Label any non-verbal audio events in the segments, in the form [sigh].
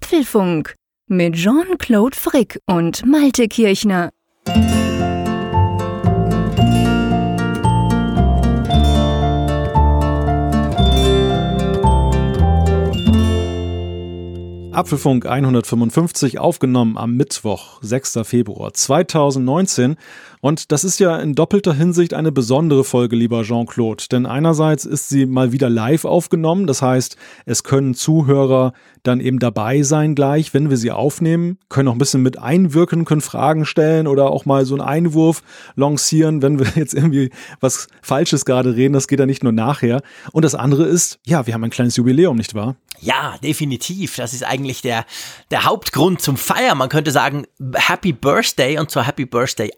Apfelfunk mit Jean-Claude Frick und Malte Kirchner. Apfelfunk 155 aufgenommen am Mittwoch, 6. Februar 2019. Und das ist ja in doppelter Hinsicht eine besondere Folge, lieber Jean-Claude. Denn einerseits ist sie mal wieder live aufgenommen. Das heißt, es können Zuhörer dann eben dabei sein gleich, wenn wir sie aufnehmen, können auch ein bisschen mit einwirken, können Fragen stellen oder auch mal so einen Einwurf lancieren, wenn wir jetzt irgendwie was Falsches gerade reden. Das geht ja nicht nur nachher. Und das andere ist, ja, wir haben ein kleines Jubiläum, nicht wahr? Ja, definitiv. Das ist eigentlich der, der Hauptgrund zum Feiern. Man könnte sagen, Happy Birthday und zwar Happy Birthday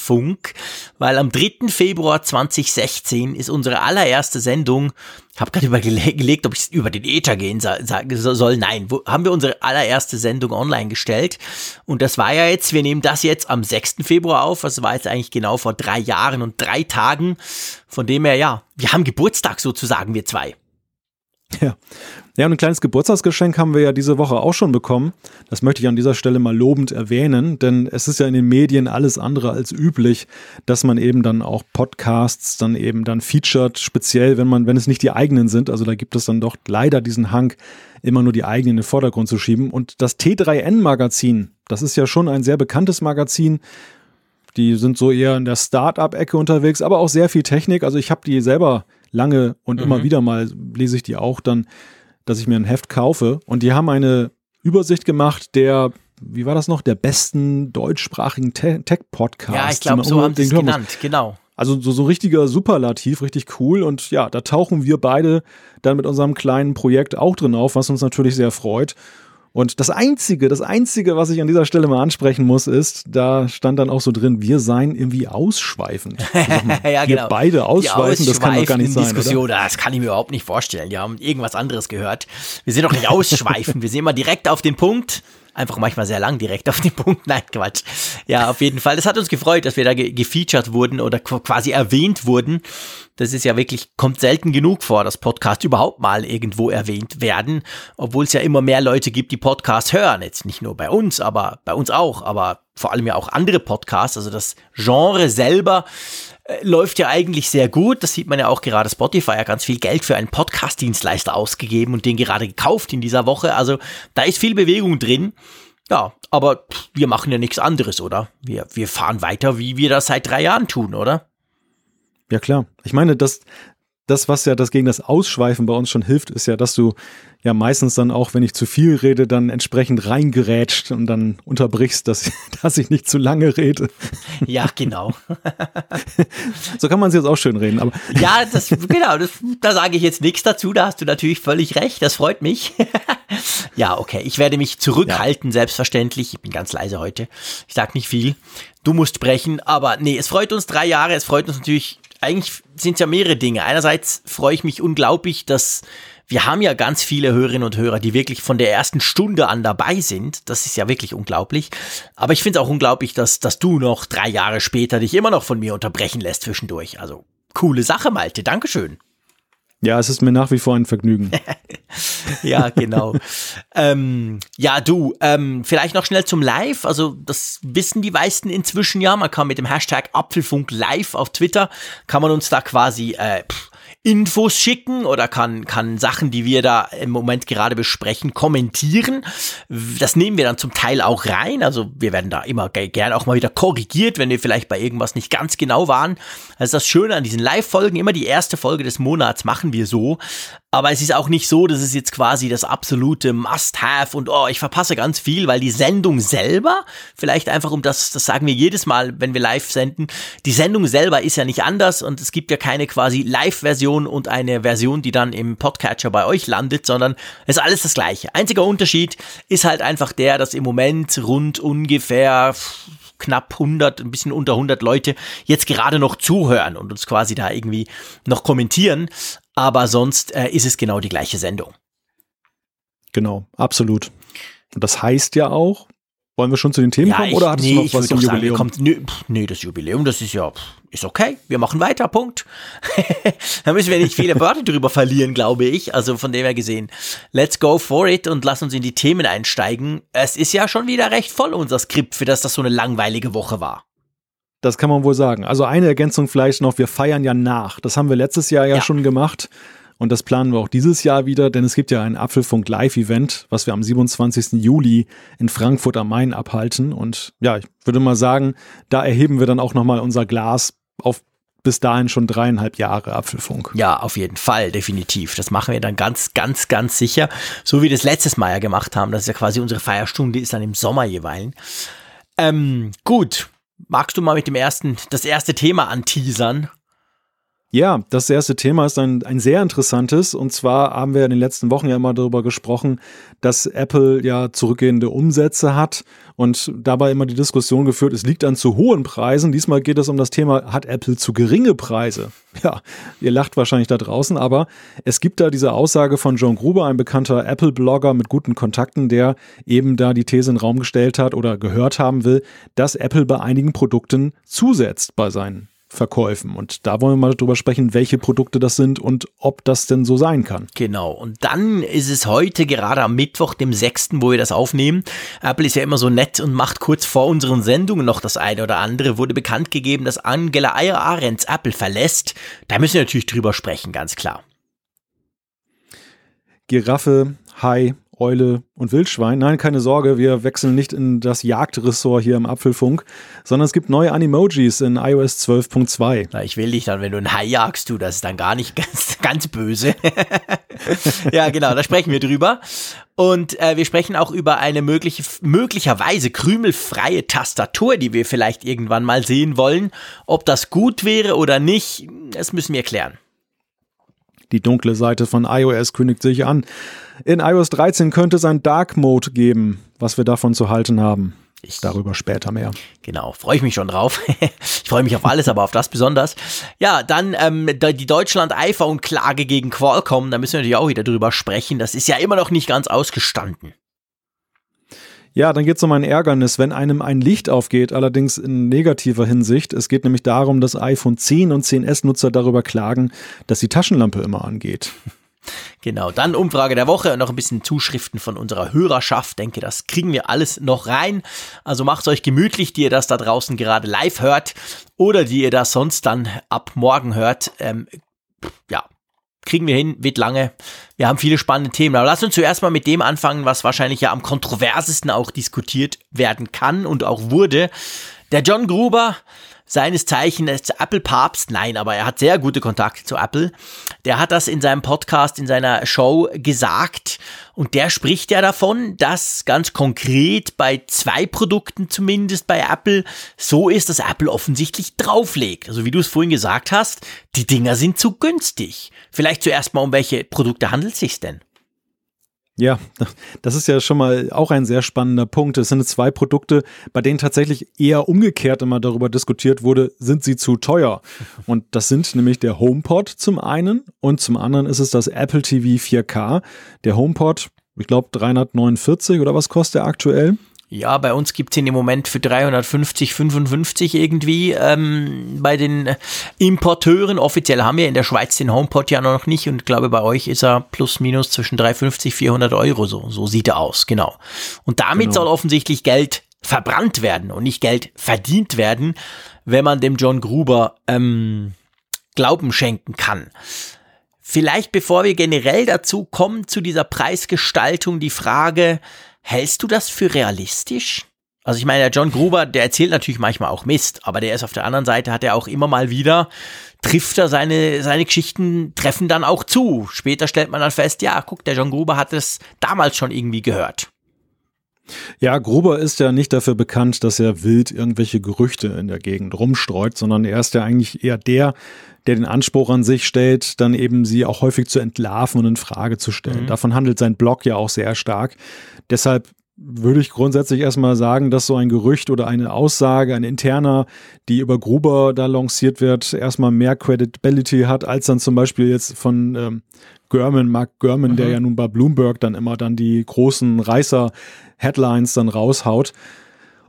Apfelfunk, weil am 3. Februar 2016 ist unsere allererste Sendung. Habe gerade überlegt, ob ich über den Ether gehen soll. Nein, wo, haben wir unsere allererste Sendung online gestellt. Und das war ja jetzt, wir nehmen das jetzt am 6. Februar auf. Das war jetzt eigentlich genau vor drei Jahren und drei Tagen. Von dem her, ja, wir haben Geburtstag sozusagen, wir zwei. Ja. Ja, und ein kleines Geburtstagsgeschenk haben wir ja diese Woche auch schon bekommen. Das möchte ich an dieser Stelle mal lobend erwähnen, denn es ist ja in den Medien alles andere als üblich, dass man eben dann auch Podcasts dann eben dann featured, speziell wenn man, wenn es nicht die eigenen sind. Also da gibt es dann doch leider diesen Hang, immer nur die eigenen in den Vordergrund zu schieben. Und das T3N-Magazin, das ist ja schon ein sehr bekanntes Magazin. Die sind so eher in der Start-up-Ecke unterwegs, aber auch sehr viel Technik. Also ich habe die selber lange und mhm. immer wieder mal lese ich die auch dann, dass ich mir ein Heft kaufe. Und die haben eine Übersicht gemacht der, wie war das noch, der besten deutschsprachigen Tech-Podcasts. Ja, ich glaube, so haben sie es genannt, genau. Also so, so richtiger Superlativ, richtig cool. Und ja, da tauchen wir beide dann mit unserem kleinen Projekt auch drin auf, was uns natürlich sehr freut. Und das Einzige, das Einzige, was ich an dieser Stelle mal ansprechen muss, ist, da stand dann auch so drin, wir seien irgendwie ausschweifend. [laughs] Mal, [laughs] ja, genau. beide ausschweifen, das kann doch gar nicht sein. Diskussion, oder? Das kann ich mir überhaupt nicht vorstellen. Die haben irgendwas anderes gehört. Wir sind doch nicht [laughs] ausschweifend, wir sind immer direkt auf den Punkt einfach manchmal sehr lang direkt auf den Punkt. [laughs] Nein, Quatsch. Ja, auf jeden Fall. Das hat uns gefreut, dass wir da ge gefeatured wurden oder quasi erwähnt wurden. Das ist ja wirklich, kommt selten genug vor, dass Podcasts überhaupt mal irgendwo erwähnt werden, obwohl es ja immer mehr Leute gibt, die Podcasts hören. Jetzt nicht nur bei uns, aber bei uns auch, aber vor allem ja auch andere Podcasts. Also das Genre selber läuft ja eigentlich sehr gut. Das sieht man ja auch gerade. Spotify hat ganz viel Geld für einen Podcast-Dienstleister ausgegeben und den gerade gekauft in dieser Woche. Also da ist viel Bewegung drin. Ja, aber wir machen ja nichts anderes, oder? Wir, wir fahren weiter, wie wir das seit drei Jahren tun, oder? Ja, klar. Ich meine, das, das, was ja das gegen das Ausschweifen bei uns schon hilft, ist ja, dass du ja meistens dann auch, wenn ich zu viel rede, dann entsprechend reingerätscht und dann unterbrichst, dass, [laughs] dass ich nicht zu lange rede. Ja, genau. [laughs] so kann man es jetzt auch schön reden. Aber ja, das, genau, das, da sage ich jetzt nichts dazu, da hast du natürlich völlig recht, das freut mich. [laughs] ja, okay, ich werde mich zurückhalten, ja. selbstverständlich. Ich bin ganz leise heute. Ich sage nicht viel. Du musst sprechen, aber nee, es freut uns drei Jahre, es freut uns natürlich eigentlich sind es ja mehrere Dinge. Einerseits freue ich mich unglaublich, dass wir haben ja ganz viele Hörerinnen und Hörer, die wirklich von der ersten Stunde an dabei sind. Das ist ja wirklich unglaublich. Aber ich finde es auch unglaublich, dass, dass du noch drei Jahre später dich immer noch von mir unterbrechen lässt zwischendurch. Also coole Sache, Malte. Dankeschön. Ja, es ist mir nach wie vor ein Vergnügen. [laughs] ja, genau. ähm, ja, du, ähm, vielleicht noch schnell zum Live. Also das wissen die meisten inzwischen ja. Man kann mit dem Hashtag Apfelfunk live auf Twitter, kann man uns da quasi äh, pff, Infos schicken oder kann, kann Sachen, die wir da im Moment gerade besprechen, kommentieren. Das nehmen wir dann zum Teil auch rein. Also wir werden da immer gerne auch mal wieder korrigiert, wenn wir vielleicht bei irgendwas nicht ganz genau waren. Also das Schöne an diesen Live-Folgen, immer die erste Folge des Monats machen wir so. Aber es ist auch nicht so, dass es jetzt quasi das absolute Must-Have und oh, ich verpasse ganz viel, weil die Sendung selber, vielleicht einfach um das, das sagen wir jedes Mal, wenn wir live senden, die Sendung selber ist ja nicht anders und es gibt ja keine quasi Live-Version und eine Version, die dann im Podcatcher bei euch landet, sondern es ist alles das gleiche. Einziger Unterschied ist halt einfach der, dass im Moment rund ungefähr knapp 100, ein bisschen unter 100 Leute jetzt gerade noch zuhören und uns quasi da irgendwie noch kommentieren. Aber sonst äh, ist es genau die gleiche Sendung. Genau, absolut. Und das heißt ja auch, Wollen wir schon zu den Themen ja, kommen oder hattest nee, du noch was zum Jubiläum? Sagen, kommt, nee, nee, das Jubiläum, das ist ja, ist okay. Wir machen weiter, Punkt. [laughs] da müssen wir nicht viele Worte drüber verlieren, glaube ich. Also von dem her gesehen, let's go for it und lass uns in die Themen einsteigen. Es ist ja schon wieder recht voll, unser Skript, für das das so eine langweilige Woche war. Das kann man wohl sagen. Also eine Ergänzung vielleicht noch, wir feiern ja nach. Das haben wir letztes Jahr ja, ja. schon gemacht. Und das planen wir auch dieses Jahr wieder, denn es gibt ja ein Apfelfunk Live-Event, was wir am 27. Juli in Frankfurt am Main abhalten. Und ja, ich würde mal sagen, da erheben wir dann auch nochmal unser Glas auf bis dahin schon dreieinhalb Jahre Apfelfunk. Ja, auf jeden Fall, definitiv. Das machen wir dann ganz, ganz, ganz sicher. So wie wir das letztes Mal ja gemacht haben. Das ist ja quasi unsere Feierstunde, ist dann im Sommer jeweils. Ähm, gut. Magst du mal mit dem ersten, das erste Thema anteasern? Ja, das erste Thema ist ein, ein sehr interessantes. Und zwar haben wir in den letzten Wochen ja immer darüber gesprochen, dass Apple ja zurückgehende Umsätze hat und dabei immer die Diskussion geführt, es liegt an zu hohen Preisen. Diesmal geht es um das Thema, hat Apple zu geringe Preise? [laughs] Ja, ihr lacht wahrscheinlich da draußen, aber es gibt da diese Aussage von John Gruber, ein bekannter Apple-Blogger mit guten Kontakten, der eben da die These in den Raum gestellt hat oder gehört haben will, dass Apple bei einigen Produkten zusetzt bei seinen Verkäufen. Und da wollen wir mal drüber sprechen, welche Produkte das sind und ob das denn so sein kann. Genau. Und dann ist es heute gerade am Mittwoch, dem 6., wo wir das aufnehmen. Apple ist ja immer so nett und macht kurz vor unseren Sendungen noch das eine oder andere. Wurde bekannt gegeben, dass Angela Ahrens Apple verlässt. Da müssen wir natürlich drüber sprechen, ganz klar. Giraffe, Hai Eule und Wildschwein. Nein, keine Sorge, wir wechseln nicht in das Jagdressort hier im Apfelfunk, sondern es gibt neue Animojis in iOS 12.2. Na, ich will dich dann, wenn du ein Hai jagst, du, das ist dann gar nicht [laughs] ganz, ganz böse. [laughs] ja, genau, da sprechen wir drüber. Und äh, wir sprechen auch über eine mögliche, möglicherweise krümelfreie Tastatur, die wir vielleicht irgendwann mal sehen wollen. Ob das gut wäre oder nicht, das müssen wir klären. Die dunkle Seite von iOS kündigt sich an. In iOS 13 könnte es ein Dark Mode geben, was wir davon zu halten haben. Ich, Darüber später mehr. Genau, freue ich mich schon drauf. [laughs] ich freue mich auf alles, aber auf das besonders. Ja, dann ähm, die Deutschland-iPhone-Klage gegen Qualcomm, da müssen wir natürlich auch wieder drüber sprechen. Das ist ja immer noch nicht ganz ausgestanden. Ja, dann geht es um ein Ärgernis, wenn einem ein Licht aufgeht, allerdings in negativer Hinsicht. Es geht nämlich darum, dass iPhone 10 und 10S-Nutzer darüber klagen, dass die Taschenlampe immer angeht. [laughs] Genau, dann Umfrage der Woche und noch ein bisschen Zuschriften von unserer Hörerschaft. Denke, das kriegen wir alles noch rein. Also macht euch gemütlich, die ihr das da draußen gerade live hört oder die ihr das sonst dann ab morgen hört. Ähm, ja, kriegen wir hin, wird lange. Wir haben viele spannende Themen. Aber lass uns zuerst mal mit dem anfangen, was wahrscheinlich ja am kontroversesten auch diskutiert werden kann und auch wurde. Der John Gruber seines Zeichens Apple-Papst, nein, aber er hat sehr gute Kontakte zu Apple. Der hat das in seinem Podcast, in seiner Show gesagt und der spricht ja davon, dass ganz konkret bei zwei Produkten zumindest bei Apple so ist, dass Apple offensichtlich drauflegt. Also wie du es vorhin gesagt hast, die Dinger sind zu günstig. Vielleicht zuerst mal, um welche Produkte handelt es sich denn? Ja, das ist ja schon mal auch ein sehr spannender Punkt. Es sind zwei Produkte, bei denen tatsächlich eher umgekehrt immer darüber diskutiert wurde, sind sie zu teuer? Und das sind nämlich der HomePod zum einen und zum anderen ist es das Apple TV 4K. Der HomePod, ich glaube 349 oder was kostet er aktuell? Ja, bei uns gibt's ihn im Moment für 350, 55 irgendwie ähm, bei den Importeuren. Offiziell haben wir in der Schweiz den HomePod ja noch nicht und glaube bei euch ist er plus minus zwischen 350, 400 Euro. So, so sieht er aus, genau. Und damit genau. soll offensichtlich Geld verbrannt werden und nicht Geld verdient werden, wenn man dem John Gruber ähm, Glauben schenken kann. Vielleicht bevor wir generell dazu kommen, zu dieser Preisgestaltung, die Frage, Hältst du das für realistisch? Also ich meine, der John Gruber, der erzählt natürlich manchmal auch Mist, aber der ist auf der anderen Seite, hat er auch immer mal wieder, trifft er seine, seine Geschichten, treffen dann auch zu. Später stellt man dann fest, ja, guck, der John Gruber hat es damals schon irgendwie gehört. Ja, Gruber ist ja nicht dafür bekannt, dass er wild irgendwelche Gerüchte in der Gegend rumstreut, sondern er ist ja eigentlich eher der, der den Anspruch an sich stellt, dann eben sie auch häufig zu entlarven und in Frage zu stellen. Mhm. Davon handelt sein Blog ja auch sehr stark. Deshalb würde ich grundsätzlich erstmal sagen, dass so ein Gerücht oder eine Aussage, ein interner, die über Gruber da lanciert wird, erstmal mehr Credibility hat, als dann zum Beispiel jetzt von ähm, Gurman, Mark Gurman, mhm. der ja nun bei Bloomberg dann immer dann die großen Reißer-Headlines dann raushaut.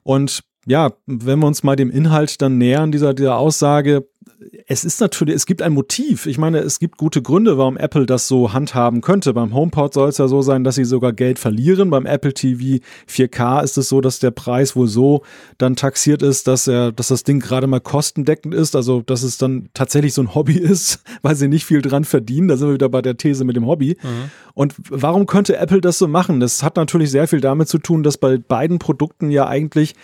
Und ja, wenn wir uns mal dem Inhalt dann nähern, dieser, dieser Aussage, es ist natürlich, es gibt ein Motiv. Ich meine, es gibt gute Gründe, warum Apple das so handhaben könnte. Beim HomePod soll es ja so sein, dass sie sogar Geld verlieren. Beim Apple TV 4K ist es so, dass der Preis wohl so dann taxiert ist, dass er, dass das Ding gerade mal kostendeckend ist. Also, dass es dann tatsächlich so ein Hobby [laughs] ist, weil sie nicht viel dran verdienen. Da sind wir wieder bei der These mit dem Hobby. Mhm. Und warum könnte Apple das so machen? Das hat natürlich sehr viel damit zu tun, dass bei beiden Produkten ja eigentlich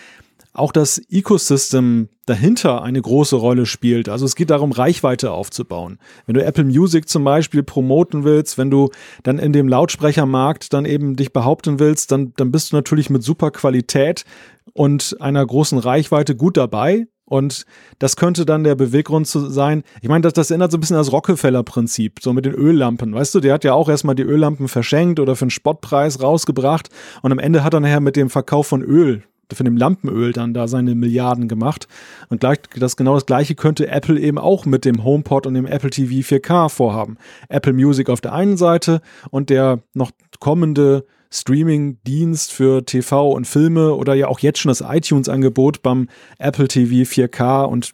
auch das Ecosystem dahinter eine große Rolle spielt. Also es geht darum, Reichweite aufzubauen. Wenn du Apple Music zum Beispiel promoten willst, wenn du dann in dem Lautsprechermarkt dann eben dich behaupten willst, dann, dann bist du natürlich mit super Qualität und einer großen Reichweite gut dabei. Und das könnte dann der Beweggrund zu sein. Ich meine, das, das erinnert so ein bisschen an das Rockefeller-Prinzip, so mit den Öllampen. Weißt du, der hat ja auch erstmal die Öllampen verschenkt oder für einen Spottpreis rausgebracht. Und am Ende hat er nachher mit dem Verkauf von Öl von dem Lampenöl dann da seine Milliarden gemacht. Und gleich, das genau das gleiche könnte Apple eben auch mit dem HomePod und dem Apple TV 4K vorhaben. Apple Music auf der einen Seite und der noch kommende Streaming-Dienst für TV und Filme oder ja auch jetzt schon das iTunes-Angebot beim Apple TV 4K und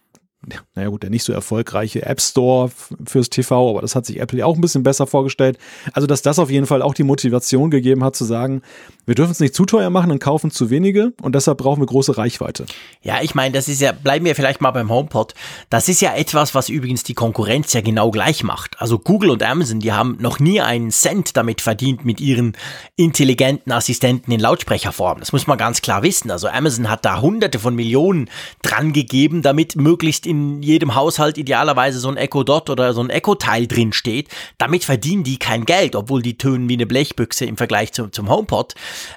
naja gut, der nicht so erfolgreiche App Store fürs TV, aber das hat sich Apple ja auch ein bisschen besser vorgestellt. Also, dass das auf jeden Fall auch die Motivation gegeben hat zu sagen, wir dürfen es nicht zu teuer machen und kaufen zu wenige und deshalb brauchen wir große Reichweite. Ja, ich meine, das ist ja, bleiben wir vielleicht mal beim HomePod. Das ist ja etwas, was übrigens die Konkurrenz ja genau gleich macht. Also Google und Amazon, die haben noch nie einen Cent damit verdient mit ihren intelligenten Assistenten in Lautsprecherform. Das muss man ganz klar wissen. Also Amazon hat da hunderte von Millionen dran gegeben, damit möglichst in jedem Haushalt idealerweise so ein Echo Dot oder so ein Echo Teil drin steht. Damit verdienen die kein Geld, obwohl die tönen wie eine Blechbüchse im Vergleich zum, zum HomePod.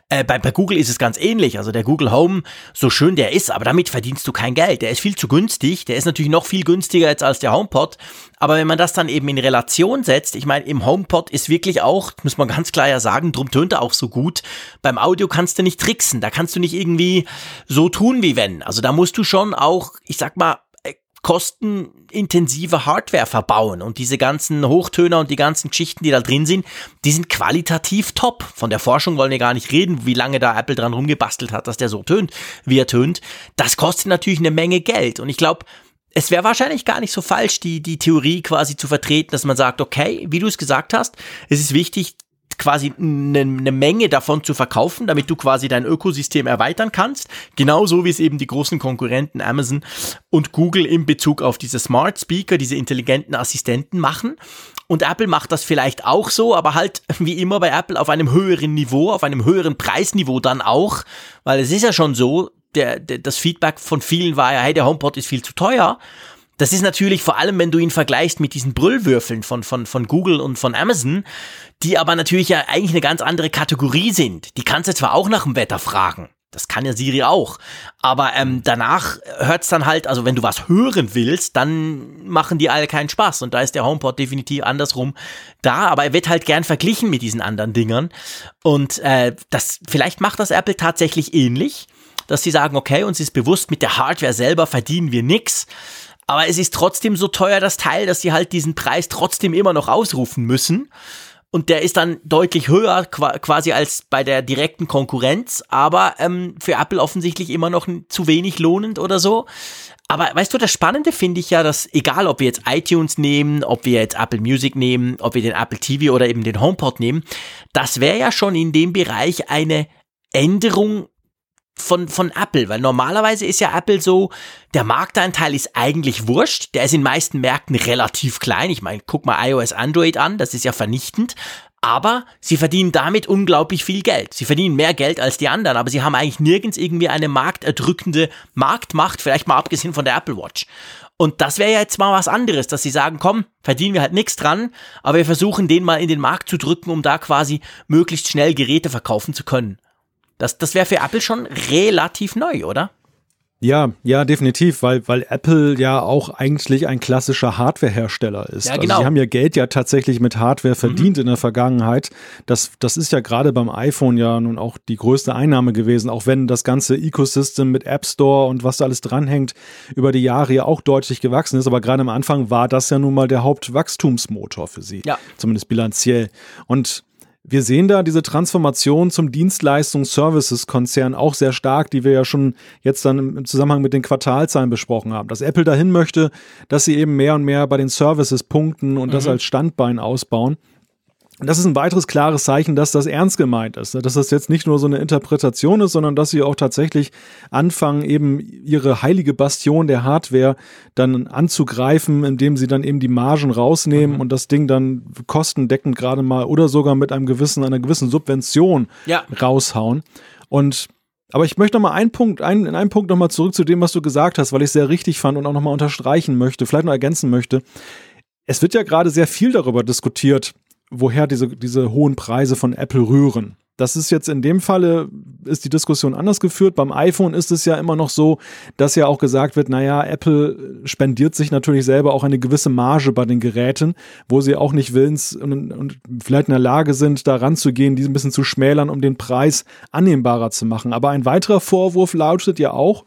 Äh, bei, bei Google ist es ganz ähnlich. Also der Google Home, so schön der ist, aber damit verdienst du kein Geld. Der ist viel zu günstig. Der ist natürlich noch viel günstiger jetzt als der HomePod. Aber wenn man das dann eben in Relation setzt, ich meine, im HomePod ist wirklich auch, muss man ganz klar ja sagen, drum tönt er auch so gut. Beim Audio kannst du nicht tricksen. Da kannst du nicht irgendwie so tun wie wenn. Also da musst du schon auch, ich sag mal, kostenintensive Hardware verbauen und diese ganzen Hochtöner und die ganzen Geschichten, die da drin sind, die sind qualitativ top. Von der Forschung wollen wir gar nicht reden, wie lange da Apple dran rumgebastelt hat, dass der so tönt, wie er tönt. Das kostet natürlich eine Menge Geld und ich glaube, es wäre wahrscheinlich gar nicht so falsch, die, die Theorie quasi zu vertreten, dass man sagt, okay, wie du es gesagt hast, es ist wichtig, quasi eine, eine Menge davon zu verkaufen, damit du quasi dein Ökosystem erweitern kannst. Genauso wie es eben die großen Konkurrenten Amazon und Google in Bezug auf diese Smart Speaker, diese intelligenten Assistenten machen. Und Apple macht das vielleicht auch so, aber halt [laughs] wie immer bei Apple auf einem höheren Niveau, auf einem höheren Preisniveau dann auch, weil es ist ja schon so, der, der, das Feedback von vielen war ja, hey, der HomePod ist viel zu teuer. Das ist natürlich vor allem, wenn du ihn vergleichst mit diesen Brüllwürfeln von, von, von Google und von Amazon, die aber natürlich ja eigentlich eine ganz andere Kategorie sind. Die kannst du zwar auch nach dem Wetter fragen. Das kann ja Siri auch. Aber ähm, danach hört's dann halt, also wenn du was hören willst, dann machen die alle keinen Spaß. Und da ist der HomePod definitiv andersrum da. Aber er wird halt gern verglichen mit diesen anderen Dingern. Und äh, das, vielleicht macht das Apple tatsächlich ähnlich, dass sie sagen, okay, uns ist bewusst, mit der Hardware selber verdienen wir nix. Aber es ist trotzdem so teuer, das Teil, dass sie halt diesen Preis trotzdem immer noch ausrufen müssen. Und der ist dann deutlich höher quasi als bei der direkten Konkurrenz, aber ähm, für Apple offensichtlich immer noch zu wenig lohnend oder so. Aber weißt du, das Spannende finde ich ja, dass egal ob wir jetzt iTunes nehmen, ob wir jetzt Apple Music nehmen, ob wir den Apple TV oder eben den HomePod nehmen, das wäre ja schon in dem Bereich eine Änderung von, von Apple, weil normalerweise ist ja Apple so, der Marktanteil ist eigentlich wurscht, der ist in meisten Märkten relativ klein. Ich meine, guck mal iOS, Android an, das ist ja vernichtend. Aber sie verdienen damit unglaublich viel Geld. Sie verdienen mehr Geld als die anderen, aber sie haben eigentlich nirgends irgendwie eine markterdrückende Marktmacht, vielleicht mal abgesehen von der Apple Watch. Und das wäre ja jetzt mal was anderes, dass sie sagen, komm, verdienen wir halt nichts dran, aber wir versuchen den mal in den Markt zu drücken, um da quasi möglichst schnell Geräte verkaufen zu können. Das, das wäre für Apple schon relativ neu, oder? Ja, ja, definitiv, weil, weil Apple ja auch eigentlich ein klassischer Hardware-Hersteller ist. Ja, genau. Also sie haben ja Geld ja tatsächlich mit Hardware verdient mhm. in der Vergangenheit. Das, das ist ja gerade beim iPhone ja nun auch die größte Einnahme gewesen, auch wenn das ganze Ecosystem mit App Store und was da alles dranhängt über die Jahre ja auch deutlich gewachsen ist. Aber gerade am Anfang war das ja nun mal der Hauptwachstumsmotor für sie. Ja. Zumindest bilanziell. Und wir sehen da diese Transformation zum Dienstleistungs-Services-Konzern auch sehr stark, die wir ja schon jetzt dann im Zusammenhang mit den Quartalzahlen besprochen haben. Dass Apple dahin möchte, dass sie eben mehr und mehr bei den Services punkten und mhm. das als Standbein ausbauen das ist ein weiteres klares Zeichen, dass das ernst gemeint ist. Dass das jetzt nicht nur so eine Interpretation ist, sondern dass sie auch tatsächlich anfangen, eben ihre heilige Bastion der Hardware dann anzugreifen, indem sie dann eben die Margen rausnehmen mhm. und das Ding dann kostendeckend gerade mal oder sogar mit einem gewissen, einer gewissen Subvention ja. raushauen. Und aber ich möchte noch mal einen Punkt, einen, in einem Punkt noch mal zurück zu dem, was du gesagt hast, weil ich es sehr richtig fand und auch noch mal unterstreichen möchte, vielleicht noch ergänzen möchte. Es wird ja gerade sehr viel darüber diskutiert, woher diese, diese hohen Preise von Apple rühren. Das ist jetzt in dem Falle, ist die Diskussion anders geführt. Beim iPhone ist es ja immer noch so, dass ja auch gesagt wird, naja, Apple spendiert sich natürlich selber auch eine gewisse Marge bei den Geräten, wo sie auch nicht willens und, und vielleicht in der Lage sind, da ranzugehen, die ein bisschen zu schmälern, um den Preis annehmbarer zu machen. Aber ein weiterer Vorwurf lautet ja auch,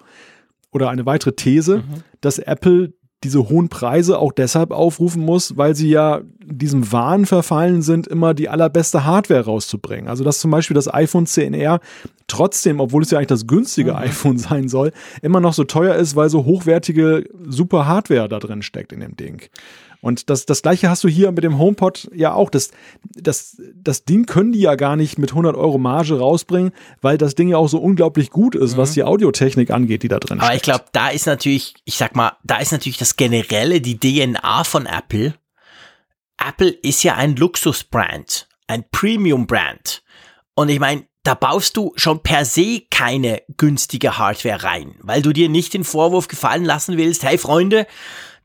oder eine weitere These, mhm. dass Apple diese hohen Preise auch deshalb aufrufen muss, weil sie ja diesem Wahn verfallen sind, immer die allerbeste Hardware rauszubringen. Also dass zum Beispiel das iPhone 10R trotzdem, obwohl es ja eigentlich das günstige mhm. iPhone sein soll, immer noch so teuer ist, weil so hochwertige, super Hardware da drin steckt in dem Ding. Und das, das gleiche hast du hier mit dem HomePod ja auch. Das, das, das Ding können die ja gar nicht mit 100 Euro Marge rausbringen, weil das Ding ja auch so unglaublich gut ist, mhm. was die Audiotechnik angeht, die da drin Aber steckt. ich glaube, da ist natürlich, ich sag mal, da ist natürlich das generelle, die DNA von Apple. Apple ist ja ein Luxusbrand, ein Premium-Brand. Und ich meine, da baust du schon per se keine günstige Hardware rein, weil du dir nicht den Vorwurf gefallen lassen willst, hey Freunde,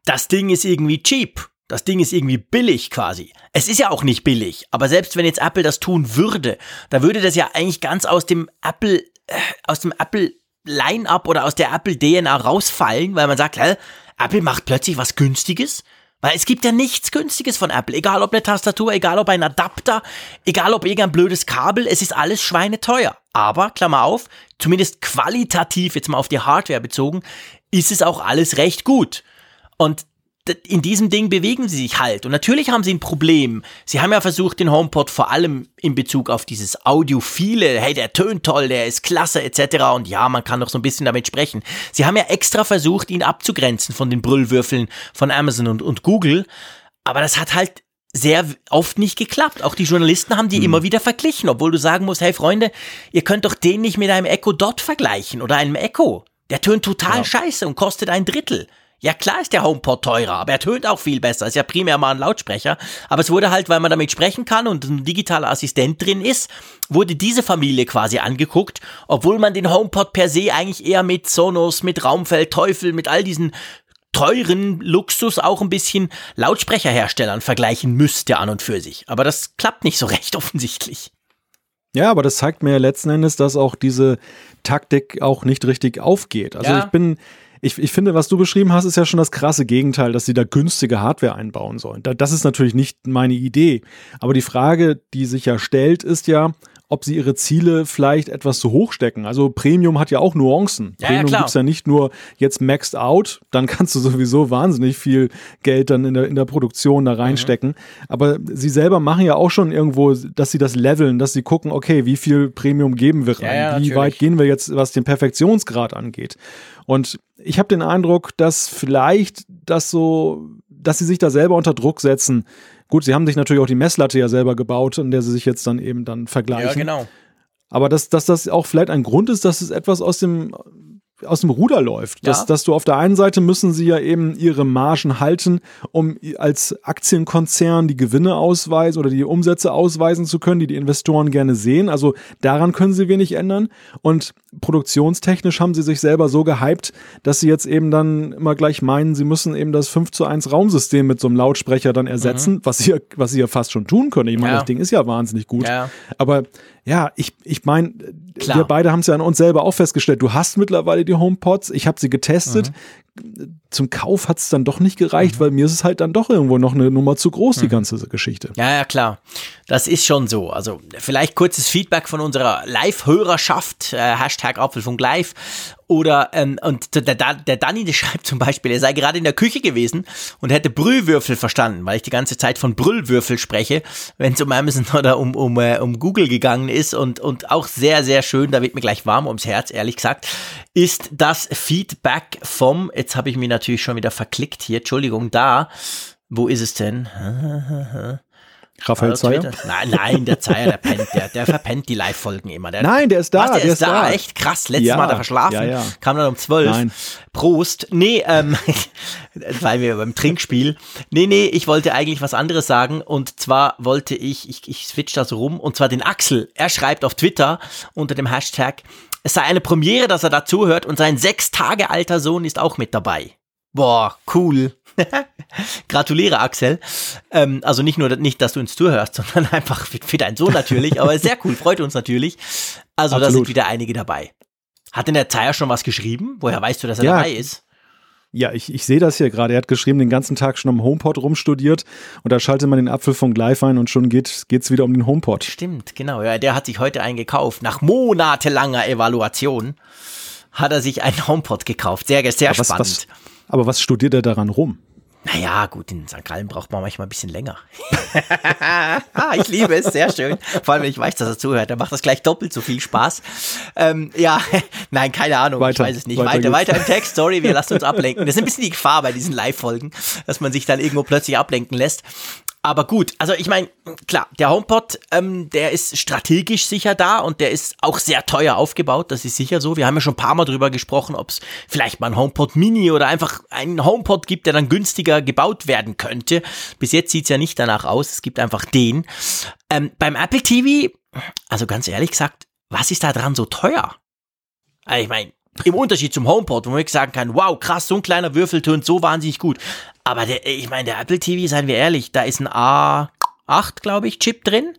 das Ding ist irgendwie cheap. Das Ding ist irgendwie billig quasi. Es ist ja auch nicht billig, aber selbst wenn jetzt Apple das tun würde, da würde das ja eigentlich ganz aus dem Apple, äh, aus dem Apple Line-up oder aus der Apple DNA rausfallen, weil man sagt, hä, Apple macht plötzlich was Günstiges. Weil es gibt ja nichts Günstiges von Apple. Egal ob eine Tastatur, egal ob ein Adapter, egal ob irgendein blödes Kabel, es ist alles schweineteuer. Aber, Klammer auf, zumindest qualitativ, jetzt mal auf die Hardware bezogen, ist es auch alles recht gut. Und in diesem Ding bewegen sie sich halt. Und natürlich haben sie ein Problem. Sie haben ja versucht, den HomePod vor allem in Bezug auf dieses Audiophile, hey, der tönt toll, der ist klasse, etc. Und ja, man kann doch so ein bisschen damit sprechen. Sie haben ja extra versucht, ihn abzugrenzen von den Brüllwürfeln von Amazon und, und Google. Aber das hat halt sehr oft nicht geklappt. Auch die Journalisten haben die hm. immer wieder verglichen, obwohl du sagen musst, hey Freunde, ihr könnt doch den nicht mit einem Echo Dot vergleichen oder einem Echo. Der tönt total ja. scheiße und kostet ein Drittel. Ja, klar ist der HomePod teurer, aber er tönt auch viel besser. Ist ja primär mal ein Lautsprecher. Aber es wurde halt, weil man damit sprechen kann und ein digitaler Assistent drin ist, wurde diese Familie quasi angeguckt, obwohl man den HomePod per se eigentlich eher mit Sonos, mit Raumfeld, Teufel, mit all diesen teuren Luxus auch ein bisschen Lautsprecherherstellern vergleichen müsste an und für sich. Aber das klappt nicht so [laughs] recht offensichtlich. Ja, aber das zeigt mir ja letzten Endes, dass auch diese Taktik auch nicht richtig aufgeht. Also ja. ich bin ich, ich finde, was du beschrieben hast, ist ja schon das krasse Gegenteil, dass sie da günstige Hardware einbauen sollen. Das ist natürlich nicht meine Idee. Aber die Frage, die sich ja stellt, ist ja, ob sie ihre Ziele vielleicht etwas zu hoch stecken. Also Premium hat ja auch Nuancen. Ja, Premium ja, gibt's ja nicht nur jetzt maxed out, dann kannst du sowieso wahnsinnig viel Geld dann in der, in der Produktion da reinstecken. Mhm. Aber sie selber machen ja auch schon irgendwo, dass sie das leveln, dass sie gucken, okay, wie viel Premium geben wir rein? Ja, ja, wie weit gehen wir jetzt, was den Perfektionsgrad angeht? Und ich habe den Eindruck, dass vielleicht das so, dass sie sich da selber unter Druck setzen. Gut, sie haben sich natürlich auch die Messlatte ja selber gebaut, in der sie sich jetzt dann eben dann vergleichen. Ja, genau. Aber dass, dass das auch vielleicht ein Grund ist, dass es etwas aus dem aus dem Ruder läuft. Ja. Dass, dass du auf der einen Seite müssen sie ja eben ihre Margen halten, um als Aktienkonzern die Gewinne ausweisen oder die Umsätze ausweisen zu können, die die Investoren gerne sehen. Also daran können sie wenig ändern. Und produktionstechnisch haben sie sich selber so gehypt, dass sie jetzt eben dann immer gleich meinen, sie müssen eben das 5 zu 1 Raumsystem mit so einem Lautsprecher dann ersetzen, mhm. was, sie, was sie ja fast schon tun können. Ich meine, ja. das Ding ist ja wahnsinnig gut. Ja. Aber ja, ich, ich meine, wir beide haben es ja an uns selber auch festgestellt. Du hast mittlerweile die HomePods. Ich habe sie getestet. Mhm. Zum Kauf hat es dann doch nicht gereicht, mhm. weil mir ist es halt dann doch irgendwo noch eine Nummer zu groß, die mhm. ganze Geschichte. Ja, ja, klar. Das ist schon so. Also vielleicht kurzes Feedback von unserer Live-Hörerschaft, äh, Hashtag Apfelfunk Live. Oder, ähm, und der, der, Danny, der [laughs] schreibt zum Beispiel, er sei gerade in der Küche gewesen und hätte Brühwürfel verstanden, weil ich die ganze Zeit von Brüllwürfel spreche, wenn es um Amazon oder um, um, äh, um Google gegangen ist und, und auch sehr, sehr schön, da wird mir gleich warm ums Herz, ehrlich gesagt, ist das Feedback vom, jetzt habe ich mich natürlich schon wieder verklickt hier, Entschuldigung, da, wo ist es denn? [laughs] Raphael also Zeyer? Nein, nein, der Zeyer, der pennt, der, der verpennt die Live-Folgen immer. Der, nein, der ist da. Was, der, der ist, ist da. da. Echt krass. Letztes ja, Mal hat er verschlafen. Ja, ja. Kam dann um zwölf. Nein. Prost. Nee, ähm, [laughs] weil wir beim Trinkspiel. Nee, nee, ich wollte eigentlich was anderes sagen. Und zwar wollte ich, ich, ich switch da so rum, und zwar den Axel. Er schreibt auf Twitter unter dem Hashtag, es sei eine Premiere, dass er dazuhört und sein sechs Tage alter Sohn ist auch mit dabei. Boah, cool. [laughs] Gratuliere, Axel. Ähm, also nicht nur, nicht, dass du uns zuhörst, [laughs] sondern einfach für, deinen Sohn natürlich, aber sehr cool, freut uns natürlich. Also Absolut. da sind wieder einige dabei. Hat denn der Zeier schon was geschrieben? Woher weißt du, dass er ja. dabei ist? Ja, ich, ich sehe das hier gerade. Er hat geschrieben, den ganzen Tag schon am HomePod rumstudiert und da schaltet man den Apfel von Gleif ein und schon geht es wieder um den HomePod. Stimmt, genau. Ja, der hat sich heute eingekauft. Nach monatelanger Evaluation hat er sich einen HomePod gekauft. Sehr, sehr aber spannend. Was, was, aber was studiert er daran rum? Naja, gut, in St. Gallen braucht man manchmal ein bisschen länger. [laughs] ah, ich liebe es, sehr schön. Vor allem, wenn ich weiß, dass er zuhört, dann macht das gleich doppelt so viel Spaß. Ähm, ja, [laughs] nein, keine Ahnung, weiter, ich weiß es nicht. Weiter, weiter, weiter im Text, sorry, wir lassen uns ablenken. Das ist ein bisschen die Gefahr bei diesen Live-Folgen, dass man sich dann irgendwo plötzlich ablenken lässt. Aber gut, also ich meine, klar, der HomePod, ähm, der ist strategisch sicher da und der ist auch sehr teuer aufgebaut, das ist sicher so. Wir haben ja schon ein paar Mal drüber gesprochen, ob es vielleicht mal ein HomePod Mini oder einfach einen HomePod gibt, der dann günstiger gebaut werden könnte. Bis jetzt sieht's ja nicht danach aus, es gibt einfach den. Ähm, beim Apple TV, also ganz ehrlich gesagt, was ist da dran so teuer? Also ich meine, im Unterschied zum HomePod, wo man wirklich sagen kann, wow, krass, so ein kleiner Würfel tönt so wahnsinnig gut. Aber der, ich meine, der Apple TV, seien wir ehrlich, da ist ein A8, glaube ich, Chip drin.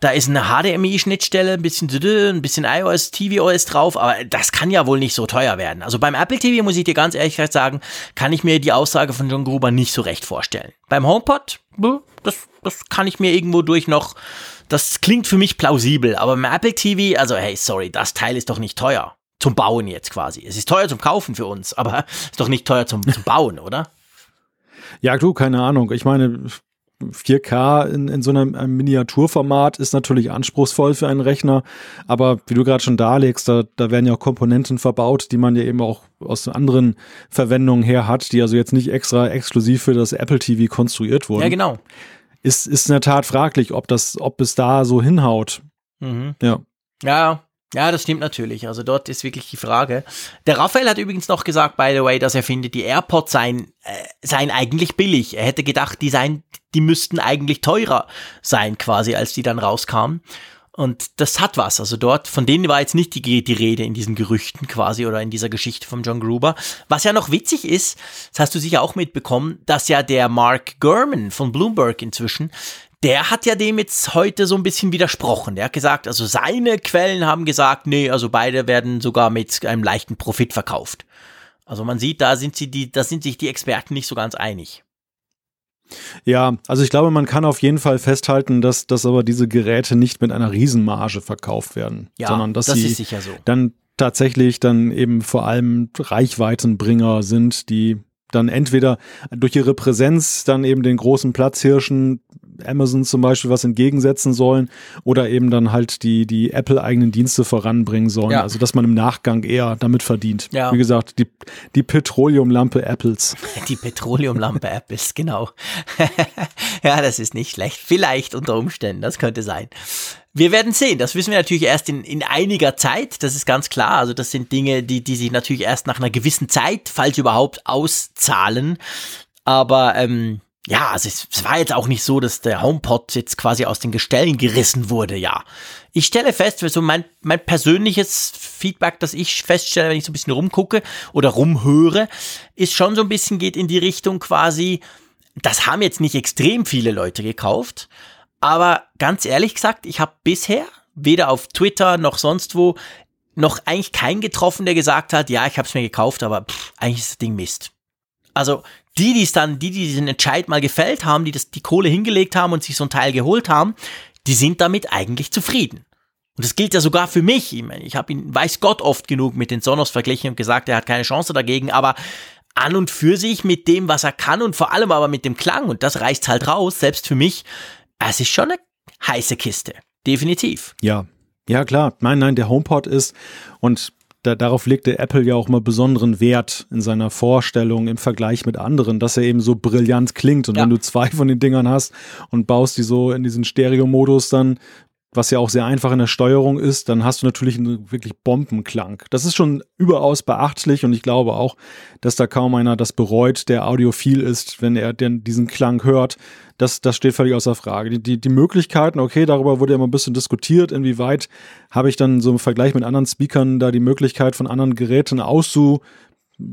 Da ist eine HDMI-Schnittstelle, ein bisschen, ein bisschen iOS, tvOS drauf, aber das kann ja wohl nicht so teuer werden. Also beim Apple TV muss ich dir ganz ehrlich sagen, kann ich mir die Aussage von John Gruber nicht so recht vorstellen. Beim HomePod, das, das kann ich mir irgendwo durch noch, das klingt für mich plausibel, aber beim Apple TV, also hey, sorry, das Teil ist doch nicht teuer zum Bauen jetzt quasi. Es ist teuer zum Kaufen für uns, aber [laughs] ist doch nicht teuer zum, zum Bauen, oder? Ja, du, keine Ahnung. Ich meine, 4K in, in so einem, einem, Miniaturformat ist natürlich anspruchsvoll für einen Rechner, aber wie du gerade schon darlegst, da, da werden ja auch Komponenten verbaut, die man ja eben auch aus anderen Verwendungen her hat, die also jetzt nicht extra exklusiv für das Apple TV konstruiert wurden. Ja, genau. Ist, ist in der Tat fraglich, ob das, ob es da so hinhaut. Mhm. Ja. Ja, ja, das stimmt natürlich. Also dort ist wirklich die Frage. Der Raphael hat übrigens noch gesagt, by the way, dass er findet, die AirPods seien, äh, seien eigentlich billig. Er hätte gedacht, die seien, die müssten eigentlich teurer sein, quasi, als die dann rauskamen. Und das hat was. Also dort, von denen war jetzt nicht die, die Rede in diesen Gerüchten quasi oder in dieser Geschichte von John Gruber. Was ja noch witzig ist, das hast du sicher auch mitbekommen, dass ja der Mark Gurman von Bloomberg inzwischen der hat ja dem jetzt heute so ein bisschen widersprochen. Der hat gesagt, also seine Quellen haben gesagt, nee, also beide werden sogar mit einem leichten Profit verkauft. Also man sieht, da sind sie die, da sind sich die Experten nicht so ganz einig. Ja, also ich glaube, man kann auf jeden Fall festhalten, dass, dass aber diese Geräte nicht mit einer Riesenmarge verkauft werden, ja, sondern dass das sie so. dann tatsächlich dann eben vor allem Reichweitenbringer sind, die dann entweder durch ihre Präsenz dann eben den großen Platzhirschen Amazon zum Beispiel was entgegensetzen sollen oder eben dann halt die, die Apple-eigenen Dienste voranbringen sollen. Ja. Also dass man im Nachgang eher damit verdient. Ja. Wie gesagt, die, die Petroleumlampe Apples. [laughs] Die Petroleumlampe Apples, genau. [laughs] ja, das ist nicht schlecht. Vielleicht unter Umständen, das könnte sein. Wir werden sehen. Das wissen wir natürlich erst in, in einiger Zeit. Das ist ganz klar. Also das sind Dinge, die, die sich natürlich erst nach einer gewissen Zeit, falls überhaupt, auszahlen. Aber ähm, ja, also es, es war jetzt auch nicht so, dass der HomePod jetzt quasi aus den Gestellen gerissen wurde, ja. Ich stelle fest, so mein, mein persönliches Feedback, das ich feststelle, wenn ich so ein bisschen rumgucke oder rumhöre, ist schon so ein bisschen geht in die Richtung quasi, das haben jetzt nicht extrem viele Leute gekauft, aber ganz ehrlich gesagt, ich habe bisher weder auf Twitter noch sonst wo noch eigentlich keinen getroffen, der gesagt hat, ja, ich habe es mir gekauft, aber pff, eigentlich ist das Ding Mist. Also die, die es dann, die, die diesen Entscheid mal gefällt haben, die das, die Kohle hingelegt haben und sich so ein Teil geholt haben, die sind damit eigentlich zufrieden. Und das gilt ja sogar für mich. Ich meine, ich habe ihn, weiß Gott, oft genug mit den Sonos verglichen und gesagt, er hat keine Chance dagegen, aber an und für sich mit dem, was er kann und vor allem aber mit dem Klang, und das reißt halt raus, selbst für mich, es ist schon eine heiße Kiste. Definitiv. Ja, ja klar. Nein, nein, der HomePod ist, und da, darauf legte Apple ja auch mal besonderen Wert in seiner Vorstellung im Vergleich mit anderen, dass er eben so brillant klingt. Und ja. wenn du zwei von den Dingern hast und baust die so in diesen Stereo-Modus dann was ja auch sehr einfach in der Steuerung ist, dann hast du natürlich einen wirklich Bombenklang. Das ist schon überaus beachtlich und ich glaube auch, dass da kaum einer das bereut, der audiophil ist, wenn er denn diesen Klang hört. Das, das steht völlig außer Frage. Die, die, die Möglichkeiten, okay, darüber wurde ja immer ein bisschen diskutiert, inwieweit habe ich dann so im Vergleich mit anderen Speakern da die Möglichkeit von anderen Geräten auszu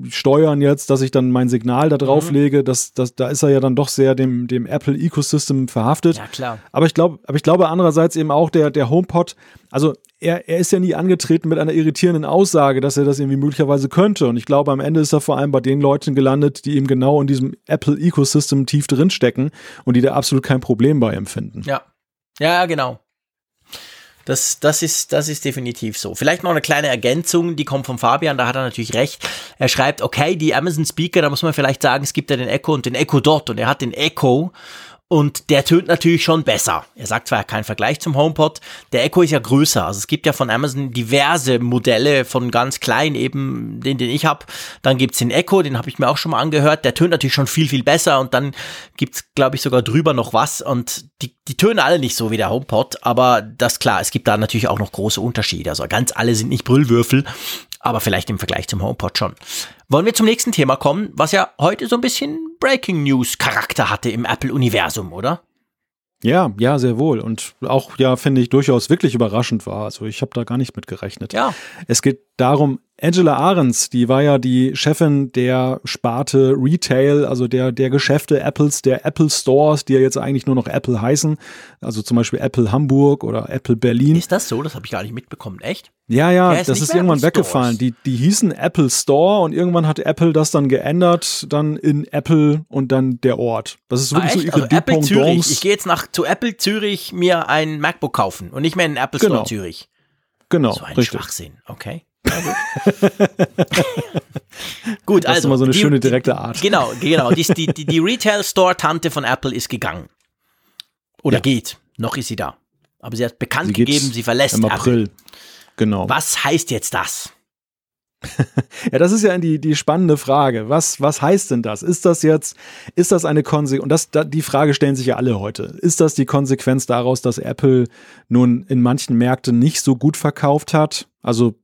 steuern jetzt, dass ich dann mein Signal da drauf mhm. lege, das, das, da ist er ja dann doch sehr dem, dem Apple Ecosystem verhaftet. Ja, klar. Aber ich glaube, aber ich glaube andererseits eben auch der, der HomePod, also er, er ist ja nie angetreten mit einer irritierenden Aussage, dass er das irgendwie möglicherweise könnte. Und ich glaube, am Ende ist er vor allem bei den Leuten gelandet, die eben genau in diesem Apple Ecosystem tief drin stecken und die da absolut kein Problem bei empfinden. Ja. Ja, genau. Das, das, ist, das ist definitiv so. Vielleicht noch eine kleine Ergänzung, die kommt von Fabian, da hat er natürlich recht. Er schreibt, okay, die Amazon Speaker, da muss man vielleicht sagen, es gibt ja den Echo und den Echo Dot und er hat den Echo und der tönt natürlich schon besser. Er sagt zwar kein Vergleich zum HomePod, der Echo ist ja größer. Also es gibt ja von Amazon diverse Modelle von ganz klein, eben den, den ich habe. Dann gibt's den Echo, den habe ich mir auch schon mal angehört. Der tönt natürlich schon viel, viel besser. Und dann gibt's, glaube ich, sogar drüber noch was. Und die, die tönen alle nicht so wie der HomePod. Aber das klar, es gibt da natürlich auch noch große Unterschiede. Also ganz alle sind nicht Brüllwürfel aber vielleicht im Vergleich zum HomePod schon. Wollen wir zum nächsten Thema kommen, was ja heute so ein bisschen Breaking News Charakter hatte im Apple-Universum, oder? Ja, ja, sehr wohl. Und auch, ja, finde ich durchaus wirklich überraschend war. Also ich habe da gar nicht mit gerechnet. Ja. Es geht darum, Angela Ahrens, die war ja die Chefin der Sparte Retail, also der, der Geschäfte Apples, der Apple Stores, die ja jetzt eigentlich nur noch Apple heißen. Also zum Beispiel Apple Hamburg oder Apple Berlin. Ist das so? Das habe ich gar nicht mitbekommen. Echt? Ja, ja, ja das ist irgendwann Apple weggefallen. Die, die hießen Apple Store und irgendwann hat Apple das dann geändert, dann in Apple und dann der Ort. Das ist wirklich ah, so ihre also Apple Zürich. Ich gehe jetzt nach zu Apple Zürich mir ein MacBook kaufen und nicht mehr in Apple Store genau. Zürich. Genau. So ein richtig. Schwachsinn. Okay. [laughs] gut. das also. ist immer so eine die, schöne direkte Art. Genau, genau. Die, die, die, die [laughs] Retail-Store-Tante von Apple ist gegangen. Oder ja. geht. Noch ist sie da. Aber sie hat bekannt sie gegeben, sie verlässt Im April. Apple. Genau. Was heißt jetzt das? [laughs] ja, das ist ja die, die spannende Frage. Was, was heißt denn das? Ist das jetzt, ist das eine Konsequenz? Und das, da, die Frage stellen sich ja alle heute. Ist das die Konsequenz daraus, dass Apple nun in manchen Märkten nicht so gut verkauft hat? Also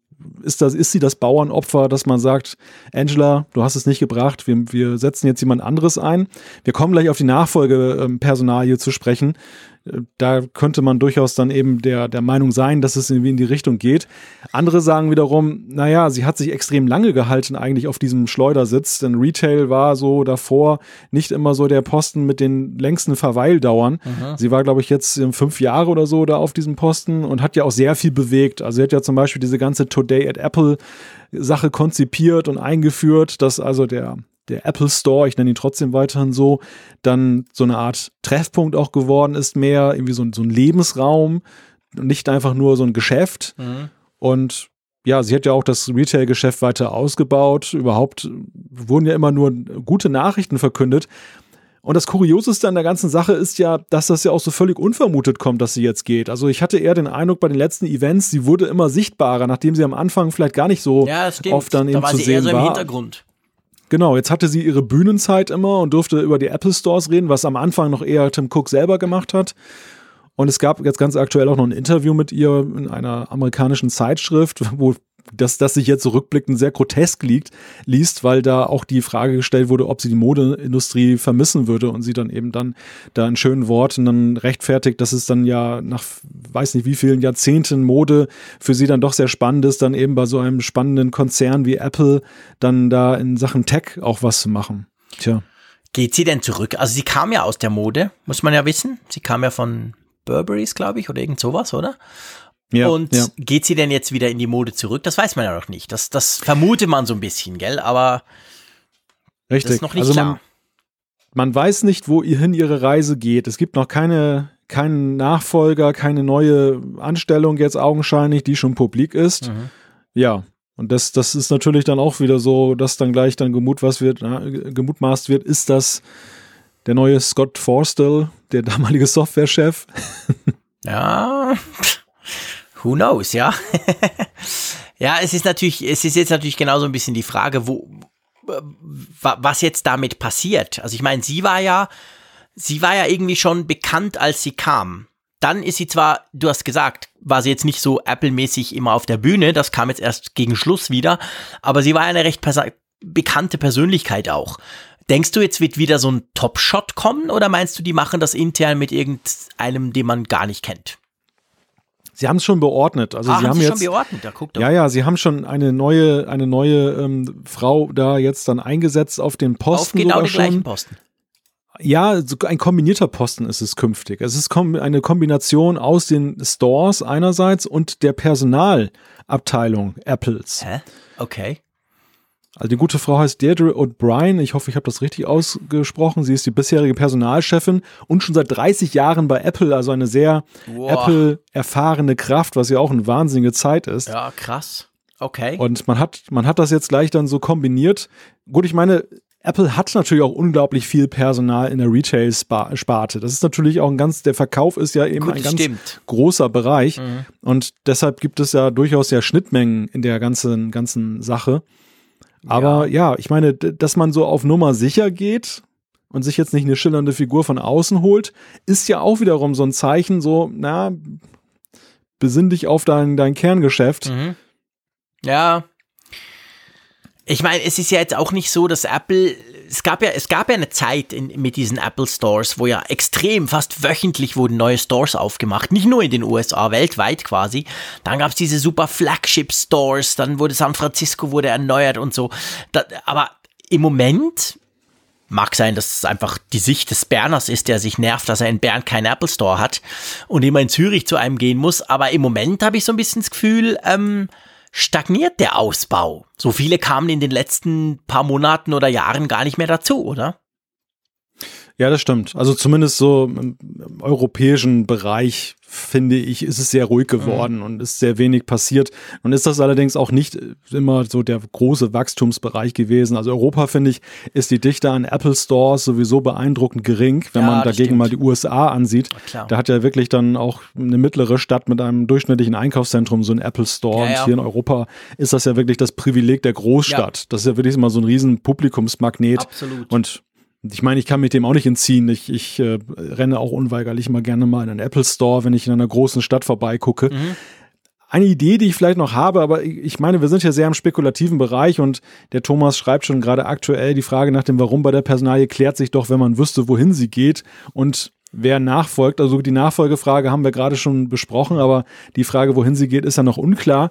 ist, das, ist sie das Bauernopfer, dass man sagt, Angela, du hast es nicht gebracht, wir, wir setzen jetzt jemand anderes ein. Wir kommen gleich auf die Nachfolgepersonalie zu sprechen da könnte man durchaus dann eben der, der Meinung sein, dass es irgendwie in die Richtung geht. Andere sagen wiederum, naja, sie hat sich extrem lange gehalten eigentlich auf diesem Schleudersitz, denn Retail war so davor nicht immer so der Posten mit den längsten Verweildauern. Mhm. Sie war, glaube ich, jetzt fünf Jahre oder so da auf diesem Posten und hat ja auch sehr viel bewegt. Also sie hat ja zum Beispiel diese ganze Today at Apple Sache konzipiert und eingeführt, dass also der der Apple Store, ich nenne ihn trotzdem weiterhin so, dann so eine Art Treffpunkt auch geworden ist, mehr irgendwie so, so ein Lebensraum, nicht einfach nur so ein Geschäft. Mhm. Und ja, sie hat ja auch das Retail-Geschäft weiter ausgebaut. Überhaupt wurden ja immer nur gute Nachrichten verkündet. Und das Kurioseste an der ganzen Sache ist ja, dass das ja auch so völlig unvermutet kommt, dass sie jetzt geht. Also ich hatte eher den Eindruck bei den letzten Events, sie wurde immer sichtbarer, nachdem sie am Anfang vielleicht gar nicht so ja, oft dann da eben zu sehen war. Im Hintergrund. Genau, jetzt hatte sie ihre Bühnenzeit immer und durfte über die Apple Stores reden, was am Anfang noch eher Tim Cook selber gemacht hat. Und es gab jetzt ganz aktuell auch noch ein Interview mit ihr in einer amerikanischen Zeitschrift, wo dass das sich jetzt so rückblickend sehr grotesk liegt, liest, weil da auch die Frage gestellt wurde, ob sie die Modeindustrie vermissen würde und sie dann eben dann da in schönen Worten dann rechtfertigt, dass es dann ja nach weiß nicht wie vielen Jahrzehnten Mode für sie dann doch sehr spannend ist, dann eben bei so einem spannenden Konzern wie Apple dann da in Sachen Tech auch was zu machen. Tja. Geht sie denn zurück? Also sie kam ja aus der Mode, muss man ja wissen. Sie kam ja von Burberrys, glaube ich, oder irgend sowas, oder? Ja, und ja. geht sie denn jetzt wieder in die Mode zurück? Das weiß man ja noch nicht. Das, das vermutet man so ein bisschen, gell? Aber Richtig. das ist noch nicht also klar. Man, man weiß nicht, wohin ihre Reise geht. Es gibt noch keine, keinen Nachfolger, keine neue Anstellung jetzt augenscheinlich, die schon publik ist. Mhm. Ja, und das, das ist natürlich dann auch wieder so, dass dann gleich dann gemut, wird, gemutmaßt wird, ist das der neue Scott Forstall, der [laughs] damalige Softwarechef? ja, who knows, ja. [laughs] ja, es ist natürlich, es ist jetzt natürlich genauso ein bisschen die Frage, wo, was jetzt damit passiert. Also ich meine, sie war ja, sie war ja irgendwie schon bekannt, als sie kam. Dann ist sie zwar, du hast gesagt, war sie jetzt nicht so Apple-mäßig immer auf der Bühne, das kam jetzt erst gegen Schluss wieder, aber sie war eine recht perso bekannte Persönlichkeit auch. Denkst du, jetzt wird wieder so ein Top-Shot kommen oder meinst du, die machen das intern mit irgendeinem, den man gar nicht kennt? Sie haben es schon beordnet. Also ah, sie haben, sie jetzt, schon beordnet? Ja, guck doch. ja, ja, sie haben schon eine neue, eine neue ähm, Frau da jetzt dann eingesetzt auf den Posten. Auf genau den gleichen Posten. Ja, ein kombinierter Posten ist es künftig. Es ist eine Kombination aus den Stores einerseits und der Personalabteilung Apples. Hä? Okay. Also die gute Frau heißt Deirdre O'Brien. Ich hoffe, ich habe das richtig ausgesprochen. Sie ist die bisherige Personalchefin und schon seit 30 Jahren bei Apple, also eine sehr Apple-erfahrene Kraft, was ja auch eine wahnsinnige Zeit ist. Ja, krass. Okay. Und man hat, man hat das jetzt gleich dann so kombiniert. Gut, ich meine, Apple hat natürlich auch unglaublich viel Personal in der Retail-Sparte. Das ist natürlich auch ein ganz, der Verkauf ist ja eben Gut, ein ganz stimmt. großer Bereich. Mhm. Und deshalb gibt es ja durchaus ja Schnittmengen in der ganzen, ganzen Sache. Aber ja. ja, ich meine, dass man so auf Nummer sicher geht und sich jetzt nicht eine schillernde Figur von außen holt, ist ja auch wiederum so ein Zeichen, so, na, besinn dich auf dein, dein Kerngeschäft. Mhm. Ja, ich meine, es ist ja jetzt auch nicht so, dass Apple, es gab ja, es gab ja eine Zeit in, mit diesen Apple Stores, wo ja extrem, fast wöchentlich wurden neue Stores aufgemacht, nicht nur in den USA, weltweit quasi. Dann gab es diese super Flagship Stores, dann wurde San Francisco wurde erneuert und so. Da, aber im Moment Mag sein, dass es einfach die Sicht des Berners ist, der sich nervt, dass er in Bern keinen Apple Store hat und immer in Zürich zu einem gehen muss. Aber im Moment habe ich so ein bisschen das Gefühl, ähm, stagniert der Ausbau. So viele kamen in den letzten paar Monaten oder Jahren gar nicht mehr dazu, oder? Ja, das stimmt. Also zumindest so im, europäischen Bereich finde ich, ist es sehr ruhig geworden mhm. und ist sehr wenig passiert. Und ist das allerdings auch nicht immer so der große Wachstumsbereich gewesen. Also Europa, finde ich, ist die Dichte an Apple Stores sowieso beeindruckend gering, wenn ja, man dagegen stimmt. mal die USA ansieht. Da hat ja wirklich dann auch eine mittlere Stadt mit einem durchschnittlichen Einkaufszentrum so ein Apple Store. Ja, und hier in Europa ist das ja wirklich das Privileg der Großstadt. Das ist ja wirklich immer so ein riesen Publikumsmagnet. Absolut. Und ich meine, ich kann mich dem auch nicht entziehen. Ich, ich äh, renne auch unweigerlich mal gerne mal in einen Apple Store, wenn ich in einer großen Stadt vorbeigucke. Mhm. Eine Idee, die ich vielleicht noch habe, aber ich meine, wir sind ja sehr im spekulativen Bereich und der Thomas schreibt schon gerade aktuell die Frage nach dem Warum bei der Personalie klärt sich doch, wenn man wüsste, wohin sie geht und wer nachfolgt. Also die Nachfolgefrage haben wir gerade schon besprochen, aber die Frage, wohin sie geht, ist ja noch unklar.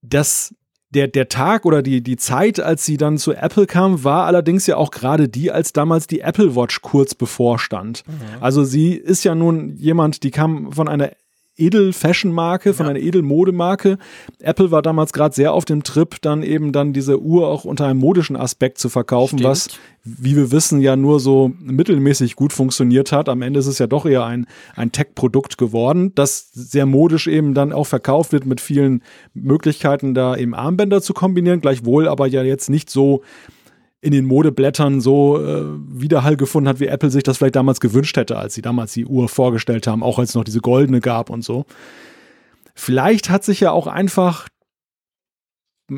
Das der, der Tag oder die, die Zeit, als sie dann zu Apple kam, war allerdings ja auch gerade die, als damals die Apple Watch kurz bevorstand. Mhm. Also sie ist ja nun jemand, die kam von einer Edel-Fashion-Marke, von ja. einer Edel-Modemarke. Apple war damals gerade sehr auf dem Trip, dann eben dann diese Uhr auch unter einem modischen Aspekt zu verkaufen, Stimmt. was, wie wir wissen, ja nur so mittelmäßig gut funktioniert hat. Am Ende ist es ja doch eher ein, ein Tech-Produkt geworden, das sehr modisch eben dann auch verkauft wird mit vielen Möglichkeiten, da eben Armbänder zu kombinieren, gleichwohl aber ja jetzt nicht so in den Modeblättern so äh, Widerhall gefunden hat, wie Apple sich das vielleicht damals gewünscht hätte, als sie damals die Uhr vorgestellt haben, auch als es noch diese goldene gab und so. Vielleicht hat sich ja auch einfach,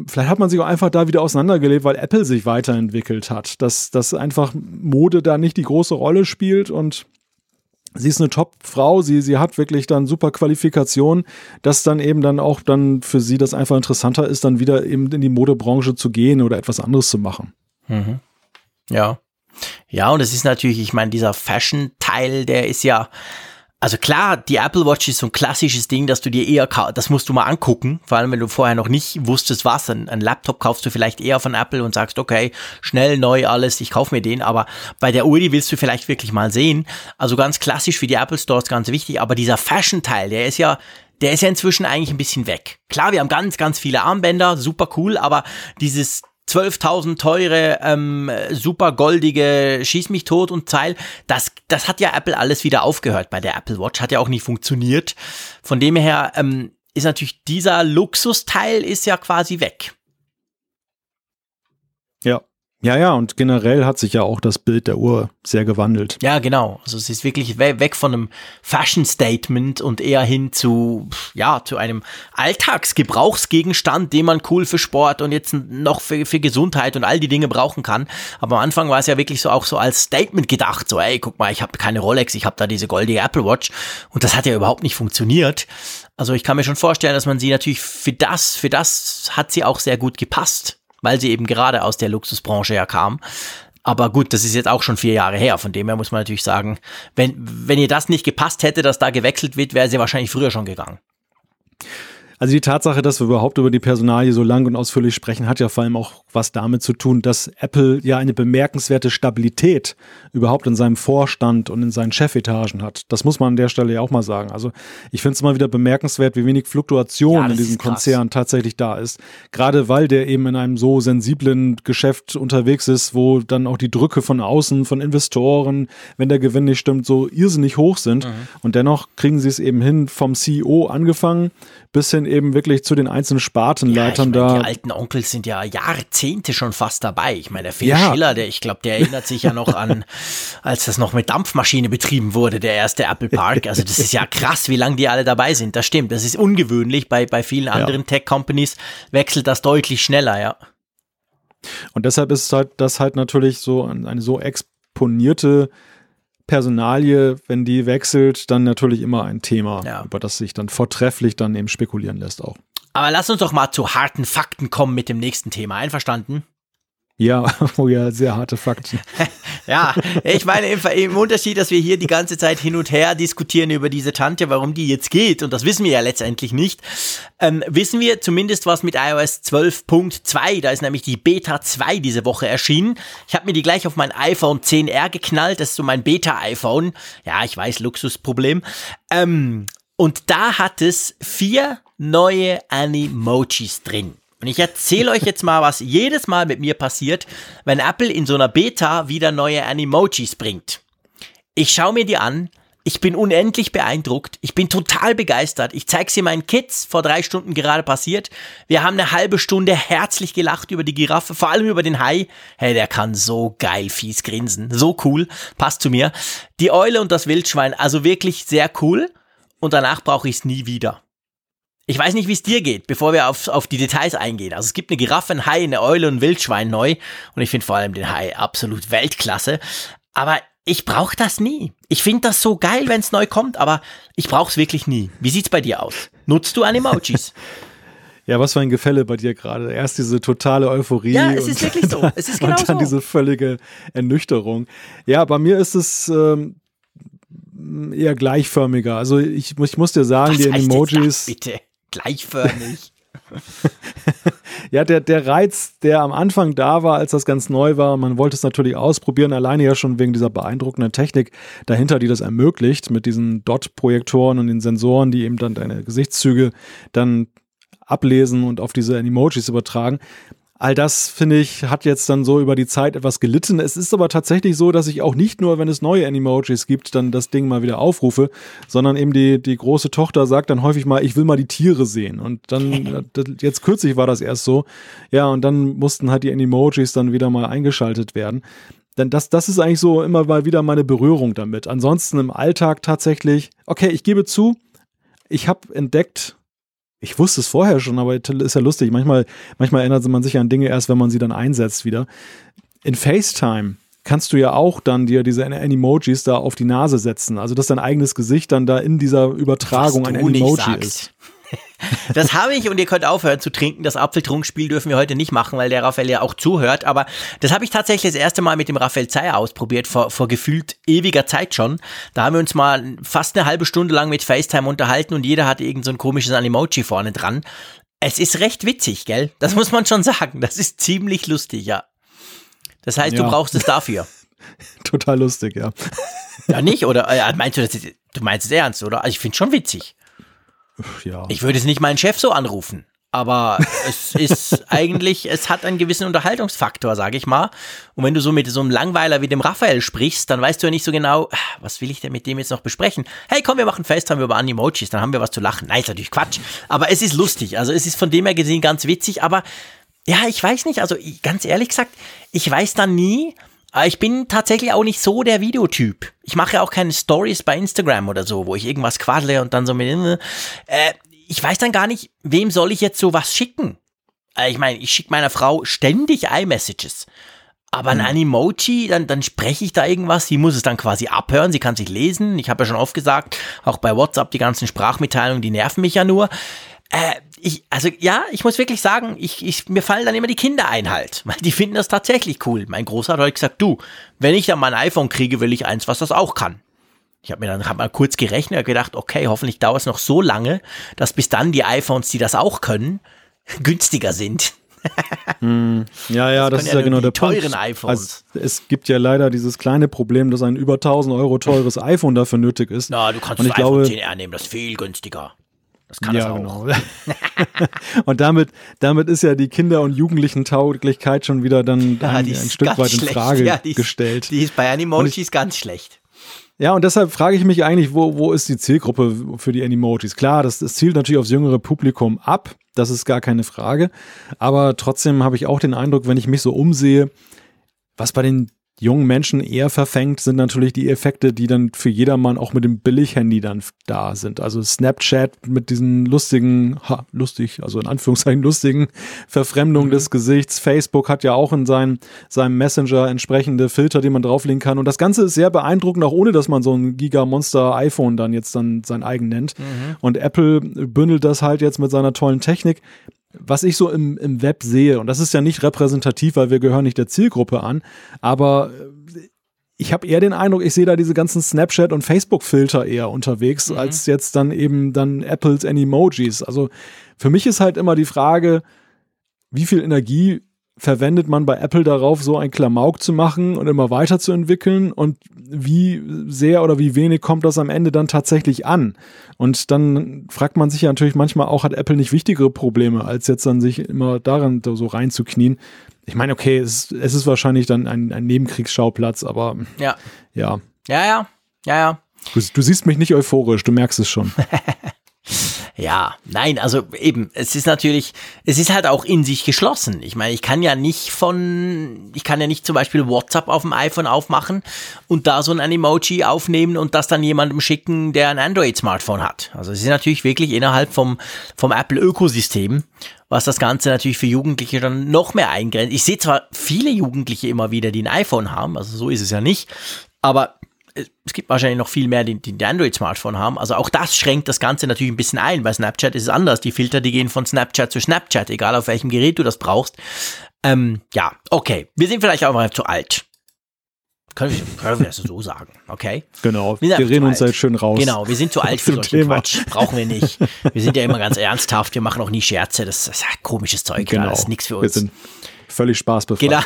vielleicht hat man sich auch einfach da wieder auseinandergelebt, weil Apple sich weiterentwickelt hat, dass, dass einfach Mode da nicht die große Rolle spielt und sie ist eine Top-Frau, sie, sie hat wirklich dann super Qualifikation, dass dann eben dann auch dann für sie das einfach interessanter ist, dann wieder eben in die Modebranche zu gehen oder etwas anderes zu machen. Mhm. Ja. Ja, und es ist natürlich, ich meine, dieser Fashion-Teil, der ist ja, also klar, die Apple Watch ist so ein klassisches Ding, dass du dir eher, das musst du mal angucken, vor allem wenn du vorher noch nicht wusstest, was, ein, ein Laptop kaufst du vielleicht eher von Apple und sagst, okay, schnell, neu, alles, ich kaufe mir den, aber bei der Uhr, die willst du vielleicht wirklich mal sehen. Also ganz klassisch für die Apple Stores ganz wichtig, aber dieser Fashion-Teil, der ist ja, der ist ja inzwischen eigentlich ein bisschen weg. Klar, wir haben ganz, ganz viele Armbänder, super cool, aber dieses 12.000 teure, ähm, super goldige Schieß mich tot und Zeil, das, das hat ja Apple alles wieder aufgehört bei der Apple Watch, hat ja auch nicht funktioniert. Von dem her ähm, ist natürlich dieser Luxusteil ist ja quasi weg. Ja, ja, ja, und generell hat sich ja auch das Bild der Uhr sehr gewandelt. Ja, genau. Also es ist wirklich we weg von einem Fashion-Statement und eher hin zu, ja, zu einem Alltagsgebrauchsgegenstand, den man cool für Sport und jetzt noch für, für Gesundheit und all die Dinge brauchen kann. Aber am Anfang war es ja wirklich so auch so als Statement gedacht, so, ey, guck mal, ich habe keine Rolex, ich habe da diese goldige Apple Watch und das hat ja überhaupt nicht funktioniert. Also ich kann mir schon vorstellen, dass man sie natürlich für das, für das hat sie auch sehr gut gepasst weil sie eben gerade aus der Luxusbranche ja kam. Aber gut, das ist jetzt auch schon vier Jahre her. Von dem her muss man natürlich sagen, wenn, wenn ihr das nicht gepasst hätte, dass da gewechselt wird, wäre sie wahrscheinlich früher schon gegangen. Also die Tatsache, dass wir überhaupt über die Personalie so lang und ausführlich sprechen, hat ja vor allem auch was damit zu tun, dass Apple ja eine bemerkenswerte Stabilität überhaupt in seinem Vorstand und in seinen Chefetagen hat. Das muss man an der Stelle ja auch mal sagen. Also ich finde es immer wieder bemerkenswert, wie wenig Fluktuation ja, in diesem Konzern tatsächlich da ist. Gerade weil der eben in einem so sensiblen Geschäft unterwegs ist, wo dann auch die Drücke von außen, von Investoren, wenn der Gewinn nicht stimmt, so irrsinnig hoch sind. Mhm. Und dennoch kriegen sie es eben hin, vom CEO angefangen bis hin eben wirklich zu den einzelnen Spartenleitern ja, ich mein, da. Die alten Onkels sind ja Jahrzehnte schon fast dabei. Ich meine, der Phil ja. Schiller, der, ich glaube, der erinnert sich ja noch an, [laughs] als das noch mit Dampfmaschine betrieben wurde, der erste Apple Park. Also das ist ja krass, wie lange die alle dabei sind. Das stimmt. Das ist ungewöhnlich. Bei, bei vielen anderen ja. Tech-Companies wechselt das deutlich schneller, ja. Und deshalb ist halt das halt natürlich so eine so exponierte Personalie, wenn die wechselt, dann natürlich immer ein Thema, ja. über das sich dann vortrefflich dann eben spekulieren lässt auch. Aber lass uns doch mal zu harten Fakten kommen mit dem nächsten Thema. Einverstanden? Ja, [laughs] oh ja, sehr harte Fakten. [laughs] ja, ich meine im, im, Unterschied, dass wir hier die ganze Zeit hin und her diskutieren über diese Tante, warum die jetzt geht, und das wissen wir ja letztendlich nicht, ähm, wissen wir zumindest was mit iOS 12.2, da ist nämlich die Beta 2 diese Woche erschienen. Ich habe mir die gleich auf mein iPhone 10R geknallt, das ist so mein Beta-iPhone. Ja, ich weiß, Luxusproblem. Ähm, und da hat es vier neue Animojis drin. Und ich erzähle euch jetzt mal, was jedes Mal mit mir passiert, wenn Apple in so einer Beta wieder neue Animojis bringt. Ich schaue mir die an, ich bin unendlich beeindruckt, ich bin total begeistert. Ich zeige sie meinen Kids, vor drei Stunden gerade passiert. Wir haben eine halbe Stunde herzlich gelacht über die Giraffe, vor allem über den Hai. Hey, der kann so geil fies grinsen, so cool, passt zu mir. Die Eule und das Wildschwein, also wirklich sehr cool. Und danach brauche ich es nie wieder. Ich weiß nicht, wie es dir geht, bevor wir auf, auf die Details eingehen. Also es gibt eine Giraffe, ein Hai, eine Eule und ein Wildschwein neu. Und ich finde vor allem den Hai absolut Weltklasse. Aber ich brauche das nie. Ich finde das so geil, wenn es neu kommt, aber ich brauche es wirklich nie. Wie sieht's bei dir aus? Nutzt du Animojis? [laughs] Ja, was für ein Gefälle bei dir gerade. Erst diese totale Euphorie. Ja, es ist wirklich so. Es ist [laughs] genau und dann so. diese völlige Ernüchterung. Ja, bei mir ist es ähm, eher gleichförmiger. Also ich, ich muss dir sagen, was die Emojis. bitte gleichförmig. [laughs] ja, der, der Reiz, der am Anfang da war, als das ganz neu war, man wollte es natürlich ausprobieren, alleine ja schon wegen dieser beeindruckenden Technik dahinter, die das ermöglicht, mit diesen Dot-Projektoren und den Sensoren, die eben dann deine Gesichtszüge dann ablesen und auf diese Emojis übertragen. All das, finde ich, hat jetzt dann so über die Zeit etwas gelitten. Es ist aber tatsächlich so, dass ich auch nicht nur, wenn es neue Animojis gibt, dann das Ding mal wieder aufrufe, sondern eben die, die große Tochter sagt dann häufig mal, ich will mal die Tiere sehen. Und dann, jetzt kürzlich war das erst so. Ja, und dann mussten halt die Animojis dann wieder mal eingeschaltet werden. Denn das, das ist eigentlich so immer mal wieder meine Berührung damit. Ansonsten im Alltag tatsächlich, okay, ich gebe zu, ich habe entdeckt, ich wusste es vorher schon, aber ist ja lustig. Manchmal, manchmal erinnert man sich an Dinge erst, wenn man sie dann einsetzt wieder. In FaceTime kannst du ja auch dann dir diese Animojis da auf die Nase setzen. Also, dass dein eigenes Gesicht dann da in dieser Übertragung ein Animoji ist. [laughs] Das habe ich und ihr könnt aufhören zu trinken. Das Apfeltrunkspiel dürfen wir heute nicht machen, weil der Raphael ja auch zuhört. Aber das habe ich tatsächlich das erste Mal mit dem Raphael Zeyer ausprobiert, vor, vor gefühlt ewiger Zeit schon. Da haben wir uns mal fast eine halbe Stunde lang mit FaceTime unterhalten und jeder hatte irgend so ein komisches Animoji vorne dran. Es ist recht witzig, gell? Das muss man schon sagen. Das ist ziemlich lustig, ja. Das heißt, ja. du brauchst es dafür. [laughs] Total lustig, ja. Ja, nicht? Oder meinst du das? Du meinst es ernst, oder? Also ich finde es schon witzig. Ja. Ich würde es nicht meinen Chef so anrufen. Aber [laughs] es ist eigentlich, es hat einen gewissen Unterhaltungsfaktor, sage ich mal. Und wenn du so mit so einem Langweiler wie dem Raphael sprichst, dann weißt du ja nicht so genau, ah, was will ich denn mit dem jetzt noch besprechen? Hey, komm, wir machen FaceTime über Animojis, dann haben wir was zu lachen. Nein, ist natürlich Quatsch. Aber es ist lustig. Also es ist von dem her gesehen ganz witzig. Aber ja, ich weiß nicht. Also ganz ehrlich gesagt, ich weiß dann nie, ich bin tatsächlich auch nicht so der Videotyp. Ich mache ja auch keine Stories bei Instagram oder so, wo ich irgendwas quadle und dann so mit. Äh, ich weiß dann gar nicht, wem soll ich jetzt so was schicken? Äh, ich meine, ich schicke meiner Frau ständig iMessages. Aber ein Animoji, dann, dann spreche ich da irgendwas, sie muss es dann quasi abhören, sie kann sich lesen. Ich habe ja schon oft gesagt, auch bei WhatsApp die ganzen Sprachmitteilungen, die nerven mich ja nur. Äh, ich, also ja, ich muss wirklich sagen, ich, ich, mir fallen dann immer die Kinder ein halt, weil die finden das tatsächlich cool. Mein Großer hat heute gesagt, du, wenn ich dann mal ein iPhone kriege, will ich eins, was das auch kann. Ich habe mir dann hab mal kurz gerechnet und gedacht, okay, hoffentlich dauert es noch so lange, dass bis dann die iPhones, die das auch können, [laughs] günstiger sind. hm, ja, ja, das, das ist ja, ja genau der teuren Punkt. iPhones. Also, es gibt ja leider dieses kleine Problem, dass ein über 1000 Euro teures iPhone dafür nötig ist. Na, du kannst und das iPhone 10R nehmen, das ist viel günstiger. Das kann ja, das auch. Genau. [laughs] und damit, damit ist ja die Kinder- und Jugendlichen-Tauglichkeit schon wieder dann [laughs] ja, ein, ein Stück weit in Frage ja, die gestellt. Die ist bei Animojis ganz schlecht. Ja, und deshalb frage ich mich eigentlich, wo, wo ist die Zielgruppe für die Animojis? Klar, das, das zielt natürlich aufs jüngere Publikum ab, das ist gar keine Frage. Aber trotzdem habe ich auch den Eindruck, wenn ich mich so umsehe, was bei den jungen Menschen eher verfängt, sind natürlich die Effekte, die dann für jedermann auch mit dem Billighandy dann da sind. Also Snapchat mit diesen lustigen, ha, lustig, also in Anführungszeichen lustigen Verfremdung mhm. des Gesichts. Facebook hat ja auch in seinem, seinem Messenger entsprechende Filter, die man drauflegen kann. Und das Ganze ist sehr beeindruckend, auch ohne, dass man so ein Giga-Monster-iPhone dann jetzt dann sein eigen nennt. Mhm. Und Apple bündelt das halt jetzt mit seiner tollen Technik was ich so im, im Web sehe, und das ist ja nicht repräsentativ, weil wir gehören nicht der Zielgruppe an, aber äh, ich habe eher den Eindruck, ich sehe da diese ganzen Snapchat- und Facebook-Filter eher unterwegs, mhm. als jetzt dann eben dann Apples Emojis. Also für mich ist halt immer die Frage, wie viel Energie verwendet man bei Apple darauf, so ein Klamauk zu machen und immer weiterzuentwickeln und wie sehr oder wie wenig kommt das am Ende dann tatsächlich an? Und dann fragt man sich ja natürlich manchmal auch, hat Apple nicht wichtigere Probleme, als jetzt dann sich immer daran so reinzuknien? Ich meine, okay, es, es ist wahrscheinlich dann ein, ein Nebenkriegsschauplatz, aber ja. Ja, ja, ja, ja. ja. Du, du siehst mich nicht euphorisch, du merkst es schon. [laughs] Ja, nein, also eben, es ist natürlich, es ist halt auch in sich geschlossen. Ich meine, ich kann ja nicht von, ich kann ja nicht zum Beispiel WhatsApp auf dem iPhone aufmachen und da so ein Emoji aufnehmen und das dann jemandem schicken, der ein Android-Smartphone hat. Also es ist natürlich wirklich innerhalb vom, vom Apple-Ökosystem, was das Ganze natürlich für Jugendliche dann noch mehr eingrenzt. Ich sehe zwar viele Jugendliche immer wieder, die ein iPhone haben, also so ist es ja nicht, aber es gibt wahrscheinlich noch viel mehr, die, die ein Android-Smartphone haben. Also auch das schränkt das Ganze natürlich ein bisschen ein. Bei Snapchat ist es anders. Die Filter, die gehen von Snapchat zu Snapchat, egal auf welchem Gerät du das brauchst. Ähm, ja, okay. Wir sind vielleicht auch mal zu alt. Können wir, können wir das so [laughs] sagen, okay? Genau, wir, wir reden uns halt schön raus. Genau, wir sind zu [laughs] alt für solchen Quatsch. Brauchen wir nicht. Wir sind ja immer ganz ernsthaft, wir machen auch nie Scherze. Das ist ja komisches Zeug, genau. das ist nichts für uns. Wir sind völlig spaßbefreit. Genau,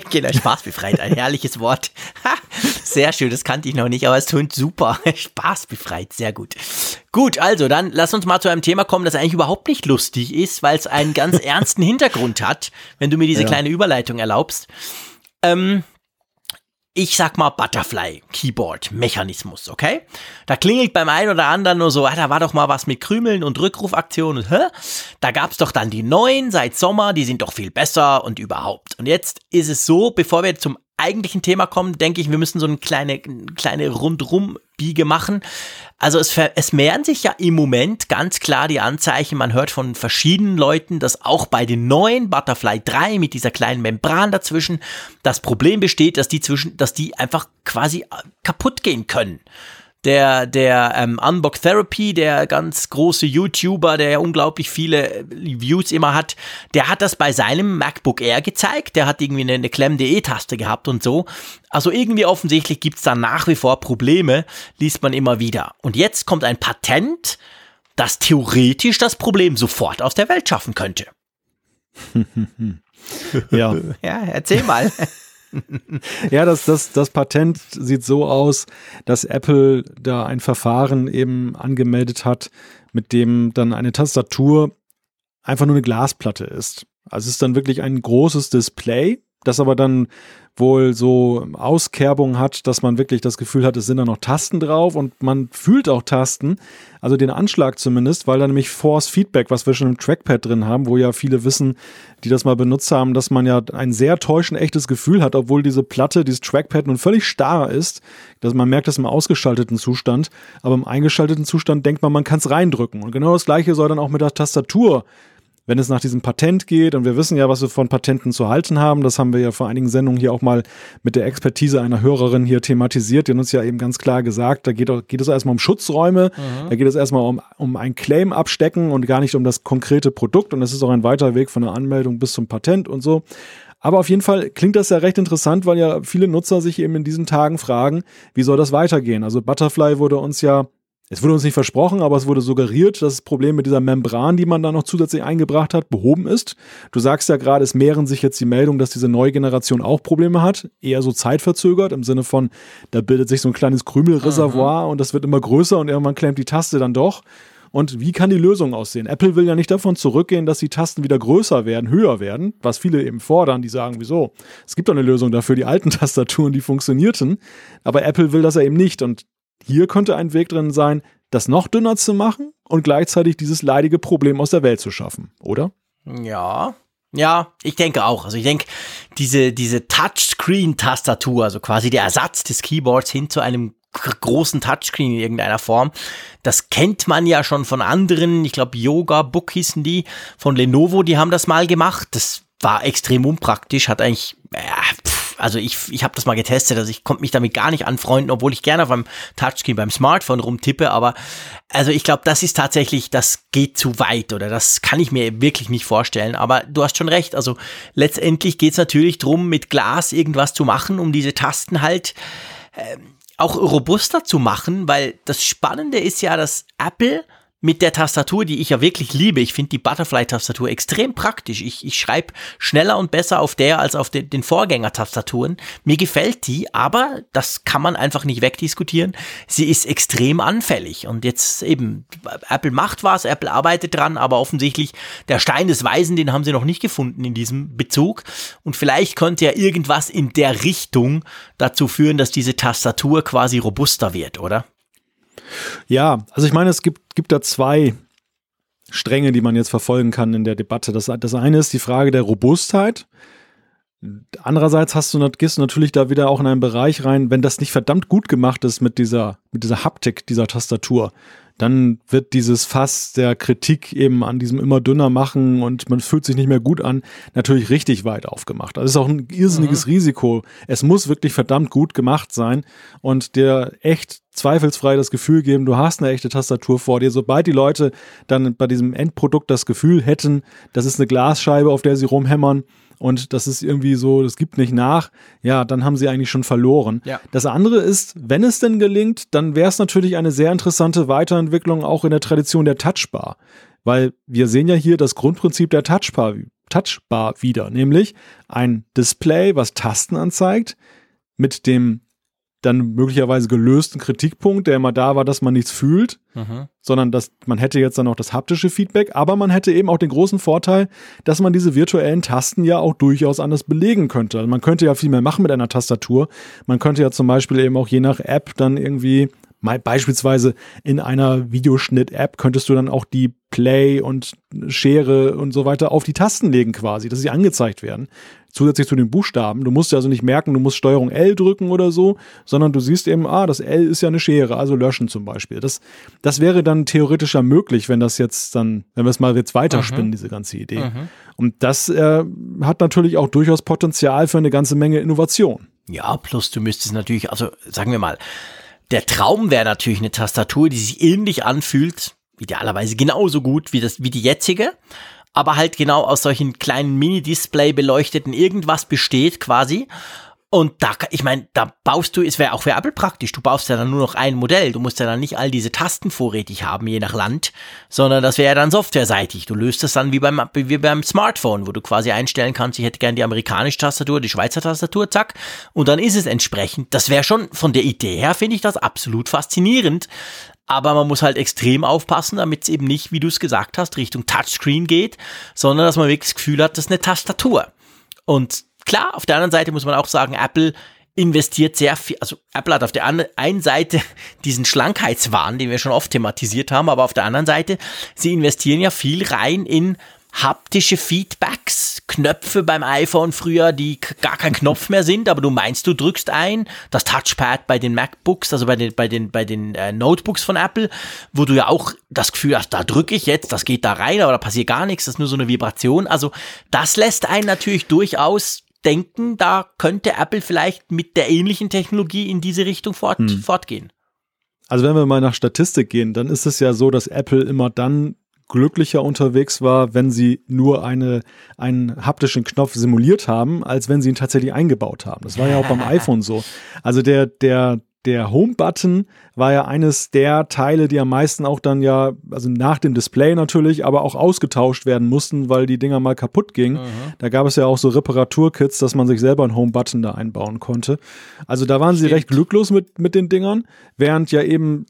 [laughs] genau spaßbefreit, ein herrliches Wort. sehr schön, das kannte ich noch nicht, aber es tönt super. [laughs] spaßbefreit, sehr gut. Gut, also dann lass uns mal zu einem Thema kommen, das eigentlich überhaupt nicht lustig ist, weil es einen ganz [laughs] ernsten Hintergrund hat, wenn du mir diese ja. kleine Überleitung erlaubst. Ähm, ich sag mal Butterfly Keyboard Mechanismus, okay? Da klingelt beim einen oder anderen nur so, ah, da war doch mal was mit Krümeln und Rückrufaktionen. Hä? Da gab's doch dann die neuen seit Sommer, die sind doch viel besser und überhaupt. Und jetzt ist es so, bevor wir zum eigentlichen Thema kommen, denke ich, wir müssen so eine kleine, kleine Rundrum-Biege machen. Also es, es mehren sich ja im Moment ganz klar die Anzeichen. Man hört von verschiedenen Leuten, dass auch bei den neuen Butterfly 3 mit dieser kleinen Membran dazwischen das Problem besteht, dass die zwischen, dass die einfach quasi kaputt gehen können der, der ähm, Unbox Therapy, der ganz große YouTuber, der ja unglaublich viele Views immer hat, der hat das bei seinem MacBook Air gezeigt. Der hat irgendwie eine, eine Klemm.de-Taste gehabt und so. Also irgendwie offensichtlich gibt's da nach wie vor Probleme, liest man immer wieder. Und jetzt kommt ein Patent, das theoretisch das Problem sofort aus der Welt schaffen könnte. [laughs] ja. ja, erzähl mal. [laughs] [laughs] ja, das, das, das Patent sieht so aus, dass Apple da ein Verfahren eben angemeldet hat, mit dem dann eine Tastatur einfach nur eine Glasplatte ist. Also es ist dann wirklich ein großes Display, das aber dann wohl so Auskerbung hat, dass man wirklich das Gefühl hat, es sind da noch Tasten drauf und man fühlt auch Tasten, also den Anschlag zumindest, weil da nämlich Force Feedback, was wir schon im Trackpad drin haben, wo ja viele wissen, die das mal benutzt haben, dass man ja ein sehr täuschend echtes Gefühl hat, obwohl diese Platte, dieses Trackpad nun völlig starr ist, dass man merkt das im ausgeschalteten Zustand, aber im eingeschalteten Zustand denkt man, man kann es reindrücken. Und genau das gleiche soll dann auch mit der Tastatur wenn es nach diesem Patent geht, und wir wissen ja, was wir von Patenten zu halten haben, das haben wir ja vor einigen Sendungen hier auch mal mit der Expertise einer Hörerin hier thematisiert, die hat uns ja eben ganz klar gesagt, da geht, geht es erstmal um Schutzräume, mhm. da geht es erstmal um, um ein Claim abstecken und gar nicht um das konkrete Produkt und das ist auch ein weiter Weg von der Anmeldung bis zum Patent und so. Aber auf jeden Fall klingt das ja recht interessant, weil ja viele Nutzer sich eben in diesen Tagen fragen, wie soll das weitergehen? Also Butterfly wurde uns ja es wurde uns nicht versprochen, aber es wurde suggeriert, dass das Problem mit dieser Membran, die man da noch zusätzlich eingebracht hat, behoben ist. Du sagst ja gerade, es mehren sich jetzt die Meldungen, dass diese neue Generation auch Probleme hat. Eher so zeitverzögert, im Sinne von, da bildet sich so ein kleines Krümelreservoir mhm. und das wird immer größer und irgendwann klemmt die Taste dann doch. Und wie kann die Lösung aussehen? Apple will ja nicht davon zurückgehen, dass die Tasten wieder größer werden, höher werden, was viele eben fordern, die sagen, wieso? Es gibt doch eine Lösung dafür, die alten [laughs] Tastaturen, die funktionierten. Aber Apple will das ja eben nicht. Und hier könnte ein Weg drin sein, das noch dünner zu machen und gleichzeitig dieses leidige Problem aus der Welt zu schaffen, oder? Ja, ja, ich denke auch. Also ich denke, diese, diese Touchscreen-Tastatur, also quasi der Ersatz des Keyboards hin zu einem großen Touchscreen in irgendeiner Form. Das kennt man ja schon von anderen. Ich glaube, Yoga Book hießen die von Lenovo, die haben das mal gemacht. Das war extrem unpraktisch, hat eigentlich, ja, pff, also ich, ich habe das mal getestet, also ich konnte mich damit gar nicht anfreunden, obwohl ich gerne auf einem Touchscreen beim Smartphone rumtippe, aber also ich glaube, das ist tatsächlich, das geht zu weit oder das kann ich mir wirklich nicht vorstellen, aber du hast schon recht, also letztendlich geht's natürlich drum, mit Glas irgendwas zu machen, um diese Tasten halt äh, auch robuster zu machen, weil das Spannende ist ja, dass Apple mit der Tastatur, die ich ja wirklich liebe. Ich finde die Butterfly-Tastatur extrem praktisch. Ich, ich schreibe schneller und besser auf der als auf den, den Vorgänger-Tastaturen. Mir gefällt die, aber das kann man einfach nicht wegdiskutieren. Sie ist extrem anfällig. Und jetzt eben, Apple macht was, Apple arbeitet dran, aber offensichtlich der Stein des Weisen, den haben sie noch nicht gefunden in diesem Bezug. Und vielleicht könnte ja irgendwas in der Richtung dazu führen, dass diese Tastatur quasi robuster wird, oder? Ja, also ich meine, es gibt, gibt da zwei Stränge, die man jetzt verfolgen kann in der Debatte. Das, das eine ist die Frage der Robustheit. Andererseits hast du, gehst du natürlich da wieder auch in einen Bereich rein, wenn das nicht verdammt gut gemacht ist mit dieser, mit dieser Haptik dieser Tastatur, dann wird dieses Fass der Kritik eben an diesem immer dünner machen und man fühlt sich nicht mehr gut an, natürlich richtig weit aufgemacht. Das also ist auch ein irrsinniges mhm. Risiko. Es muss wirklich verdammt gut gemacht sein und der echt zweifelsfrei das Gefühl geben, du hast eine echte Tastatur vor dir. Sobald die Leute dann bei diesem Endprodukt das Gefühl hätten, das ist eine Glasscheibe, auf der sie rumhämmern, und das ist irgendwie so, das gibt nicht nach, ja, dann haben sie eigentlich schon verloren. Ja. Das andere ist, wenn es denn gelingt, dann wäre es natürlich eine sehr interessante Weiterentwicklung auch in der Tradition der Touchbar. Weil wir sehen ja hier das Grundprinzip der Touchbar, Touchbar wieder, nämlich ein Display, was Tasten anzeigt, mit dem dann möglicherweise gelösten Kritikpunkt, der immer da war, dass man nichts fühlt, mhm. sondern dass man hätte jetzt dann auch das haptische Feedback, aber man hätte eben auch den großen Vorteil, dass man diese virtuellen Tasten ja auch durchaus anders belegen könnte. Also man könnte ja viel mehr machen mit einer Tastatur. Man könnte ja zum Beispiel eben auch je nach App dann irgendwie mal beispielsweise in einer Videoschnitt-App könntest du dann auch die Play und Schere und so weiter auf die Tasten legen quasi, dass sie angezeigt werden. Zusätzlich zu den Buchstaben. Du musst ja also nicht merken, du musst Steuerung L drücken oder so, sondern du siehst eben, ah, das L ist ja eine Schere, also löschen zum Beispiel. Das, das wäre dann theoretisch ja möglich, wenn das jetzt dann, wenn wir es mal jetzt weiterspinnen, mhm. diese ganze Idee. Mhm. Und das äh, hat natürlich auch durchaus Potenzial für eine ganze Menge Innovation. Ja, plus du müsstest natürlich, also sagen wir mal, der Traum wäre natürlich eine Tastatur, die sich ähnlich anfühlt, idealerweise genauso gut wie, das, wie die jetzige, aber halt genau aus solchen kleinen Mini-Display beleuchteten irgendwas besteht quasi Und da, ich meine, da baust du, es wäre auch für Apple praktisch, du baust ja dann nur noch ein Modell, du musst ja dann nicht all diese Tasten vorrätig haben, je nach Land, sondern das wäre ja dann softwareseitig. Du löst das dann wie beim, wie beim Smartphone, wo du quasi einstellen kannst, ich hätte gern die amerikanische Tastatur, die Schweizer Tastatur, zack, und dann ist es entsprechend. Das wäre schon, von der Idee her finde ich das absolut faszinierend. Aber man muss halt extrem aufpassen, damit es eben nicht, wie du es gesagt hast, Richtung Touchscreen geht, sondern dass man wirklich das Gefühl hat, das ist eine Tastatur. Und Klar, auf der anderen Seite muss man auch sagen, Apple investiert sehr viel, also Apple hat auf der einen Seite [laughs] diesen Schlankheitswahn, den wir schon oft thematisiert haben, aber auf der anderen Seite, sie investieren ja viel rein in haptische Feedbacks, Knöpfe beim iPhone früher, die gar kein Knopf mehr sind, aber du meinst, du drückst ein, das Touchpad bei den MacBooks, also bei den, bei den, bei den äh, Notebooks von Apple, wo du ja auch das Gefühl hast, da drücke ich jetzt, das geht da rein, aber da passiert gar nichts, das ist nur so eine Vibration. Also das lässt einen natürlich durchaus denken, da könnte Apple vielleicht mit der ähnlichen Technologie in diese Richtung fort, hm. fortgehen. Also wenn wir mal nach Statistik gehen, dann ist es ja so, dass Apple immer dann glücklicher unterwegs war, wenn sie nur eine, einen haptischen Knopf simuliert haben, als wenn sie ihn tatsächlich eingebaut haben. Das war ja auch beim [laughs] iPhone so. Also der, der, der Home-Button war ja eines der Teile, die am meisten auch dann ja, also nach dem Display natürlich, aber auch ausgetauscht werden mussten, weil die Dinger mal kaputt gingen. Mhm. Da gab es ja auch so Reparaturkits, dass man sich selber einen Home-Button da einbauen konnte. Also da waren Stimmt. sie recht glücklos mit, mit den Dingern, während ja eben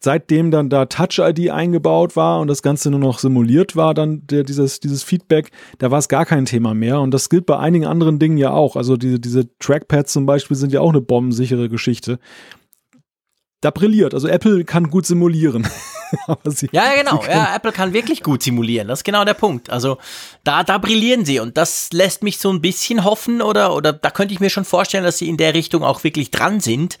seitdem dann da Touch-ID eingebaut war und das Ganze nur noch simuliert war, dann der, dieses, dieses Feedback, da war es gar kein Thema mehr. Und das gilt bei einigen anderen Dingen ja auch. Also diese, diese Trackpads zum Beispiel sind ja auch eine bombensichere Geschichte. Da brilliert. Also Apple kann gut simulieren. [laughs] sie, ja, ja, genau. Ja, Apple kann wirklich gut simulieren. Das ist genau der Punkt. Also da, da brillieren sie und das lässt mich so ein bisschen hoffen oder, oder da könnte ich mir schon vorstellen, dass sie in der Richtung auch wirklich dran sind.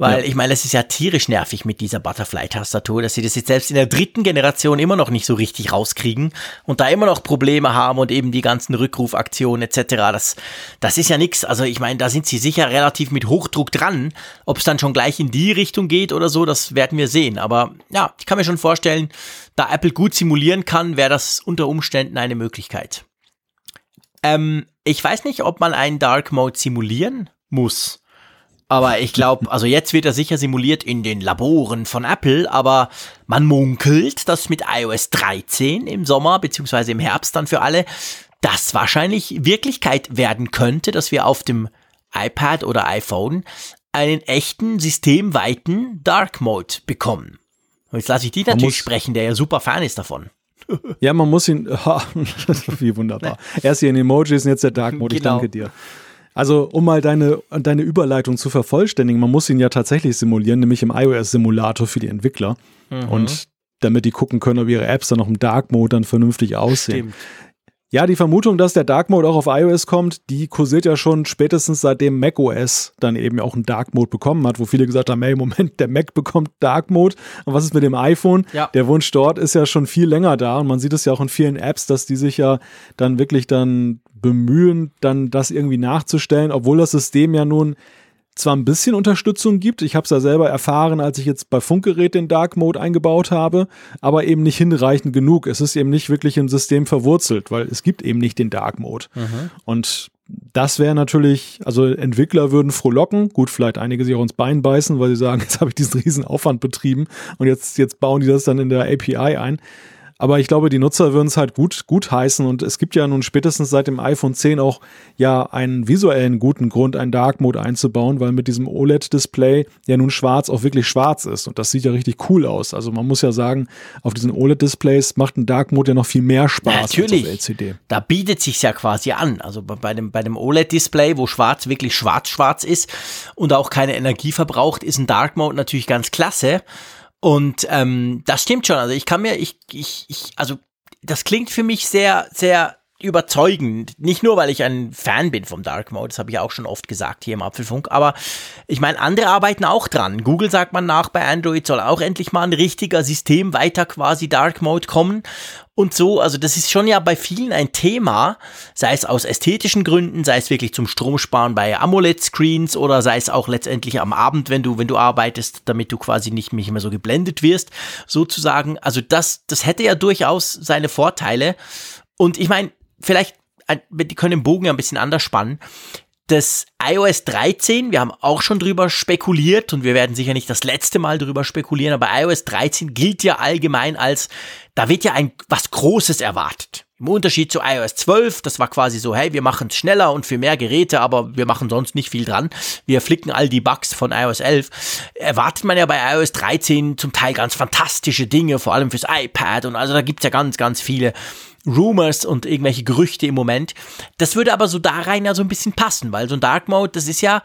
Weil ja. ich meine, es ist ja tierisch nervig mit dieser Butterfly-Tastatur, dass sie das jetzt selbst in der dritten Generation immer noch nicht so richtig rauskriegen und da immer noch Probleme haben und eben die ganzen Rückrufaktionen etc. Das, das ist ja nix. Also ich meine, da sind sie sicher relativ mit Hochdruck dran. Ob es dann schon gleich in die Richtung geht oder so, das werden wir sehen. Aber ja, ich kann mir schon vorstellen, da Apple gut simulieren kann, wäre das unter Umständen eine Möglichkeit. Ähm, ich weiß nicht, ob man einen Dark Mode simulieren muss. Aber ich glaube, also jetzt wird er sicher simuliert in den Laboren von Apple, aber man munkelt, dass mit iOS 13 im Sommer beziehungsweise im Herbst dann für alle das wahrscheinlich Wirklichkeit werden könnte, dass wir auf dem iPad oder iPhone einen echten systemweiten Dark Mode bekommen. Und jetzt lasse ich die natürlich sprechen, der ja super Fan ist davon. Ja, man muss ihn, [laughs] oh, wie wunderbar. [laughs] Erst hier in Emojis und jetzt der Dark Mode, genau. ich danke dir. Also, um mal deine, deine Überleitung zu vervollständigen, man muss ihn ja tatsächlich simulieren, nämlich im iOS-Simulator für die Entwickler. Mhm. Und damit die gucken können, ob ihre Apps dann noch im Dark Mode dann vernünftig aussehen. Stimmt. Ja, die Vermutung, dass der Dark Mode auch auf iOS kommt, die kursiert ja schon spätestens seitdem macOS dann eben auch einen Dark Mode bekommen hat, wo viele gesagt haben, hey, Moment, der Mac bekommt Dark Mode. Und was ist mit dem iPhone? Ja. Der Wunsch dort ist ja schon viel länger da und man sieht es ja auch in vielen Apps, dass die sich ja dann wirklich dann bemühen, dann das irgendwie nachzustellen, obwohl das System ja nun zwar ein bisschen Unterstützung gibt. Ich habe es ja selber erfahren, als ich jetzt bei Funkgerät den Dark Mode eingebaut habe, aber eben nicht hinreichend genug. Es ist eben nicht wirklich im System verwurzelt, weil es gibt eben nicht den Dark Mode. Mhm. Und das wäre natürlich, also Entwickler würden frohlocken. Gut, vielleicht einige sich auch ins Bein beißen, weil sie sagen, [laughs] jetzt habe ich diesen riesen Aufwand betrieben und jetzt, jetzt bauen die das dann in der API ein. Aber ich glaube, die Nutzer würden es halt gut, gut heißen und es gibt ja nun spätestens seit dem iPhone 10 auch ja einen visuellen guten Grund, einen Dark Mode einzubauen, weil mit diesem OLED-Display ja nun schwarz auch wirklich schwarz ist und das sieht ja richtig cool aus. Also man muss ja sagen, auf diesen OLED-Displays macht ein Dark Mode ja noch viel mehr Spaß Natürlich. als auf LCD. Da bietet sich ja quasi an. Also bei dem, bei dem OLED-Display, wo schwarz wirklich schwarz-schwarz ist und auch keine Energie verbraucht, ist ein Dark Mode natürlich ganz klasse. Und ähm, das stimmt schon. Also ich kann mir, ich, ich, ich, also das klingt für mich sehr, sehr überzeugend. Nicht nur, weil ich ein Fan bin vom Dark Mode, das habe ich auch schon oft gesagt hier im Apfelfunk, aber ich meine, andere arbeiten auch dran. Google sagt man nach, bei Android soll auch endlich mal ein richtiger System weiter quasi Dark Mode kommen. Und so, also das ist schon ja bei vielen ein Thema, sei es aus ästhetischen Gründen, sei es wirklich zum Stromsparen bei AMOLED-Screens oder sei es auch letztendlich am Abend, wenn du, wenn du arbeitest, damit du quasi nicht, mehr so geblendet wirst, sozusagen. Also das, das hätte ja durchaus seine Vorteile. Und ich meine, vielleicht, die können den Bogen ja ein bisschen anders spannen. Das iOS 13, wir haben auch schon drüber spekuliert und wir werden sicher nicht das letzte Mal drüber spekulieren, aber iOS 13 gilt ja allgemein als, da wird ja ein was Großes erwartet. Im Unterschied zu iOS 12, das war quasi so, hey, wir machen es schneller und für mehr Geräte, aber wir machen sonst nicht viel dran. Wir flicken all die Bugs von iOS 11. Erwartet man ja bei iOS 13 zum Teil ganz fantastische Dinge, vor allem fürs iPad und also da gibt's ja ganz, ganz viele Rumors und irgendwelche Gerüchte im Moment. Das würde aber so da rein ja so ein bisschen passen, weil so ein Dark Mode, das ist ja,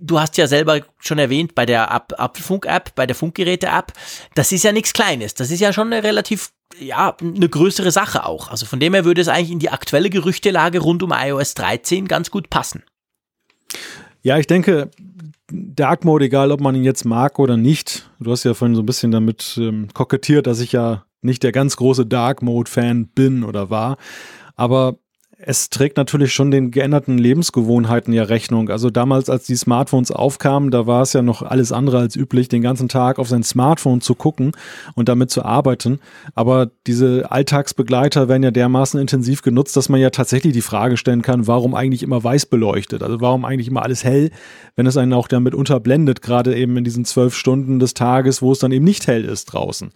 du hast ja selber schon erwähnt bei der Apfelfunk-App, bei der Funkgeräte-App, das ist ja nichts Kleines. Das ist ja schon eine relativ, ja, eine größere Sache auch. Also von dem her würde es eigentlich in die aktuelle Gerüchtelage rund um iOS 13 ganz gut passen. Ja, ich denke, Dark Mode, egal ob man ihn jetzt mag oder nicht, du hast ja vorhin so ein bisschen damit ähm, kokettiert, dass ich ja nicht der ganz große Dark Mode-Fan bin oder war. Aber es trägt natürlich schon den geänderten Lebensgewohnheiten ja Rechnung. Also damals, als die Smartphones aufkamen, da war es ja noch alles andere als üblich, den ganzen Tag auf sein Smartphone zu gucken und damit zu arbeiten. Aber diese Alltagsbegleiter werden ja dermaßen intensiv genutzt, dass man ja tatsächlich die Frage stellen kann, warum eigentlich immer weiß beleuchtet? Also warum eigentlich immer alles hell, wenn es einen auch damit unterblendet, gerade eben in diesen zwölf Stunden des Tages, wo es dann eben nicht hell ist draußen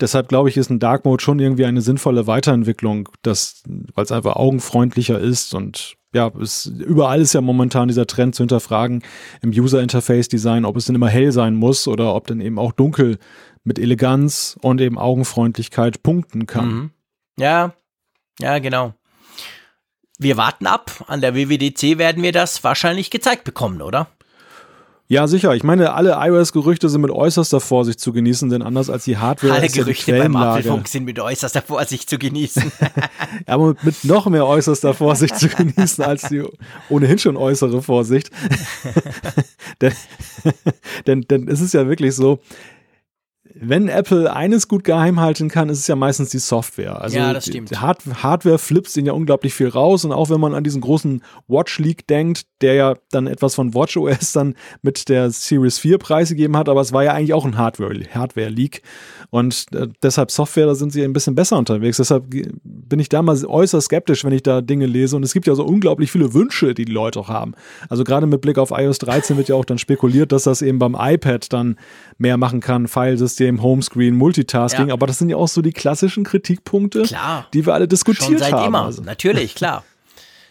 deshalb glaube ich, ist ein Dark Mode schon irgendwie eine sinnvolle Weiterentwicklung, weil es einfach augenfreundlicher ist und ja, es, überall ist ja momentan dieser Trend zu hinterfragen im User Interface Design, ob es denn immer hell sein muss oder ob dann eben auch dunkel mit Eleganz und eben Augenfreundlichkeit punkten kann. Mhm. Ja, ja, genau. Wir warten ab. An der WWDC werden wir das wahrscheinlich gezeigt bekommen, oder? Ja, sicher. Ich meine, alle iOS-Gerüchte sind mit äußerster Vorsicht zu genießen, denn anders als die Hardware. Alle Gerüchte ja beim Apfelfunk sind mit äußerster Vorsicht zu genießen. [laughs] ja, aber mit noch mehr äußerster Vorsicht zu [laughs] genießen als die ohnehin schon äußere Vorsicht. [laughs] denn, denn, denn es ist ja wirklich so, wenn Apple eines gut geheim halten kann, ist es ja meistens die Software. Also ja, das stimmt. Hard Hardware flips ihnen ja unglaublich viel raus und auch wenn man an diesen großen Watch Leak denkt, der ja dann etwas von WatchOS dann mit der Series 4 preisgegeben hat, aber es war ja eigentlich auch ein Hardware, Hardware Leak und äh, deshalb Software, da sind sie ein bisschen besser unterwegs. Deshalb bin ich da mal äußerst skeptisch, wenn ich da Dinge lese und es gibt ja so unglaublich viele Wünsche, die die Leute auch haben. Also gerade mit Blick auf iOS 13 wird ja auch dann spekuliert, dass das eben beim iPad dann mehr machen kann, Filesystem, Homescreen, Multitasking, ja. aber das sind ja auch so die klassischen Kritikpunkte, klar. die wir alle diskutiert Schon seit haben. Immer. Also. Natürlich, klar.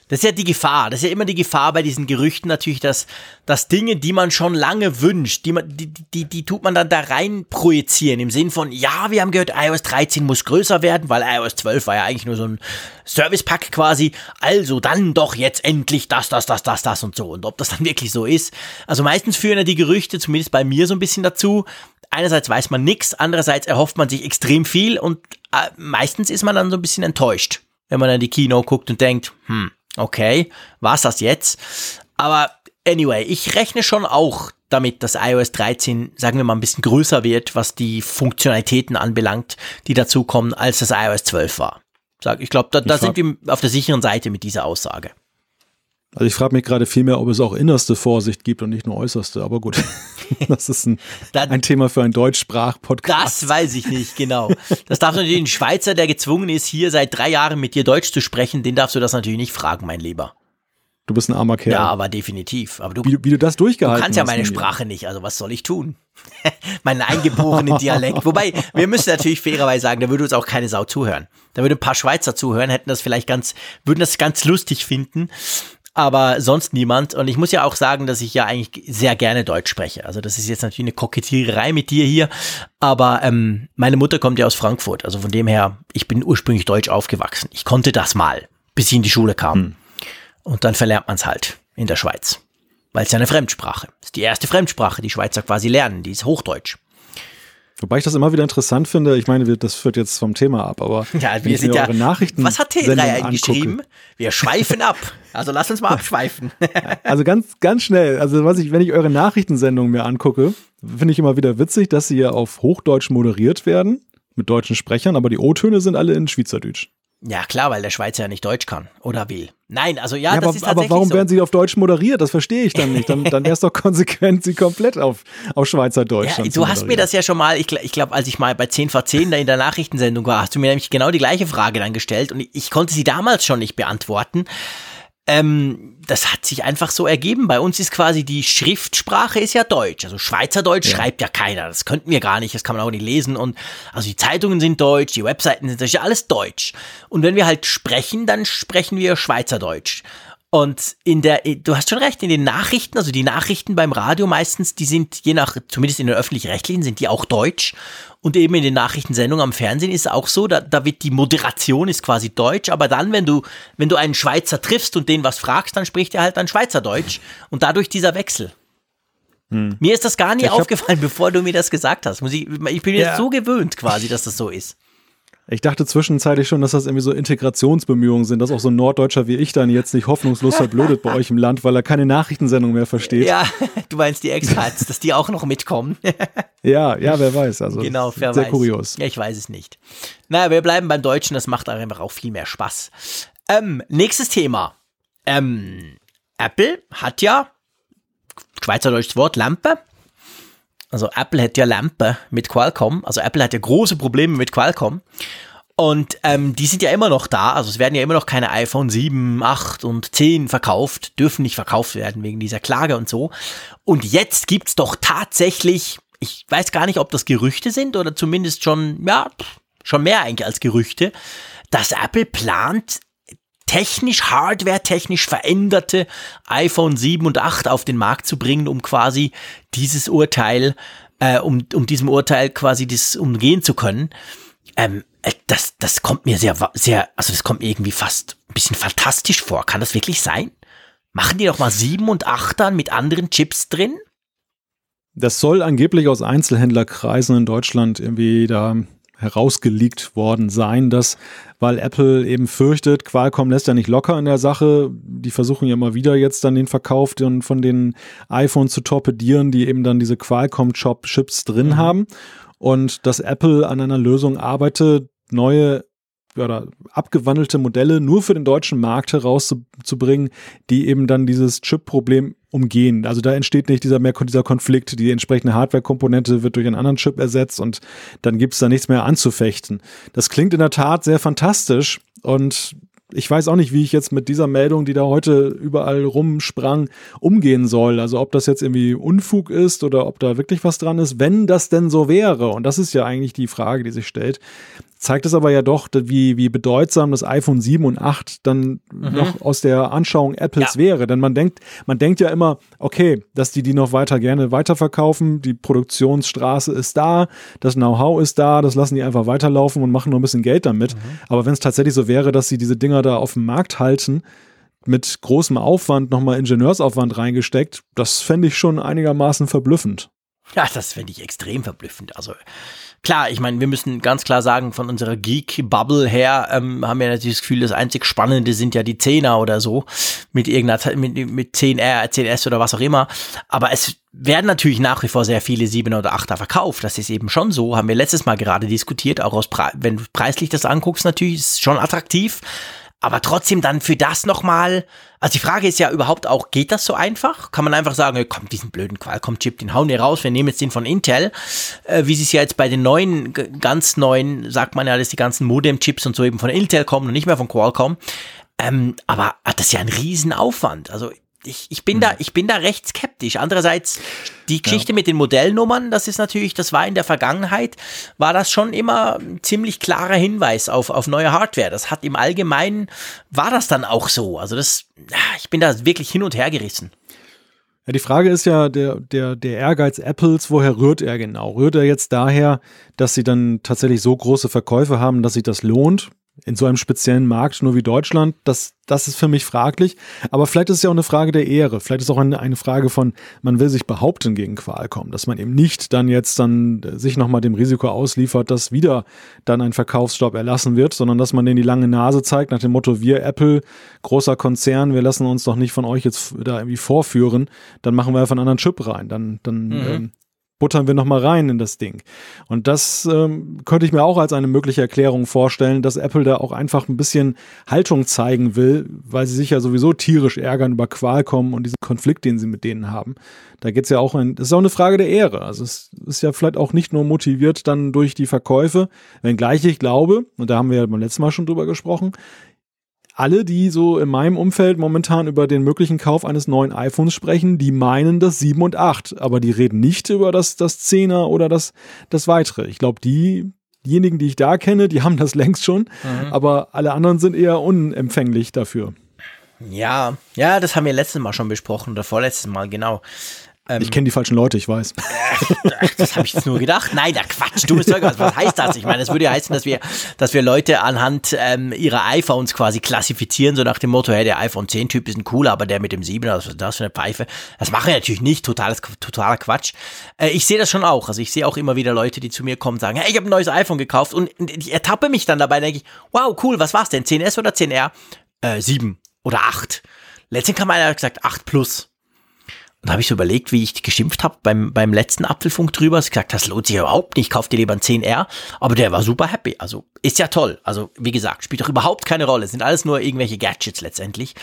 Das ist ja die Gefahr. Das ist ja immer die Gefahr bei diesen Gerüchten natürlich, dass, dass Dinge, die man schon lange wünscht, die, man, die, die, die tut man dann da rein projizieren. Im Sinn von, ja, wir haben gehört, iOS 13 muss größer werden, weil iOS 12 war ja eigentlich nur so ein Service-Pack quasi. Also dann doch jetzt endlich das, das, das, das, das und so. Und ob das dann wirklich so ist. Also meistens führen ja die Gerüchte, zumindest bei mir so ein bisschen dazu. Einerseits weiß man nichts, andererseits erhofft man sich extrem viel und äh, meistens ist man dann so ein bisschen enttäuscht, wenn man dann die Kino guckt und denkt, hm, Okay, war's das jetzt? Aber anyway, ich rechne schon auch damit, dass iOS 13, sagen wir mal, ein bisschen größer wird, was die Funktionalitäten anbelangt, die dazukommen, als das iOS 12 war. Ich glaube, da, da sind wir auf der sicheren Seite mit dieser Aussage. Also ich frage mich gerade vielmehr, ob es auch innerste Vorsicht gibt und nicht nur äußerste, aber gut. [laughs] Das ist ein, ein Thema für einen Deutschsprach-Podcast. Das weiß ich nicht, genau. Das darf natürlich ein Schweizer, der gezwungen ist, hier seit drei Jahren mit dir Deutsch zu sprechen, den darfst du das natürlich nicht fragen, mein Lieber. Du bist ein armer Kerl. Ja, aber definitiv. Aber du, wie, wie du das durchgehalten hast. Du kannst ja meine Sprache nicht, also was soll ich tun? [laughs] Meinen eingeborenen Dialekt. Wobei, wir müssen natürlich fairerweise sagen, da würde uns auch keine Sau zuhören. Da würde ein paar Schweizer zuhören, hätten das vielleicht ganz, würden das ganz lustig finden aber sonst niemand. Und ich muss ja auch sagen, dass ich ja eigentlich sehr gerne Deutsch spreche. Also das ist jetzt natürlich eine Kokettiererei mit dir hier, aber ähm, meine Mutter kommt ja aus Frankfurt. Also von dem her, ich bin ursprünglich deutsch aufgewachsen. Ich konnte das mal, bis ich in die Schule kam. Hm. Und dann verlernt man es halt in der Schweiz. Weil es ja eine Fremdsprache. Ist die erste Fremdsprache, die Schweizer quasi lernen. Die ist Hochdeutsch. Wobei ich das immer wieder interessant finde. Ich meine, das führt jetzt vom Thema ab, aber [laughs] ja, wir sind ja, Nachrichten. Was hat T3 eigentlich geschrieben? Wir schweifen ab. Also lass uns mal [laughs] abschweifen. also ganz, ganz schnell. Also was ich, wenn ich eure Nachrichtensendungen mir angucke, finde ich immer wieder witzig, dass sie ja auf Hochdeutsch moderiert werden mit deutschen Sprechern, aber die O-Töne sind alle in Schweizerdeutsch. Ja, klar, weil der Schweizer ja nicht Deutsch kann oder will. Nein, also ja, ja das aber, ist tatsächlich Aber warum so. werden sie auf Deutsch moderiert? Das verstehe ich dann nicht. Dann, dann wäre es doch [laughs] konsequent, sie komplett auf, auf Schweizerdeutsch ja, Du hast mir das ja schon mal, ich, ich glaube, als ich mal bei 10 vor 10 da in der Nachrichtensendung war, hast du mir nämlich genau die gleiche Frage dann gestellt und ich, ich konnte sie damals schon nicht beantworten. Ähm, das hat sich einfach so ergeben. Bei uns ist quasi die Schriftsprache ist ja Deutsch. Also Schweizerdeutsch ja. schreibt ja keiner. Das könnten wir gar nicht. Das kann man auch nicht lesen. Und also die Zeitungen sind Deutsch, die Webseiten sind Deutsch, alles Deutsch. Und wenn wir halt sprechen, dann sprechen wir Schweizerdeutsch. Und in der, du hast schon recht, in den Nachrichten, also die Nachrichten beim Radio meistens, die sind je nach, zumindest in den öffentlich-rechtlichen, sind die auch deutsch. Und eben in den Nachrichtensendungen am Fernsehen ist es auch so, da, da wird die Moderation ist quasi deutsch, aber dann, wenn du, wenn du einen Schweizer triffst und den was fragst, dann spricht er halt dann Schweizerdeutsch. Und dadurch dieser Wechsel. Hm. Mir ist das gar nie aufgefallen, bevor du mir das gesagt hast. Ich, ich bin jetzt ja. so gewöhnt quasi, dass das so ist. Ich dachte zwischenzeitlich schon, dass das irgendwie so Integrationsbemühungen sind, dass auch so ein Norddeutscher wie ich dann jetzt nicht hoffnungslos verblödet bei euch im Land, weil er keine Nachrichtensendung mehr versteht. Ja, [laughs] du meinst die Expats, dass die auch noch mitkommen. [laughs] ja, ja, wer weiß. Also genau, wer sehr weiß. kurios. Ja, ich weiß es nicht. Naja, wir bleiben beim Deutschen, das macht einfach auch viel mehr Spaß. Ähm, nächstes Thema. Ähm, Apple hat ja, schweizerdeutsches Wort, Lampe, also Apple hat ja Lampe mit Qualcomm. Also Apple hat ja große Probleme mit Qualcomm. Und ähm, die sind ja immer noch da. Also es werden ja immer noch keine iPhone 7, 8 und 10 verkauft, dürfen nicht verkauft werden wegen dieser Klage und so. Und jetzt gibt's doch tatsächlich, ich weiß gar nicht, ob das Gerüchte sind oder zumindest schon, ja, schon mehr eigentlich als Gerüchte, dass Apple plant, technisch, hardware-technisch veränderte iPhone 7 und 8 auf den Markt zu bringen, um quasi dieses Urteil, äh, um, um diesem Urteil quasi das umgehen zu können. Ähm, äh, das, das kommt mir sehr, sehr, also das kommt mir irgendwie fast ein bisschen fantastisch vor. Kann das wirklich sein? Machen die doch mal 7 und 8 dann mit anderen Chips drin? Das soll angeblich aus Einzelhändlerkreisen in Deutschland irgendwie da herausgeleakt worden sein, dass, weil Apple eben fürchtet, Qualcomm lässt ja nicht locker in der Sache, die versuchen ja mal wieder jetzt dann den Verkauf von den iPhones zu torpedieren, die eben dann diese Qualcomm-Chips drin mhm. haben und dass Apple an einer Lösung arbeitet, neue oder abgewandelte Modelle nur für den deutschen Markt herauszubringen, die eben dann dieses Chip-Problem umgehen. Also da entsteht nicht dieser mehr dieser Konflikt, die entsprechende Hardware-Komponente wird durch einen anderen Chip ersetzt und dann gibt es da nichts mehr anzufechten. Das klingt in der Tat sehr fantastisch und ich weiß auch nicht, wie ich jetzt mit dieser Meldung, die da heute überall rumsprang, umgehen soll. Also ob das jetzt irgendwie Unfug ist oder ob da wirklich was dran ist, wenn das denn so wäre. Und das ist ja eigentlich die Frage, die sich stellt zeigt es aber ja doch, wie, wie bedeutsam das iPhone 7 und 8 dann mhm. noch aus der Anschauung Apples ja. wäre. Denn man denkt, man denkt ja immer, okay, dass die die noch weiter gerne weiterverkaufen, die Produktionsstraße ist da, das Know-how ist da, das lassen die einfach weiterlaufen und machen noch ein bisschen Geld damit. Mhm. Aber wenn es tatsächlich so wäre, dass sie diese Dinger da auf dem Markt halten, mit großem Aufwand nochmal Ingenieursaufwand reingesteckt, das fände ich schon einigermaßen verblüffend. Ja, das fände ich extrem verblüffend. Also klar, ich meine, wir müssen ganz klar sagen, von unserer Geek-Bubble her ähm, haben wir natürlich das Gefühl, das einzig Spannende sind ja die Zehner oder so, mit irgendeiner, mit, mit 10R, 10S oder was auch immer. Aber es werden natürlich nach wie vor sehr viele 7er oder 8er verkauft. Das ist eben schon so, haben wir letztes Mal gerade diskutiert, auch aus, Pre wenn du preislich das anguckst, natürlich ist es schon attraktiv aber trotzdem dann für das nochmal, also die Frage ist ja überhaupt auch, geht das so einfach? Kann man einfach sagen, komm, diesen blöden Qualcomm-Chip, den hauen wir raus, wir nehmen jetzt den von Intel, äh, wie sie es ja jetzt bei den neuen, ganz neuen, sagt man ja, dass die ganzen Modem-Chips und so eben von Intel kommen und nicht mehr von Qualcomm. Ähm, aber das ist ja ein Riesenaufwand. Also ich, ich bin hm. da, ich bin da recht skeptisch. Andererseits, die Geschichte ja. mit den Modellnummern, das ist natürlich, das war in der Vergangenheit, war das schon immer ein ziemlich klarer Hinweis auf, auf neue Hardware. Das hat im Allgemeinen, war das dann auch so. Also das, ich bin da wirklich hin und her gerissen. Ja, die Frage ist ja, der, der, der Ehrgeiz Apples, woher rührt er genau? Rührt er jetzt daher, dass sie dann tatsächlich so große Verkäufe haben, dass sich das lohnt? In so einem speziellen Markt nur wie Deutschland, das, das ist für mich fraglich. Aber vielleicht ist es ja auch eine Frage der Ehre. Vielleicht ist es auch eine, eine Frage von, man will sich behaupten gegen Qualcomm, dass man eben nicht dann jetzt dann sich nochmal dem Risiko ausliefert, dass wieder dann ein Verkaufsstopp erlassen wird, sondern dass man denen die lange Nase zeigt nach dem Motto, wir Apple, großer Konzern, wir lassen uns doch nicht von euch jetzt da irgendwie vorführen, dann machen wir einfach einen anderen Chip rein. Dann, dann mhm. ähm, buttern wir nochmal rein in das Ding. Und das ähm, könnte ich mir auch als eine mögliche Erklärung vorstellen, dass Apple da auch einfach ein bisschen Haltung zeigen will, weil sie sich ja sowieso tierisch ärgern über Qualcomm und diesen Konflikt, den sie mit denen haben. Da geht's ja auch ein, das ist auch eine Frage der Ehre. Also es ist ja vielleicht auch nicht nur motiviert dann durch die Verkäufe, wenngleich ich glaube, und da haben wir ja beim letzten Mal schon drüber gesprochen, alle, die so in meinem Umfeld momentan über den möglichen Kauf eines neuen iPhones sprechen, die meinen das 7 und 8, aber die reden nicht über das, das 10er oder das, das weitere. Ich glaube, die, diejenigen, die ich da kenne, die [laughs] haben das längst schon, mhm. aber alle anderen sind eher unempfänglich dafür. Ja, ja, das haben wir letztes Mal schon besprochen oder vorletztes Mal, genau. Ähm, ich kenne die falschen Leute, ich weiß. Äh, das habe ich jetzt nur gedacht. Nein, da Quatsch, dummes Zeug. Was heißt das? Ich meine, das würde ja heißen, dass wir, dass wir Leute anhand ähm, ihrer iPhones quasi klassifizieren, so nach dem Motto, hey, der iPhone 10 Typ ist ein cooler, aber der mit dem 7, was ist das für eine Pfeife? Das machen wir natürlich nicht, totales, totaler Quatsch. Äh, ich sehe das schon auch. Also ich sehe auch immer wieder Leute, die zu mir kommen und sagen, hey, ich habe ein neues iPhone gekauft und ich ertappe mich dann dabei, denke ich, wow, cool, was war's denn? 10S oder 10R? Äh, 7 oder 8. Letztens kam einer gesagt, 8 plus. Und habe ich so überlegt, wie ich geschimpft habe beim, beim letzten Apfelfunk drüber. Ich gesagt, das lohnt sich überhaupt nicht, ich kauf dir lieber ein 10R. Aber der war super happy. Also ist ja toll. Also wie gesagt, spielt doch überhaupt keine Rolle. Sind alles nur irgendwelche Gadgets letztendlich.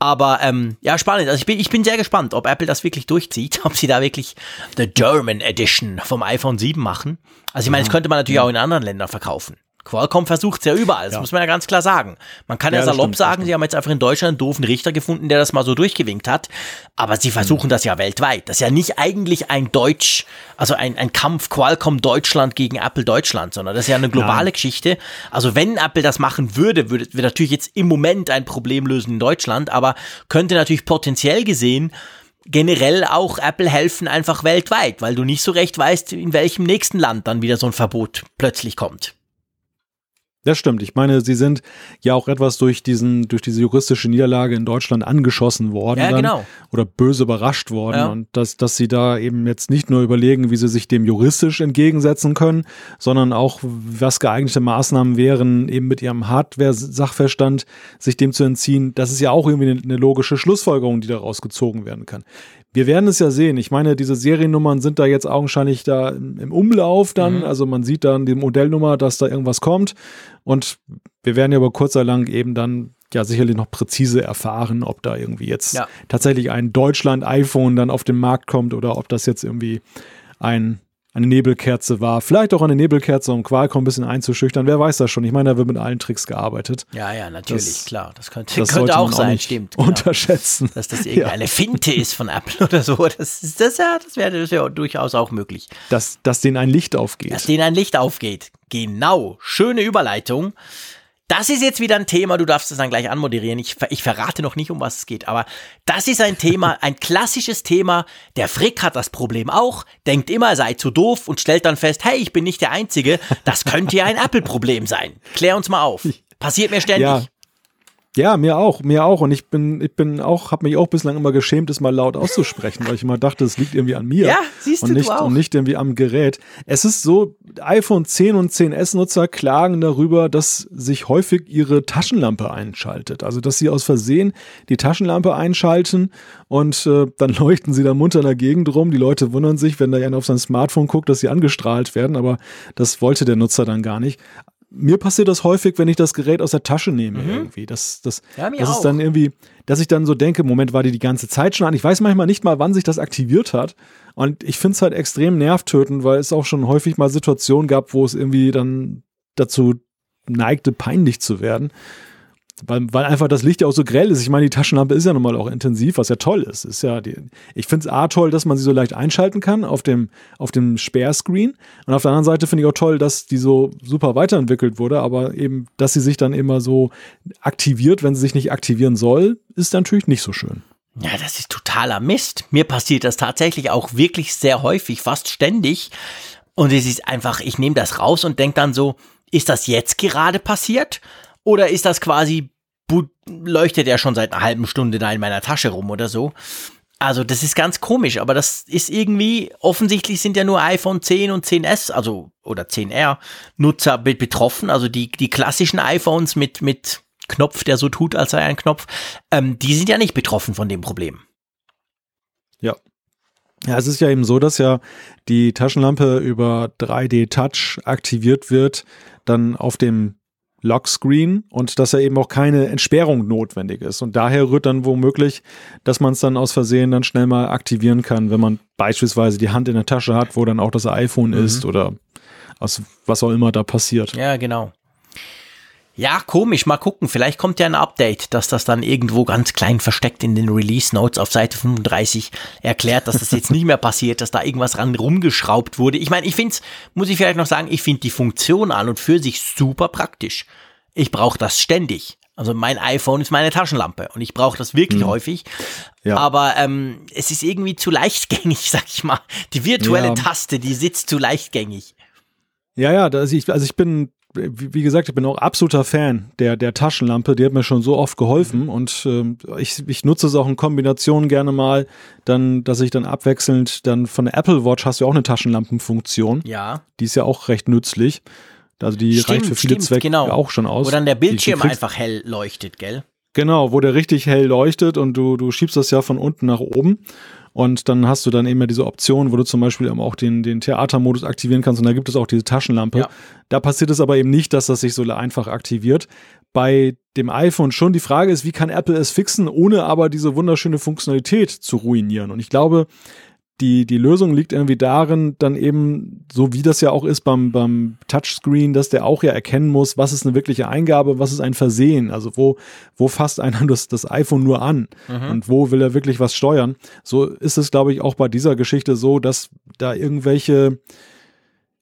Aber ähm, ja, spannend. Also ich bin, ich bin sehr gespannt, ob Apple das wirklich durchzieht, [laughs] ob sie da wirklich the German Edition vom iPhone 7 machen. Also ich meine, das könnte man natürlich auch in anderen Ländern verkaufen. Qualcomm versucht es ja überall, das ja. muss man ja ganz klar sagen. Man kann ja, ja salopp stimmt, sagen, sie haben jetzt einfach in Deutschland einen doofen Richter gefunden, der das mal so durchgewinkt hat. Aber sie versuchen mhm. das ja weltweit. Das ist ja nicht eigentlich ein Deutsch, also ein, ein Kampf Qualcomm Deutschland gegen Apple Deutschland, sondern das ist ja eine globale ja. Geschichte. Also wenn Apple das machen würde, würde, würde natürlich jetzt im Moment ein Problem lösen in Deutschland, aber könnte natürlich potenziell gesehen generell auch Apple helfen einfach weltweit, weil du nicht so recht weißt, in welchem nächsten Land dann wieder so ein Verbot plötzlich kommt. Das stimmt. Ich meine, sie sind ja auch etwas durch diesen, durch diese juristische Niederlage in Deutschland angeschossen worden. Ja, genau. Oder böse überrascht worden. Ja. Und dass, dass sie da eben jetzt nicht nur überlegen, wie sie sich dem juristisch entgegensetzen können, sondern auch, was geeignete Maßnahmen wären, eben mit ihrem Hardware-Sachverstand sich dem zu entziehen. Das ist ja auch irgendwie eine, eine logische Schlussfolgerung, die daraus gezogen werden kann. Wir werden es ja sehen. Ich meine, diese Seriennummern sind da jetzt augenscheinlich da im Umlauf dann. Mhm. Also man sieht dann die Modellnummer, dass da irgendwas kommt. Und wir werden ja über kurz oder lang eben dann ja sicherlich noch präzise erfahren, ob da irgendwie jetzt ja. tatsächlich ein Deutschland-iPhone dann auf den Markt kommt oder ob das jetzt irgendwie ein eine Nebelkerze war. Vielleicht auch eine Nebelkerze, um Qualcomm ein bisschen einzuschüchtern. Wer weiß das schon? Ich meine, da wird mit allen Tricks gearbeitet. Ja, ja, natürlich, das, klar. Das könnte, das könnte auch sein, auch stimmt. Genau. Unterschätzen. Dass das [laughs] irgendeine ja. Finte ist von Apple [laughs] oder so. Das, ist, das, ja, das wäre das wär durchaus auch möglich. Dass, dass denen ein Licht aufgeht. Dass denen ein Licht aufgeht. Genau. Schöne Überleitung. Das ist jetzt wieder ein Thema, du darfst es dann gleich anmoderieren. Ich, ich verrate noch nicht, um was es geht, aber das ist ein Thema, [laughs] ein klassisches Thema. Der Frick hat das Problem auch, denkt immer, er sei zu doof und stellt dann fest, hey, ich bin nicht der Einzige. Das könnte ja ein Apple-Problem sein. Klär uns mal auf. [laughs] Passiert mir ständig. Ja. Ja, mir auch, mir auch. Und ich bin, ich bin auch, habe mich auch bislang immer geschämt, es mal laut auszusprechen, weil ich immer dachte, es liegt irgendwie an mir. Ja, siehst und du, nicht, du auch. Und nicht irgendwie am Gerät. Es ist so, iPhone 10 und 10S-Nutzer klagen darüber, dass sich häufig ihre Taschenlampe einschaltet. Also, dass sie aus Versehen die Taschenlampe einschalten und äh, dann [laughs] leuchten sie da munter in der Gegend rum. Die Leute wundern sich, wenn da einer auf sein Smartphone guckt, dass sie angestrahlt werden, aber das wollte der Nutzer dann gar nicht mir passiert das häufig, wenn ich das Gerät aus der Tasche nehme mhm. irgendwie. Das, das, ja, das ist dann irgendwie, dass ich dann so denke, Moment, war die die ganze Zeit schon an? Ich weiß manchmal nicht mal, wann sich das aktiviert hat. Und ich finde es halt extrem nervtötend, weil es auch schon häufig mal Situationen gab, wo es irgendwie dann dazu neigte, peinlich zu werden. Weil, weil einfach das Licht ja auch so grell ist. Ich meine, die Taschenlampe ist ja nun mal auch intensiv, was ja toll ist. ist ja die, ich finde es A toll, dass man sie so leicht einschalten kann auf dem, auf dem Sperrscreen. Und auf der anderen Seite finde ich auch toll, dass die so super weiterentwickelt wurde, aber eben, dass sie sich dann immer so aktiviert, wenn sie sich nicht aktivieren soll, ist natürlich nicht so schön. Ja, das ist totaler Mist. Mir passiert das tatsächlich auch wirklich sehr häufig, fast ständig. Und es ist einfach, ich nehme das raus und denke dann so, ist das jetzt gerade passiert? Oder ist das quasi, leuchtet er schon seit einer halben Stunde da in meiner Tasche rum oder so? Also das ist ganz komisch, aber das ist irgendwie, offensichtlich sind ja nur iPhone 10 und 10S, also oder 10R Nutzer betroffen, also die, die klassischen iPhones mit, mit Knopf, der so tut, als sei ein Knopf, ähm, die sind ja nicht betroffen von dem Problem. Ja. Ja, es ist ja eben so, dass ja die Taschenlampe über 3D Touch aktiviert wird, dann auf dem Lockscreen und dass er eben auch keine Entsperrung notwendig ist. Und daher rührt dann womöglich, dass man es dann aus Versehen dann schnell mal aktivieren kann, wenn man beispielsweise die Hand in der Tasche hat, wo dann auch das iPhone mhm. ist oder aus was auch immer da passiert. Ja, genau. Ja, komisch, mal gucken. Vielleicht kommt ja ein Update, dass das dann irgendwo ganz klein versteckt in den Release Notes auf Seite 35 erklärt, dass das jetzt [laughs] nicht mehr passiert, dass da irgendwas ran rumgeschraubt wurde. Ich meine, ich finde es, muss ich vielleicht noch sagen, ich finde die Funktion an und für sich super praktisch. Ich brauche das ständig. Also mein iPhone ist meine Taschenlampe und ich brauche das wirklich hm. häufig. Ja. Aber ähm, es ist irgendwie zu leichtgängig, [laughs] sag ich mal. Die virtuelle ja. Taste, die sitzt zu leichtgängig. Ja, ja, also ich, also ich bin wie gesagt, ich bin auch absoluter Fan der, der Taschenlampe. Die hat mir schon so oft geholfen mhm. und ähm, ich, ich nutze es auch in Kombination gerne mal, dann, dass ich dann abwechselnd dann von der Apple Watch hast du auch eine Taschenlampenfunktion. Ja. Die ist ja auch recht nützlich. Also die stimmt, reicht für viele stimmt, Zwecke genau. auch schon aus. Wo dann der Bildschirm die, einfach hell leuchtet, gell? Genau, wo der richtig hell leuchtet und du, du schiebst das ja von unten nach oben. Und dann hast du dann eben diese Option, wo du zum Beispiel auch den, den Theatermodus aktivieren kannst. Und da gibt es auch diese Taschenlampe. Ja. Da passiert es aber eben nicht, dass das sich so einfach aktiviert. Bei dem iPhone schon. Die Frage ist, wie kann Apple es fixen, ohne aber diese wunderschöne Funktionalität zu ruinieren? Und ich glaube, die, die Lösung liegt irgendwie darin, dann eben, so wie das ja auch ist beim, beim Touchscreen, dass der auch ja erkennen muss, was ist eine wirkliche Eingabe, was ist ein Versehen. Also wo, wo fasst einer das, das iPhone nur an mhm. und wo will er wirklich was steuern. So ist es, glaube ich, auch bei dieser Geschichte so, dass da irgendwelche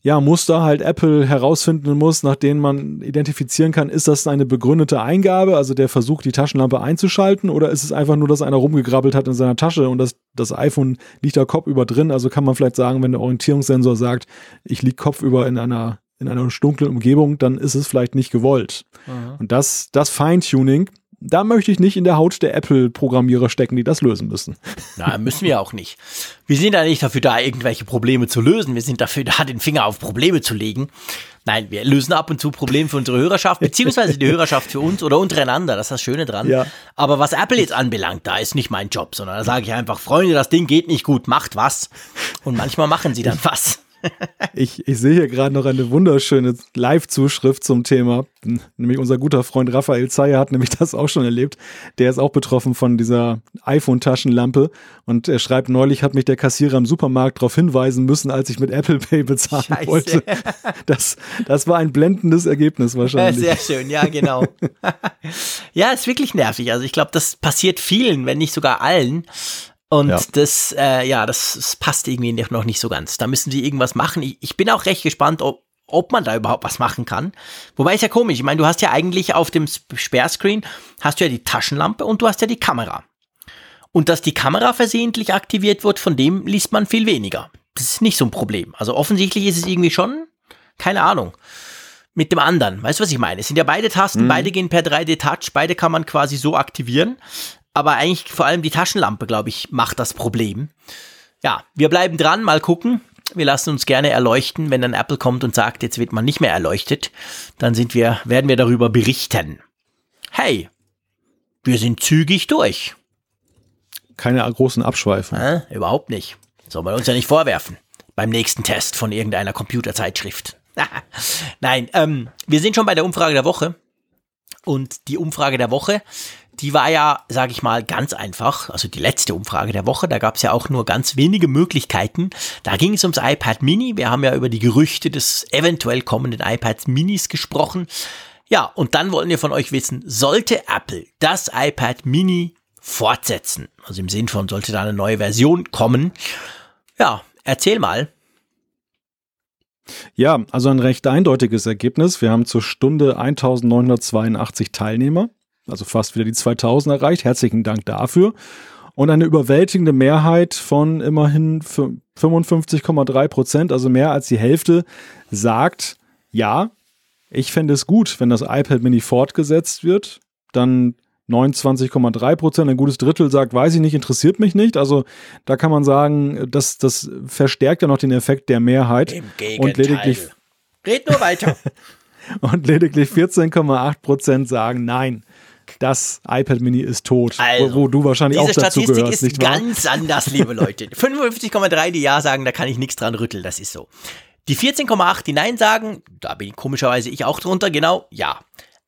ja, Muster halt Apple herausfinden muss, nach denen man identifizieren kann, ist das eine begründete Eingabe, also der Versuch, die Taschenlampe einzuschalten, oder ist es einfach nur, dass einer rumgegrabbelt hat in seiner Tasche und das, das iPhone liegt da kopfüber drin? Also kann man vielleicht sagen, wenn der Orientierungssensor sagt, ich liege kopfüber in einer in einer dunklen Umgebung, dann ist es vielleicht nicht gewollt. Mhm. Und das, das Feintuning, da möchte ich nicht in der Haut der Apple-Programmierer stecken, die das lösen müssen. [laughs] Na, müssen wir auch nicht. Wir sind ja nicht dafür da, irgendwelche Probleme zu lösen. Wir sind dafür da, den Finger auf Probleme zu legen. Nein, wir lösen ab und zu Probleme für unsere Hörerschaft, beziehungsweise die Hörerschaft für uns oder untereinander. Das ist das Schöne dran. Ja. Aber was Apple jetzt anbelangt, da ist nicht mein Job, sondern da sage ich einfach, Freunde, das Ding geht nicht gut, macht was. Und manchmal machen sie dann was ich, ich sehe hier gerade noch eine wunderschöne Live-Zuschrift zum Thema. Nämlich unser guter Freund Raphael Zeyer hat nämlich das auch schon erlebt. Der ist auch betroffen von dieser iPhone-Taschenlampe. Und er schreibt, neulich hat mich der Kassierer im Supermarkt darauf hinweisen müssen, als ich mit Apple Pay bezahlen Scheiße. wollte. Das, das war ein blendendes Ergebnis wahrscheinlich. Sehr schön, ja, genau. [laughs] ja, ist wirklich nervig. Also ich glaube, das passiert vielen, wenn nicht sogar allen. Und ja. das, äh, ja, das, das, passt irgendwie noch nicht so ganz. Da müssen sie irgendwas machen. Ich, ich bin auch recht gespannt, ob, ob man da überhaupt was machen kann. Wobei ist ja komisch. Ich meine, du hast ja eigentlich auf dem Sperrscreen hast du ja die Taschenlampe und du hast ja die Kamera. Und dass die Kamera versehentlich aktiviert wird, von dem liest man viel weniger. Das ist nicht so ein Problem. Also offensichtlich ist es irgendwie schon, keine Ahnung, mit dem anderen. Weißt du, was ich meine? Es sind ja beide Tasten, mhm. beide gehen per 3D-Touch, beide kann man quasi so aktivieren. Aber eigentlich vor allem die Taschenlampe, glaube ich, macht das Problem. Ja, wir bleiben dran, mal gucken. Wir lassen uns gerne erleuchten, wenn dann Apple kommt und sagt, jetzt wird man nicht mehr erleuchtet, dann sind wir, werden wir darüber berichten. Hey, wir sind zügig durch. Keine großen Abschweifungen. Äh, überhaupt nicht. Soll man uns ja nicht vorwerfen. Beim nächsten Test von irgendeiner Computerzeitschrift. [laughs] Nein, ähm, wir sind schon bei der Umfrage der Woche. Und die Umfrage der Woche, die war ja, sage ich mal, ganz einfach. Also die letzte Umfrage der Woche, da gab es ja auch nur ganz wenige Möglichkeiten. Da ging es ums iPad Mini. Wir haben ja über die Gerüchte des eventuell kommenden iPads Minis gesprochen. Ja, und dann wollen wir von euch wissen, sollte Apple das iPad Mini fortsetzen? Also im Sinn von, sollte da eine neue Version kommen? Ja, erzähl mal. Ja, also ein recht eindeutiges Ergebnis. Wir haben zur Stunde 1982 Teilnehmer also fast wieder die 2000 erreicht. Herzlichen Dank dafür. Und eine überwältigende Mehrheit von immerhin 55,3 Prozent, also mehr als die Hälfte, sagt, ja, ich fände es gut, wenn das iPad Mini fortgesetzt wird. Dann 29,3 Prozent, ein gutes Drittel sagt, weiß ich nicht, interessiert mich nicht. Also da kann man sagen, das, das verstärkt ja noch den Effekt der Mehrheit. Im Gegenteil. Und lediglich, Red nur weiter. [laughs] und lediglich 14,8 Prozent sagen, nein, das iPad Mini ist tot. Also, wo, wo du wahrscheinlich auch dazu Statistik gehörst, ist ganz anders, liebe Leute. [laughs] 55,3 die Ja sagen, da kann ich nichts dran rütteln, das ist so. Die 14,8 die Nein sagen, da bin ich komischerweise ich auch drunter, genau, ja.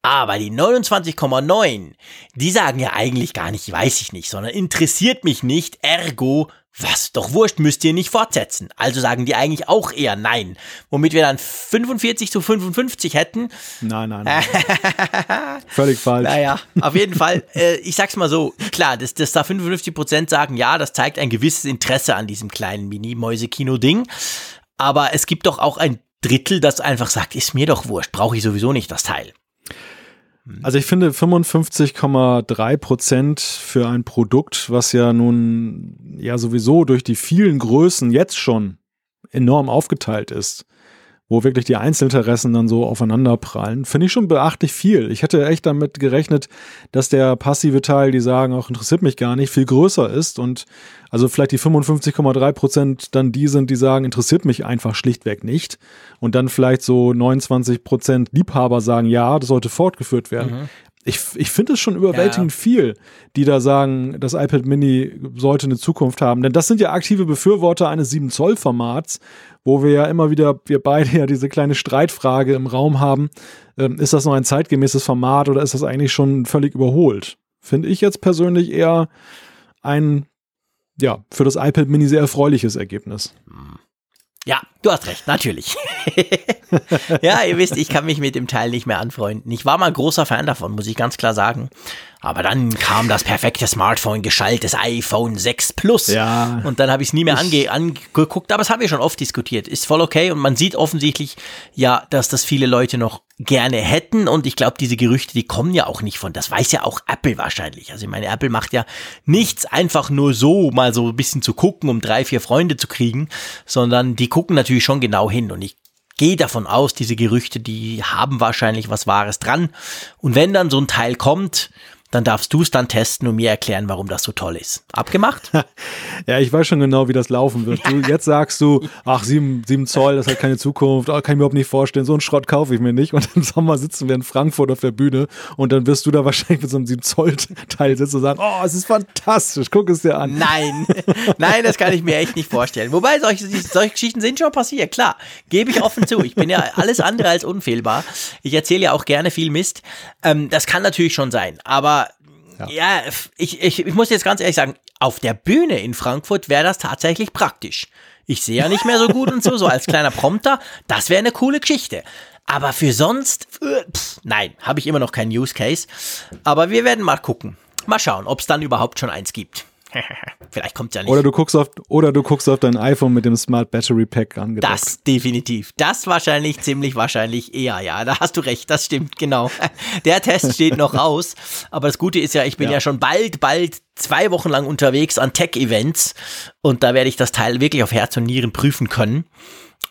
Aber die 29,9, die sagen ja eigentlich gar nicht, weiß ich nicht, sondern interessiert mich nicht, ergo, was doch wurscht, müsst ihr nicht fortsetzen. Also sagen die eigentlich auch eher nein. Womit wir dann 45 zu 55 hätten. Nein, nein, [laughs] nein. Völlig falsch. Naja, auf jeden Fall, [laughs] äh, ich sag's mal so, klar, dass, dass da 55 Prozent sagen, ja, das zeigt ein gewisses Interesse an diesem kleinen Mini-Mäuse-Kino-Ding. Aber es gibt doch auch ein Drittel, das einfach sagt, ist mir doch wurscht, brauche ich sowieso nicht das Teil. Also ich finde 55,3 Prozent für ein Produkt, was ja nun ja sowieso durch die vielen Größen jetzt schon enorm aufgeteilt ist, wo wirklich die Einzelinteressen dann so aufeinander prallen, finde ich schon beachtlich viel. Ich hätte echt damit gerechnet, dass der passive Teil, die sagen, auch interessiert mich gar nicht, viel größer ist und also vielleicht die 55,3 Prozent dann die sind, die sagen, interessiert mich einfach schlichtweg nicht und dann vielleicht so 29 Prozent Liebhaber sagen, ja, das sollte fortgeführt werden. Mhm ich, ich finde es schon überwältigend ja. viel, die da sagen, das iPad Mini sollte eine Zukunft haben. Denn das sind ja aktive Befürworter eines 7-Zoll-Formats, wo wir ja immer wieder, wir beide ja diese kleine Streitfrage im Raum haben. Ähm, ist das noch ein zeitgemäßes Format oder ist das eigentlich schon völlig überholt? Finde ich jetzt persönlich eher ein, ja, für das iPad Mini sehr erfreuliches Ergebnis. Ja, du hast recht, natürlich. [laughs] ja, ihr wisst, ich kann mich mit dem Teil nicht mehr anfreunden. Ich war mal großer Fan davon, muss ich ganz klar sagen. Aber dann kam das perfekte Smartphone geschaltet, das iPhone 6 Plus. Ja. Und dann habe ich es nie mehr ange angeguckt. Aber das haben wir schon oft diskutiert. Ist voll okay. Und man sieht offensichtlich ja, dass das viele Leute noch gerne hätten. Und ich glaube, diese Gerüchte, die kommen ja auch nicht von. Das weiß ja auch Apple wahrscheinlich. Also ich meine, Apple macht ja nichts einfach nur so, mal so ein bisschen zu gucken, um drei, vier Freunde zu kriegen, sondern die gucken natürlich schon genau hin. Und ich gehe davon aus, diese Gerüchte, die haben wahrscheinlich was Wahres dran. Und wenn dann so ein Teil kommt, dann darfst du es dann testen und mir erklären, warum das so toll ist. Abgemacht? [laughs] ja, ich weiß schon genau, wie das laufen wird. Du, [laughs] jetzt sagst du, ach, sieben, sieben Zoll, das hat keine Zukunft, oh, kann ich mir überhaupt nicht vorstellen, so einen Schrott kaufe ich mir nicht. Und im Sommer sitzen wir in Frankfurt auf der Bühne und dann wirst du da wahrscheinlich mit so einem sieben Zoll Teil sitzen und sagen, oh, es ist fantastisch, guck es dir an. Nein, [laughs] nein, das kann ich mir echt nicht vorstellen. Wobei, solche, solche Geschichten sind schon passiert, klar. Gebe ich offen zu. Ich bin ja alles andere als unfehlbar. Ich erzähle ja auch gerne viel Mist. Ähm, das kann natürlich schon sein, aber ja, ja ich, ich, ich muss jetzt ganz ehrlich sagen, auf der Bühne in Frankfurt wäre das tatsächlich praktisch. Ich sehe ja nicht mehr so gut und so, so als [laughs] kleiner Prompter, das wäre eine coole Geschichte. Aber für sonst, äh, pff, nein, habe ich immer noch keinen Use Case. Aber wir werden mal gucken. Mal schauen, ob es dann überhaupt schon eins gibt. [laughs] Vielleicht kommt ja nicht. Oder du guckst auf, oder du guckst auf dein iPhone mit dem Smart Battery Pack angedockt. Das definitiv. Das wahrscheinlich, ziemlich wahrscheinlich eher, ja. Da hast du recht, das stimmt, genau. [laughs] Der Test steht noch aus. Aber das Gute ist ja, ich bin ja, ja schon bald, bald zwei Wochen lang unterwegs an Tech-Events. Und da werde ich das Teil wirklich auf Herz und Nieren prüfen können.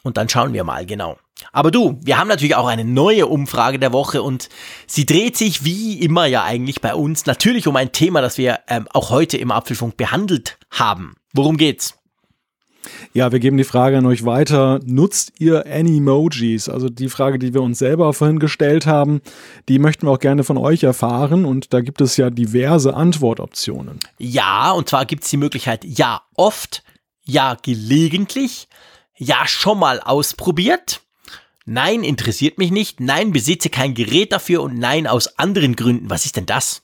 Und dann schauen wir mal, genau. Aber du, wir haben natürlich auch eine neue Umfrage der Woche und sie dreht sich wie immer ja eigentlich bei uns natürlich um ein Thema, das wir ähm, auch heute im Apfelfunk behandelt haben. Worum geht's? Ja, wir geben die Frage an euch weiter. Nutzt ihr Animojis? Also die Frage, die wir uns selber vorhin gestellt haben, die möchten wir auch gerne von euch erfahren. Und da gibt es ja diverse Antwortoptionen. Ja, und zwar gibt es die Möglichkeit, ja oft, ja gelegentlich, ja schon mal ausprobiert Nein, interessiert mich nicht. Nein, besitze kein Gerät dafür und nein, aus anderen Gründen. Was ist denn das?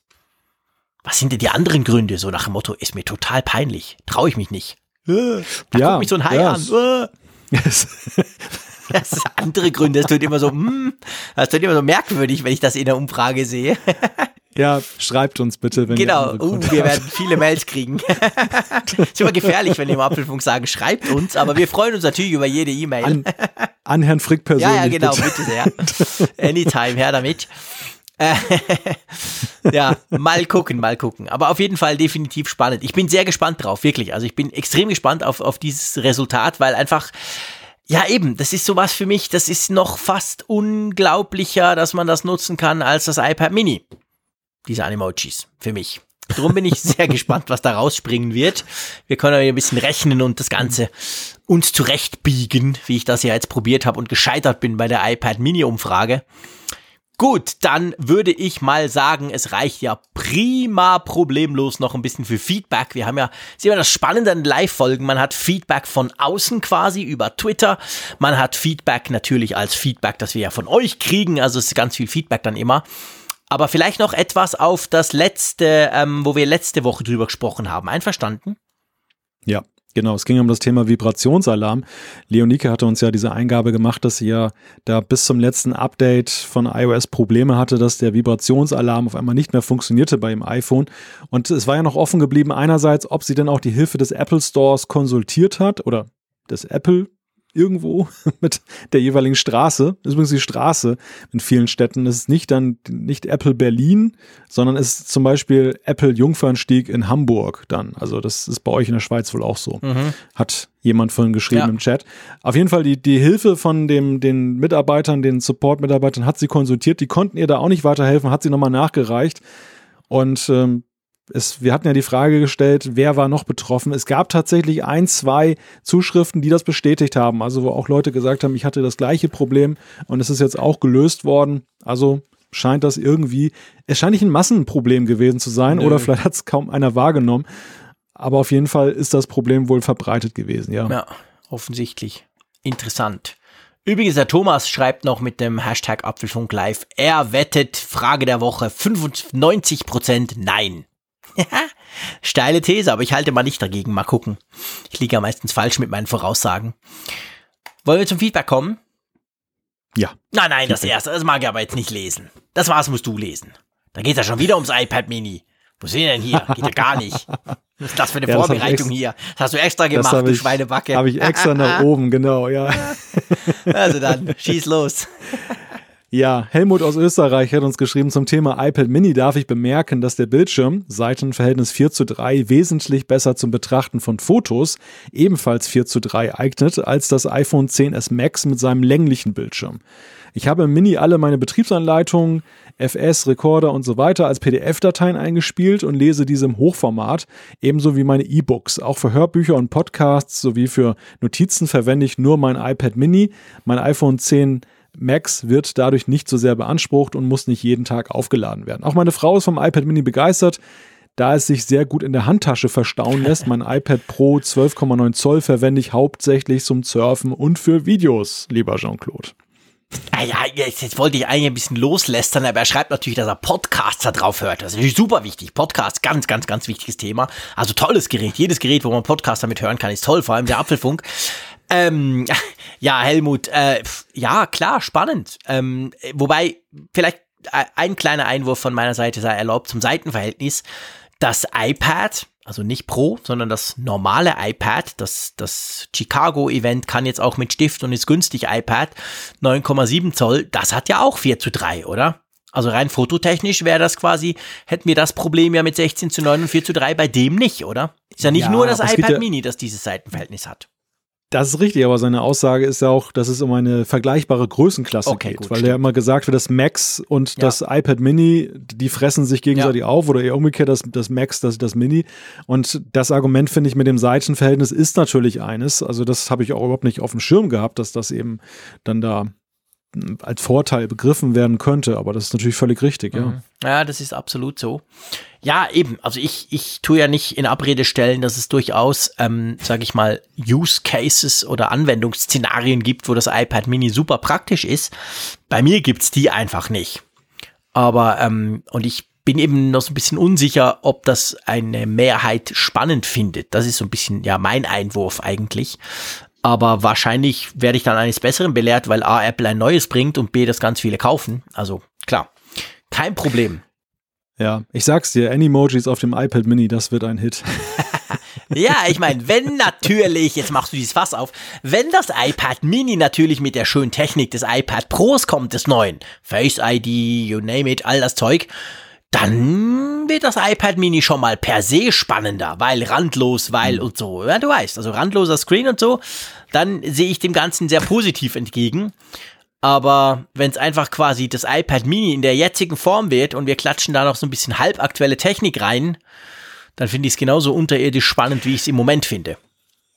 Was sind denn die anderen Gründe? So nach dem Motto, ist mir total peinlich. Traue ich mich nicht. Äh, da ja, guckt mich so ein Hai ja, an. Äh. [laughs] Das ist andere Gründe. Das tut immer so, mm, das tut immer so merkwürdig, wenn ich das in der Umfrage sehe. Ja, schreibt uns bitte, wenn Genau, uh, wir werden viele Mails kriegen. [laughs] ist immer gefährlich, wenn wir im Apfelfunk sagen, schreibt uns, aber wir freuen uns natürlich über jede E-Mail. An, an, Herrn Frick persönlich. Ja, ja, genau, bitte, bitte sehr. Anytime, her damit. [laughs] ja, mal gucken, mal gucken. Aber auf jeden Fall definitiv spannend. Ich bin sehr gespannt drauf, wirklich. Also ich bin extrem gespannt auf, auf dieses Resultat, weil einfach ja, eben, das ist sowas für mich, das ist noch fast unglaublicher, dass man das nutzen kann als das iPad Mini diese Animojis für mich. Darum bin ich sehr [laughs] gespannt, was da rausspringen wird. Wir können ja ein bisschen rechnen und das Ganze uns zurechtbiegen, wie ich das ja jetzt probiert habe und gescheitert bin bei der iPad Mini Umfrage. Gut, dann würde ich mal sagen, es reicht ja prima problemlos noch ein bisschen für Feedback. Wir haben ja, sehen wir das Spannende an Live-Folgen. Man hat Feedback von außen quasi über Twitter. Man hat Feedback natürlich als Feedback, das wir ja von euch kriegen. Also es ist ganz viel Feedback dann immer. Aber vielleicht noch etwas auf das letzte, ähm, wo wir letzte Woche drüber gesprochen haben. Einverstanden? Ja, Genau, es ging um das Thema Vibrationsalarm. Leonike hatte uns ja diese Eingabe gemacht, dass sie ja da bis zum letzten Update von iOS Probleme hatte, dass der Vibrationsalarm auf einmal nicht mehr funktionierte bei dem iPhone. Und es war ja noch offen geblieben, einerseits, ob sie denn auch die Hilfe des Apple Stores konsultiert hat oder des Apple irgendwo [laughs] mit der jeweiligen Straße. Das ist übrigens die Straße in vielen Städten. Es ist nicht dann nicht Apple Berlin, sondern es ist zum Beispiel Apple Jungfernstieg in Hamburg dann. Also das ist bei euch in der Schweiz wohl auch so. Mhm. Hat jemand vorhin geschrieben ja. im Chat. Auf jeden Fall die, die Hilfe von dem, den Mitarbeitern, den Support-Mitarbeitern hat sie konsultiert. Die konnten ihr da auch nicht weiterhelfen, hat sie nochmal nachgereicht. Und ähm, es, wir hatten ja die Frage gestellt, wer war noch betroffen? Es gab tatsächlich ein, zwei Zuschriften, die das bestätigt haben. Also wo auch Leute gesagt haben, ich hatte das gleiche Problem und es ist jetzt auch gelöst worden. Also scheint das irgendwie, es scheint nicht ein Massenproblem gewesen zu sein Nö. oder vielleicht hat es kaum einer wahrgenommen. Aber auf jeden Fall ist das Problem wohl verbreitet gewesen, ja. Ja, offensichtlich. Interessant. Übrigens, der Thomas schreibt noch mit dem Hashtag Apfelfunk Live, er wettet, Frage der Woche, 95% Nein. [laughs] Steile These, aber ich halte mal nicht dagegen. Mal gucken. Ich liege ja meistens falsch mit meinen Voraussagen. Wollen wir zum Feedback kommen? Ja. Nein, nein, das erste, das mag ich aber jetzt nicht lesen. Das war's musst du lesen. Da geht ja schon wieder ums iPad Mini. Wo sind wir denn hier? Geht ja gar nicht. Was ist das für eine [laughs] ja, Vorbereitung hier? Das hast du extra gemacht, du ich, Schweinebacke. Habe ich extra nach [laughs] oben, genau, ja. Also dann, schieß los. Ja, Helmut aus Österreich hat uns geschrieben zum Thema iPad Mini darf ich bemerken, dass der Bildschirm, Seitenverhältnis 4 zu 3, wesentlich besser zum Betrachten von Fotos, ebenfalls 4 zu 3 eignet, als das iPhone 10s Max mit seinem länglichen Bildschirm. Ich habe im Mini alle meine Betriebsanleitungen, FS, Recorder und so weiter als PDF-Dateien eingespielt und lese diese im Hochformat, ebenso wie meine E-Books. Auch für Hörbücher und Podcasts sowie für Notizen verwende ich nur mein iPad Mini, mein iPhone 10 Max wird dadurch nicht so sehr beansprucht und muss nicht jeden Tag aufgeladen werden. Auch meine Frau ist vom iPad Mini begeistert, da es sich sehr gut in der Handtasche verstauen [laughs] lässt. Mein iPad Pro 12,9 Zoll verwende ich hauptsächlich zum Surfen und für Videos, lieber Jean-Claude. Ah ja, jetzt, jetzt wollte ich eigentlich ein bisschen loslästern, aber er schreibt natürlich, dass er Podcasts da drauf hört. Das ist natürlich super wichtig. Podcast, ganz, ganz, ganz wichtiges Thema. Also tolles Gerät. Jedes Gerät, wo man Podcast damit hören kann, ist toll, vor allem der Apfelfunk. Ähm, [laughs] ja, Helmut, äh, ja, klar, spannend. Ähm, wobei, vielleicht äh, ein kleiner Einwurf von meiner Seite sei erlaubt zum Seitenverhältnis. Das iPad, also nicht Pro, sondern das normale iPad, das, das Chicago-Event kann jetzt auch mit Stift und ist günstig iPad, 9,7 Zoll, das hat ja auch 4 zu 3, oder? Also rein fototechnisch wäre das quasi, hätten wir das Problem ja mit 16 zu 9 und 4 zu 3 bei dem nicht, oder? Ist ja nicht ja, nur das iPad ja Mini, das dieses Seitenverhältnis hat. Das ist richtig, aber seine Aussage ist ja auch, dass es um eine vergleichbare Größenklasse okay, geht, gut, weil ja immer gesagt wird, das Max und ja. das iPad Mini, die fressen sich gegenseitig ja. auf oder eher umgekehrt das, das Max, das, das Mini. Und das Argument finde ich mit dem Seitenverhältnis ist natürlich eines. Also das habe ich auch überhaupt nicht auf dem Schirm gehabt, dass das eben dann da als Vorteil begriffen werden könnte, aber das ist natürlich völlig richtig, ja. Mhm. Ja, das ist absolut so. Ja, eben. Also ich, ich tue ja nicht in Abrede stellen, dass es durchaus, ähm, sage ich mal, Use Cases oder Anwendungsszenarien gibt, wo das iPad Mini super praktisch ist. Bei mir gibt's die einfach nicht. Aber, ähm, und ich bin eben noch so ein bisschen unsicher, ob das eine Mehrheit spannend findet. Das ist so ein bisschen, ja, mein Einwurf eigentlich. Aber wahrscheinlich werde ich dann eines Besseren belehrt, weil A, Apple ein neues bringt und B, das ganz viele kaufen. Also klar, kein Problem. Ja, ich sag's dir, Animojis auf dem iPad Mini, das wird ein Hit. [laughs] ja, ich meine, wenn natürlich, jetzt machst du dieses Fass auf, wenn das iPad Mini natürlich mit der schönen Technik des iPad Pros kommt, des neuen, Face ID, you name it, all das Zeug, dann wird das iPad Mini schon mal per se spannender, weil randlos, weil mhm. und so. Ja, du weißt, also randloser Screen und so, dann sehe ich dem Ganzen sehr positiv entgegen. Aber wenn es einfach quasi das iPad Mini in der jetzigen Form wird und wir klatschen da noch so ein bisschen halbaktuelle Technik rein, dann finde ich es genauso unterirdisch spannend, wie ich es im Moment finde.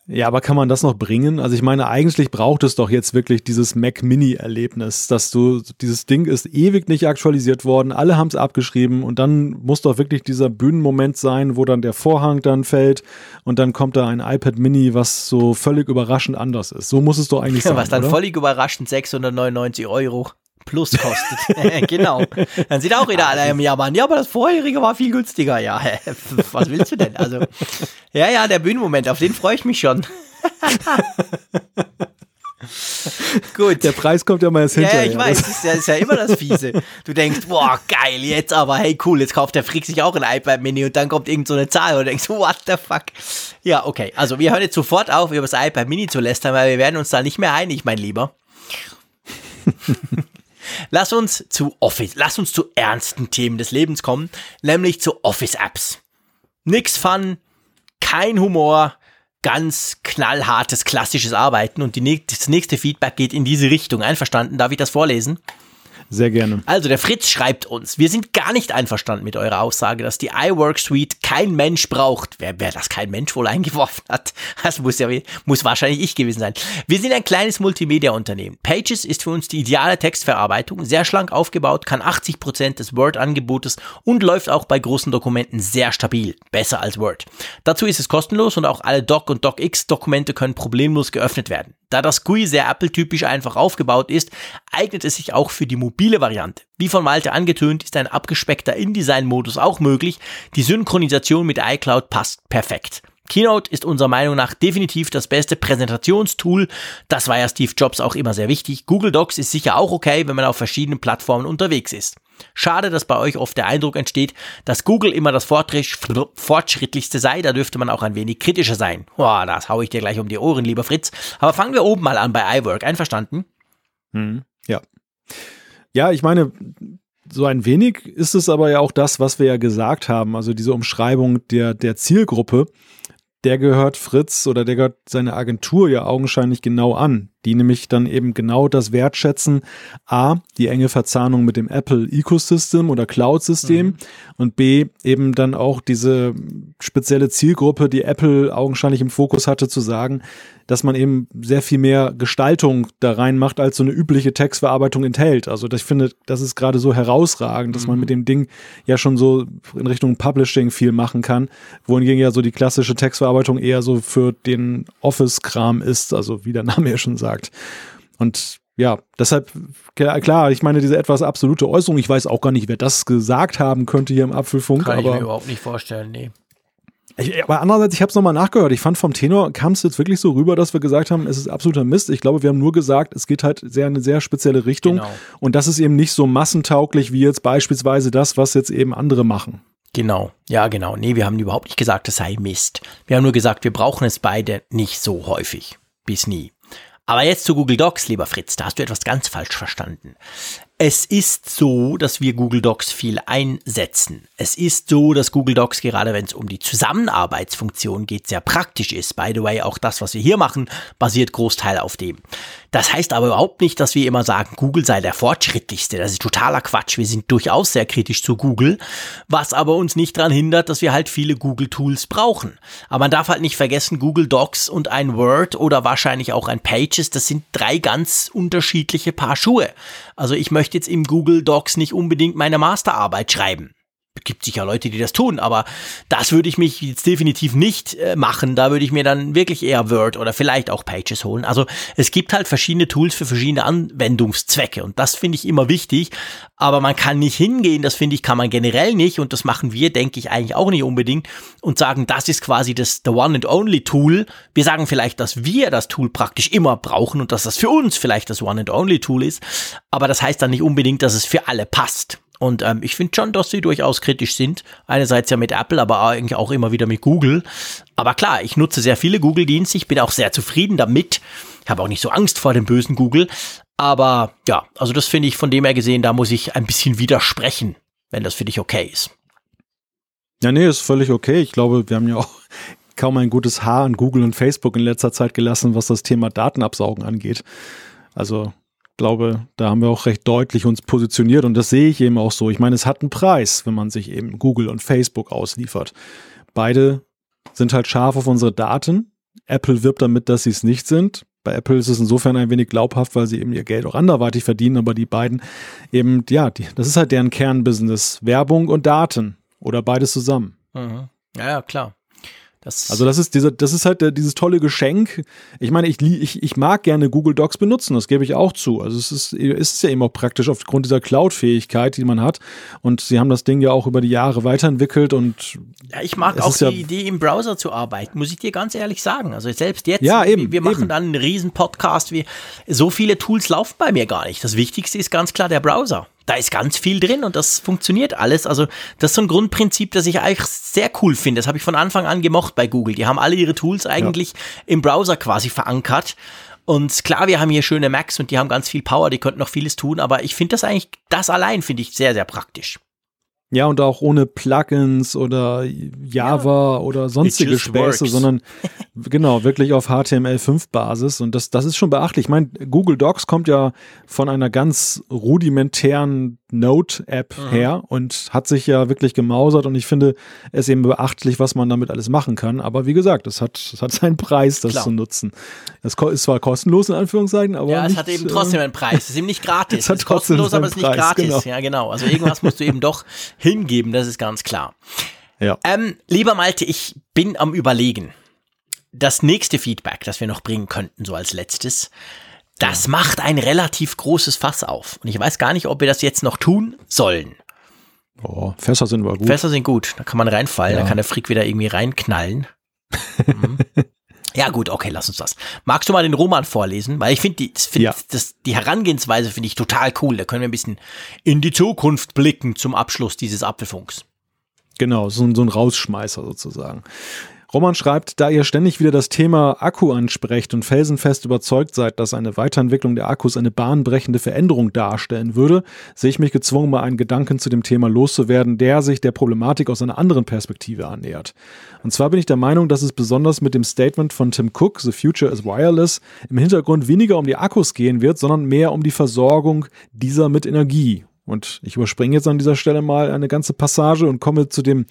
Ja, aber kann man das noch bringen? Also ich meine, eigentlich braucht es doch jetzt wirklich dieses Mac Mini-Erlebnis, dass du, dieses Ding ist ewig nicht aktualisiert worden, alle haben es abgeschrieben und dann muss doch wirklich dieser Bühnenmoment sein, wo dann der Vorhang dann fällt und dann kommt da ein iPad Mini, was so völlig überraschend anders ist. So muss es doch eigentlich [laughs] sein. Was dann oder? völlig überraschend 699 Euro Plus kostet. [laughs] [laughs] genau. Dann sind auch wieder alle im Jammern. Ja, aber das vorherige war viel günstiger. Ja, [laughs] was willst du denn? Also, ja, ja, der Bühnenmoment, auf den freue ich mich schon. Gut. Der Preis kommt ja mal erst hinterher. Ja, ich weiß, das ist, ja, ist ja immer das Fiese. Du denkst, boah, geil, jetzt aber, hey, cool, jetzt kauft der Frick sich auch ein iPad Mini und dann kommt irgend so eine Zahl und denkst, what the fuck. Ja, okay, also wir hören jetzt sofort auf, über das iPad Mini zu lästern, weil wir werden uns da nicht mehr einig, mein Lieber. Lass uns zu Office, lass uns zu ernsten Themen des Lebens kommen, nämlich zu Office-Apps. Nix Fun, kein Humor, ganz knallhartes, klassisches Arbeiten und die, das nächste Feedback geht in diese Richtung. Einverstanden? Darf ich das vorlesen? Sehr gerne. Also der Fritz schreibt uns, wir sind gar nicht einverstanden mit eurer Aussage, dass die iWork Suite kein Mensch braucht. Wer, wer das kein Mensch wohl eingeworfen hat, das muss ja muss wahrscheinlich ich gewesen sein. Wir sind ein kleines Multimedia-Unternehmen. Pages ist für uns die ideale Textverarbeitung, sehr schlank aufgebaut, kann 80 Prozent des Word-Angebotes und läuft auch bei großen Dokumenten sehr stabil, besser als Word. Dazu ist es kostenlos und auch alle Doc- und DocX-Dokumente können problemlos geöffnet werden. Da das GUI sehr Apple-typisch einfach aufgebaut ist, eignet es sich auch für die mobile Variante. Wie von Malte angetönt, ist ein abgespeckter InDesign-Modus auch möglich. Die Synchronisation mit iCloud passt perfekt. Keynote ist unserer Meinung nach definitiv das beste Präsentationstool. Das war ja Steve Jobs auch immer sehr wichtig. Google Docs ist sicher auch okay, wenn man auf verschiedenen Plattformen unterwegs ist. Schade, dass bei euch oft der Eindruck entsteht, dass Google immer das fortschrittlichste sei. Da dürfte man auch ein wenig kritischer sein. Boah, das hau ich dir gleich um die Ohren, lieber Fritz. Aber fangen wir oben mal an bei iWork. Einverstanden? Hm, ja. Ja, ich meine, so ein wenig ist es aber ja auch das, was wir ja gesagt haben. Also diese Umschreibung der, der Zielgruppe, der gehört Fritz oder der gehört seine Agentur ja augenscheinlich genau an die nämlich dann eben genau das wertschätzen. A, die enge Verzahnung mit dem Apple Ecosystem oder Cloud-System mhm. und B, eben dann auch diese spezielle Zielgruppe, die Apple augenscheinlich im Fokus hatte, zu sagen, dass man eben sehr viel mehr Gestaltung da reinmacht, als so eine übliche Textverarbeitung enthält. Also ich finde, das ist gerade so herausragend, dass man mhm. mit dem Ding ja schon so in Richtung Publishing viel machen kann, wohingegen ja so die klassische Textverarbeitung eher so für den Office-Kram ist, also wie der Name ja schon sagt gesagt. Und ja, deshalb, klar, ich meine, diese etwas absolute Äußerung, ich weiß auch gar nicht, wer das gesagt haben könnte hier im Apfelfunk. Kann aber, ich mir überhaupt nicht vorstellen, nee. Ich, aber andererseits, ich habe es nochmal nachgehört. Ich fand vom Tenor kam es jetzt wirklich so rüber, dass wir gesagt haben, es ist absoluter Mist. Ich glaube, wir haben nur gesagt, es geht halt sehr eine sehr spezielle Richtung. Genau. Und das ist eben nicht so massentauglich wie jetzt beispielsweise das, was jetzt eben andere machen. Genau, ja, genau. Nee, wir haben überhaupt nicht gesagt, es sei Mist. Wir haben nur gesagt, wir brauchen es beide nicht so häufig. Bis nie. Aber jetzt zu Google Docs, lieber Fritz, da hast du etwas ganz falsch verstanden. Es ist so, dass wir Google Docs viel einsetzen. Es ist so, dass Google Docs gerade wenn es um die Zusammenarbeitsfunktion geht, sehr praktisch ist. By the way, auch das, was wir hier machen, basiert Großteil auf dem. Das heißt aber überhaupt nicht, dass wir immer sagen, Google sei der fortschrittlichste. Das ist totaler Quatsch. Wir sind durchaus sehr kritisch zu Google, was aber uns nicht daran hindert, dass wir halt viele Google Tools brauchen. Aber man darf halt nicht vergessen, Google Docs und ein Word oder wahrscheinlich auch ein Pages, das sind drei ganz unterschiedliche Paar Schuhe. Also ich möchte jetzt im Google Docs nicht unbedingt meine Masterarbeit schreiben gibt sicher Leute, die das tun, aber das würde ich mich jetzt definitiv nicht äh, machen. Da würde ich mir dann wirklich eher Word oder vielleicht auch Pages holen. Also es gibt halt verschiedene Tools für verschiedene Anwendungszwecke und das finde ich immer wichtig. Aber man kann nicht hingehen, das finde ich, kann man generell nicht und das machen wir, denke ich, eigentlich auch nicht unbedingt und sagen, das ist quasi das the one and only Tool. Wir sagen vielleicht, dass wir das Tool praktisch immer brauchen und dass das für uns vielleicht das one and only Tool ist, aber das heißt dann nicht unbedingt, dass es für alle passt. Und ähm, ich finde schon, dass sie durchaus kritisch sind. Einerseits ja mit Apple, aber eigentlich auch immer wieder mit Google. Aber klar, ich nutze sehr viele Google-Dienste. Ich bin auch sehr zufrieden damit. Ich habe auch nicht so Angst vor dem bösen Google. Aber ja, also das finde ich von dem her gesehen, da muss ich ein bisschen widersprechen, wenn das für dich okay ist. Ja, nee, ist völlig okay. Ich glaube, wir haben ja auch [laughs] kaum ein gutes Haar an Google und Facebook in letzter Zeit gelassen, was das Thema Datenabsaugen angeht. Also glaube, da haben wir auch recht deutlich uns positioniert und das sehe ich eben auch so. Ich meine, es hat einen Preis, wenn man sich eben Google und Facebook ausliefert. Beide sind halt scharf auf unsere Daten. Apple wirbt damit, dass sie es nicht sind. Bei Apple ist es insofern ein wenig glaubhaft, weil sie eben ihr Geld auch anderweitig verdienen, aber die beiden eben, ja, die, das ist halt deren Kernbusiness. Werbung und Daten oder beides zusammen. Mhm. Ja, ja, klar. Das also das ist dieser, das ist halt der, dieses tolle Geschenk. Ich meine, ich, ich, ich mag gerne Google Docs benutzen, das gebe ich auch zu. Also es ist, ist ja eben auch praktisch aufgrund dieser Cloud-Fähigkeit, die man hat. Und sie haben das Ding ja auch über die Jahre weiterentwickelt und ja, ich mag auch die ja Idee, im Browser zu arbeiten, muss ich dir ganz ehrlich sagen. Also selbst jetzt, ja, eben, wir machen eben. dann einen riesen Podcast, wie so viele Tools laufen bei mir gar nicht. Das Wichtigste ist ganz klar der Browser da ist ganz viel drin und das funktioniert alles. Also das ist so ein Grundprinzip, das ich eigentlich sehr cool finde. Das habe ich von Anfang an gemocht bei Google. Die haben alle ihre Tools eigentlich ja. im Browser quasi verankert. Und klar, wir haben hier schöne Macs und die haben ganz viel Power, die könnten noch vieles tun, aber ich finde das eigentlich, das allein finde ich sehr, sehr praktisch. Ja, und auch ohne Plugins oder Java ja. oder sonstige Späße, sondern [laughs] genau, wirklich auf HTML5-Basis. Und das, das ist schon beachtlich. Ich meine, Google Docs kommt ja von einer ganz rudimentären Note-App mhm. her und hat sich ja wirklich gemausert. Und ich finde es eben beachtlich, was man damit alles machen kann. Aber wie gesagt, es hat, es hat [laughs] seinen Preis, das Klar. zu nutzen. Es ist zwar kostenlos in Anführungszeichen, aber. Ja, es hat eben trotzdem einen Preis. Es ist eben nicht gratis. [laughs] es, hat es ist kostenlos, aber es ist nicht gratis. Genau. Ja, genau. Also irgendwas musst du eben doch hingeben, das ist ganz klar. Ja. Ähm, lieber Malte, ich bin am Überlegen. Das nächste Feedback, das wir noch bringen könnten, so als letztes, das macht ein relativ großes Fass auf. Und ich weiß gar nicht, ob wir das jetzt noch tun sollen. Oh, Fässer sind aber gut. Fässer sind gut. Da kann man reinfallen, ja. da kann der Frick wieder irgendwie reinknallen. mhm. [laughs] Ja, gut, okay, lass uns das. Magst du mal den Roman vorlesen? Weil ich finde, die, find, ja. die Herangehensweise finde ich total cool. Da können wir ein bisschen in die Zukunft blicken zum Abschluss dieses Apfelfunks. Genau, so, so ein Rausschmeißer sozusagen. Roman schreibt, da ihr ständig wieder das Thema Akku ansprecht und felsenfest überzeugt seid, dass eine Weiterentwicklung der Akkus eine bahnbrechende Veränderung darstellen würde, sehe ich mich gezwungen, mal einen Gedanken zu dem Thema loszuwerden, der sich der Problematik aus einer anderen Perspektive annähert. Und zwar bin ich der Meinung, dass es besonders mit dem Statement von Tim Cook, The Future is Wireless, im Hintergrund weniger um die Akkus gehen wird, sondern mehr um die Versorgung dieser mit Energie. Und ich überspringe jetzt an dieser Stelle mal eine ganze Passage und komme zu dem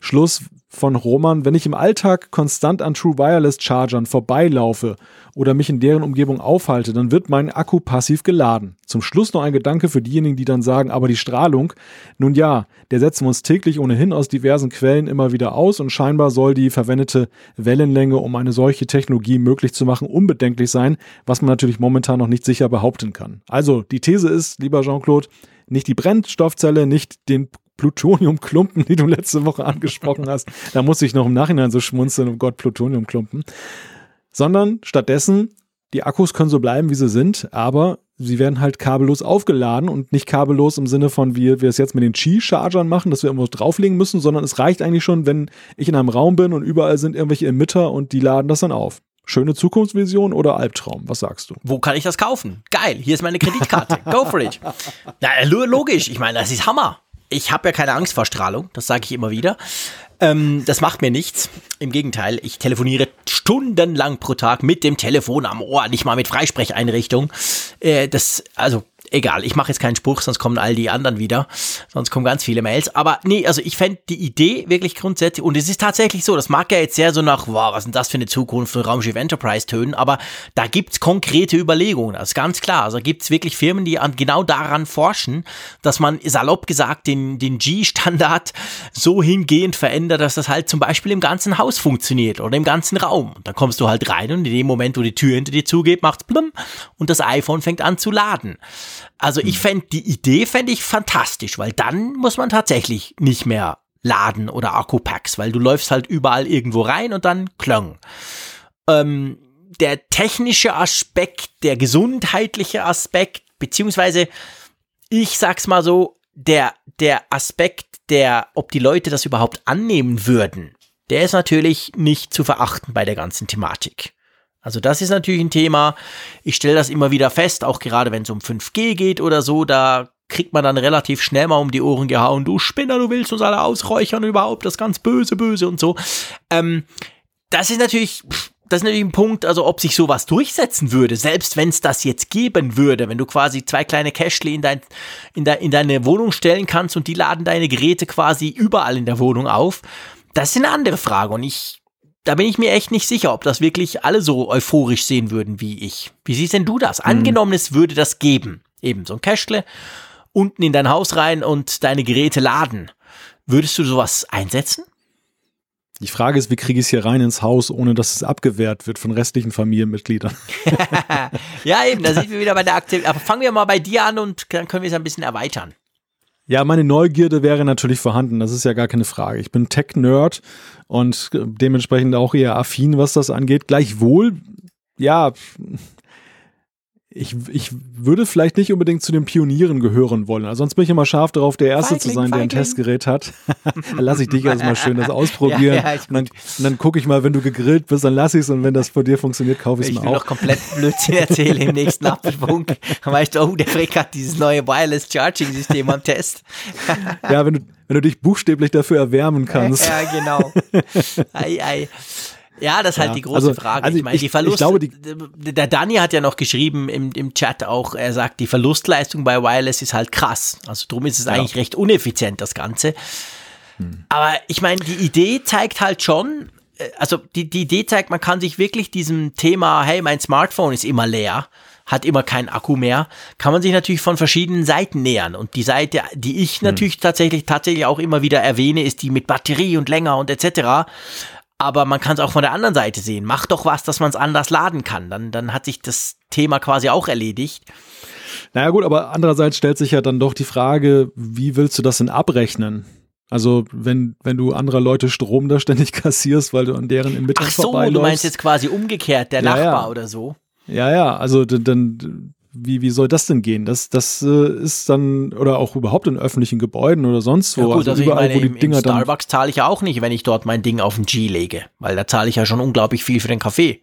Schluss von Roman, wenn ich im Alltag konstant an True Wireless Chargern vorbeilaufe oder mich in deren Umgebung aufhalte, dann wird mein Akku passiv geladen. Zum Schluss noch ein Gedanke für diejenigen, die dann sagen, aber die Strahlung, nun ja, der setzen wir uns täglich ohnehin aus diversen Quellen immer wieder aus und scheinbar soll die verwendete Wellenlänge, um eine solche Technologie möglich zu machen, unbedenklich sein, was man natürlich momentan noch nicht sicher behaupten kann. Also, die These ist, lieber Jean-Claude, nicht die Brennstoffzelle, nicht den Plutoniumklumpen, [laughs] die du letzte Woche angesprochen hast. Da muss ich noch im Nachhinein so schmunzeln, oh Gott, Plutoniumklumpen. Sondern stattdessen, die Akkus können so bleiben, wie sie sind, aber sie werden halt kabellos aufgeladen und nicht kabellos im Sinne von, wie wir es jetzt mit den Qi-Chargern machen, dass wir irgendwo drauflegen müssen, sondern es reicht eigentlich schon, wenn ich in einem Raum bin und überall sind irgendwelche Emitter und die laden das dann auf. Schöne Zukunftsvision oder Albtraum? Was sagst du? Wo kann ich das kaufen? Geil, hier ist meine Kreditkarte. [laughs] Go for it. Na, logisch, ich meine, das ist Hammer. Ich habe ja keine Angst vor Strahlung, das sage ich immer wieder. Ähm, das macht mir nichts. Im Gegenteil, ich telefoniere stundenlang pro Tag mit dem Telefon am Ohr, nicht mal mit Freisprecheinrichtung. Äh, das, also egal, ich mache jetzt keinen Spruch, sonst kommen all die anderen wieder. Sonst kommen ganz viele Mails. Aber nee, also ich fände die Idee wirklich grundsätzlich, und es ist tatsächlich so, das mag ja jetzt sehr so nach, wow, was ist das für eine Zukunft von Raumschiff Enterprise tönen, aber da gibt's konkrete Überlegungen, das ist ganz klar. Also gibt's wirklich Firmen, die an, genau daran forschen, dass man salopp gesagt den, den G-Standard [laughs] so hingehend verändert, dass das halt zum Beispiel im ganzen Haus funktioniert oder im ganzen Raum. Und dann kommst du halt rein und in dem Moment, wo die Tür hinter dir zugeht, macht's blum und das iPhone fängt an zu laden. Also ich hm. fände die Idee fände ich fantastisch, weil dann muss man tatsächlich nicht mehr laden oder Akkupacks, weil du läufst halt überall irgendwo rein und dann klöng. Ähm, der technische Aspekt, der gesundheitliche Aspekt, beziehungsweise ich sag's mal so, der, der Aspekt, der, ob die Leute das überhaupt annehmen würden, der ist natürlich nicht zu verachten bei der ganzen Thematik. Also das ist natürlich ein Thema. Ich stelle das immer wieder fest, auch gerade wenn es um 5G geht oder so, da kriegt man dann relativ schnell mal um die Ohren gehauen, du Spinner, du willst uns alle ausräuchern überhaupt, das ganz böse, böse und so. Ähm, das ist natürlich, das ist natürlich ein Punkt, also ob sich sowas durchsetzen würde, selbst wenn es das jetzt geben würde, wenn du quasi zwei kleine Cashly in, dein, in, de, in deine Wohnung stellen kannst und die laden deine Geräte quasi überall in der Wohnung auf, das ist eine andere Frage und ich da bin ich mir echt nicht sicher, ob das wirklich alle so euphorisch sehen würden wie ich. Wie siehst denn du das? Mhm. Angenommen, es würde das geben. Eben so ein Cashle unten in dein Haus rein und deine Geräte laden. Würdest du sowas einsetzen? Die Frage ist, wie kriege ich es hier rein ins Haus, ohne dass es abgewehrt wird von restlichen Familienmitgliedern? [laughs] ja, eben, da [laughs] sind wir wieder bei der Aktivität. Aber fangen wir mal bei dir an und dann können wir es ein bisschen erweitern. Ja, meine Neugierde wäre natürlich vorhanden, das ist ja gar keine Frage. Ich bin Tech-Nerd und dementsprechend auch eher affin, was das angeht. Gleichwohl, ja, ich, ich würde vielleicht nicht unbedingt zu den Pionieren gehören wollen. Also sonst bin ich immer scharf darauf, der Erste Feigling, zu sein, der ein Testgerät hat. [laughs] dann lasse ich dich erstmal schön das [laughs] ausprobieren. Ja, ja, und dann, dann gucke ich mal, wenn du gegrillt bist, dann lasse ich es und wenn das von dir funktioniert, kaufe ich es mir auch. Ich will noch komplett Blödsinn erzählen im nächsten Apfelfunk. Dann [laughs] weißt du, oh, der Frick hat dieses neue Wireless Charging System am Test. ja, wenn du, wenn du dich buchstäblich dafür erwärmen kannst. Ja, genau. Ei, ei. Ja, das ist halt ja, die große also, Frage. Also ich meine, die Verlust. Ich glaube, die der Dani hat ja noch geschrieben im, im Chat auch, er sagt, die Verlustleistung bei Wireless ist halt krass. Also drum ist es ja. eigentlich recht uneffizient, das Ganze. Hm. Aber ich meine, die Idee zeigt halt schon, äh, also die, die Idee zeigt, man kann sich wirklich diesem Thema, hey, mein Smartphone ist immer leer, hat immer keinen Akku mehr, kann man sich natürlich von verschiedenen Seiten nähern. Und die Seite, die ich hm. natürlich tatsächlich, tatsächlich auch immer wieder erwähne, ist die mit Batterie und länger und etc aber man kann es auch von der anderen Seite sehen. Mach doch was, dass man es anders laden kann. Dann, dann hat sich das Thema quasi auch erledigt. Naja gut, aber andererseits stellt sich ja dann doch die Frage, wie willst du das denn abrechnen? Also wenn, wenn du anderer Leute Strom da ständig [laughs] kassierst, weil du an deren im Mittag Ach so, du meinst jetzt quasi umgekehrt, der ja, Nachbar ja. oder so? Ja, ja, also dann wie, wie soll das denn gehen? Das, das äh, ist dann, oder auch überhaupt in öffentlichen Gebäuden oder sonst wo. Ja gut, also, also überall, ich meine, wo die im, Dinger im Starbucks zahle ich ja auch nicht, wenn ich dort mein Ding auf den G lege, weil da zahle ich ja schon unglaublich viel für den Kaffee.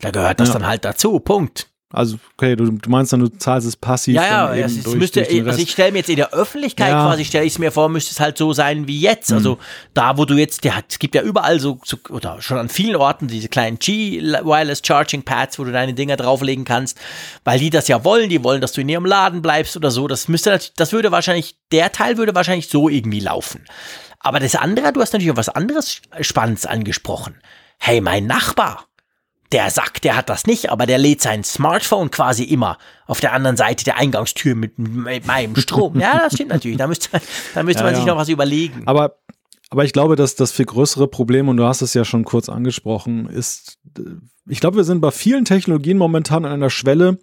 Da gehört das ja. dann halt dazu, Punkt. Also, okay, du, du meinst dann, du zahlst es passiv. Ja, ja, es durch, müsste, durch also ich stelle mir jetzt in der Öffentlichkeit ja. quasi, stelle ich es mir vor, müsste es halt so sein wie jetzt. Also mhm. da, wo du jetzt, der, es gibt ja überall so, so, oder schon an vielen Orten diese kleinen G-Wireless Charging Pads, wo du deine Dinger drauflegen kannst, weil die das ja wollen, die wollen, dass du in ihrem Laden bleibst oder so. Das müsste, das würde wahrscheinlich, der Teil würde wahrscheinlich so irgendwie laufen. Aber das andere, du hast natürlich auch was anderes Spannendes angesprochen. Hey, mein Nachbar der sagt, der hat das nicht, aber der lädt sein Smartphone quasi immer auf der anderen Seite der Eingangstür mit, mit meinem Strom. Ja, das stimmt natürlich. Da müsste, da müsste ja, man sich noch was überlegen. Aber, aber ich glaube, dass das viel größere Problem, und du hast es ja schon kurz angesprochen, ist, ich glaube, wir sind bei vielen Technologien momentan an einer Schwelle,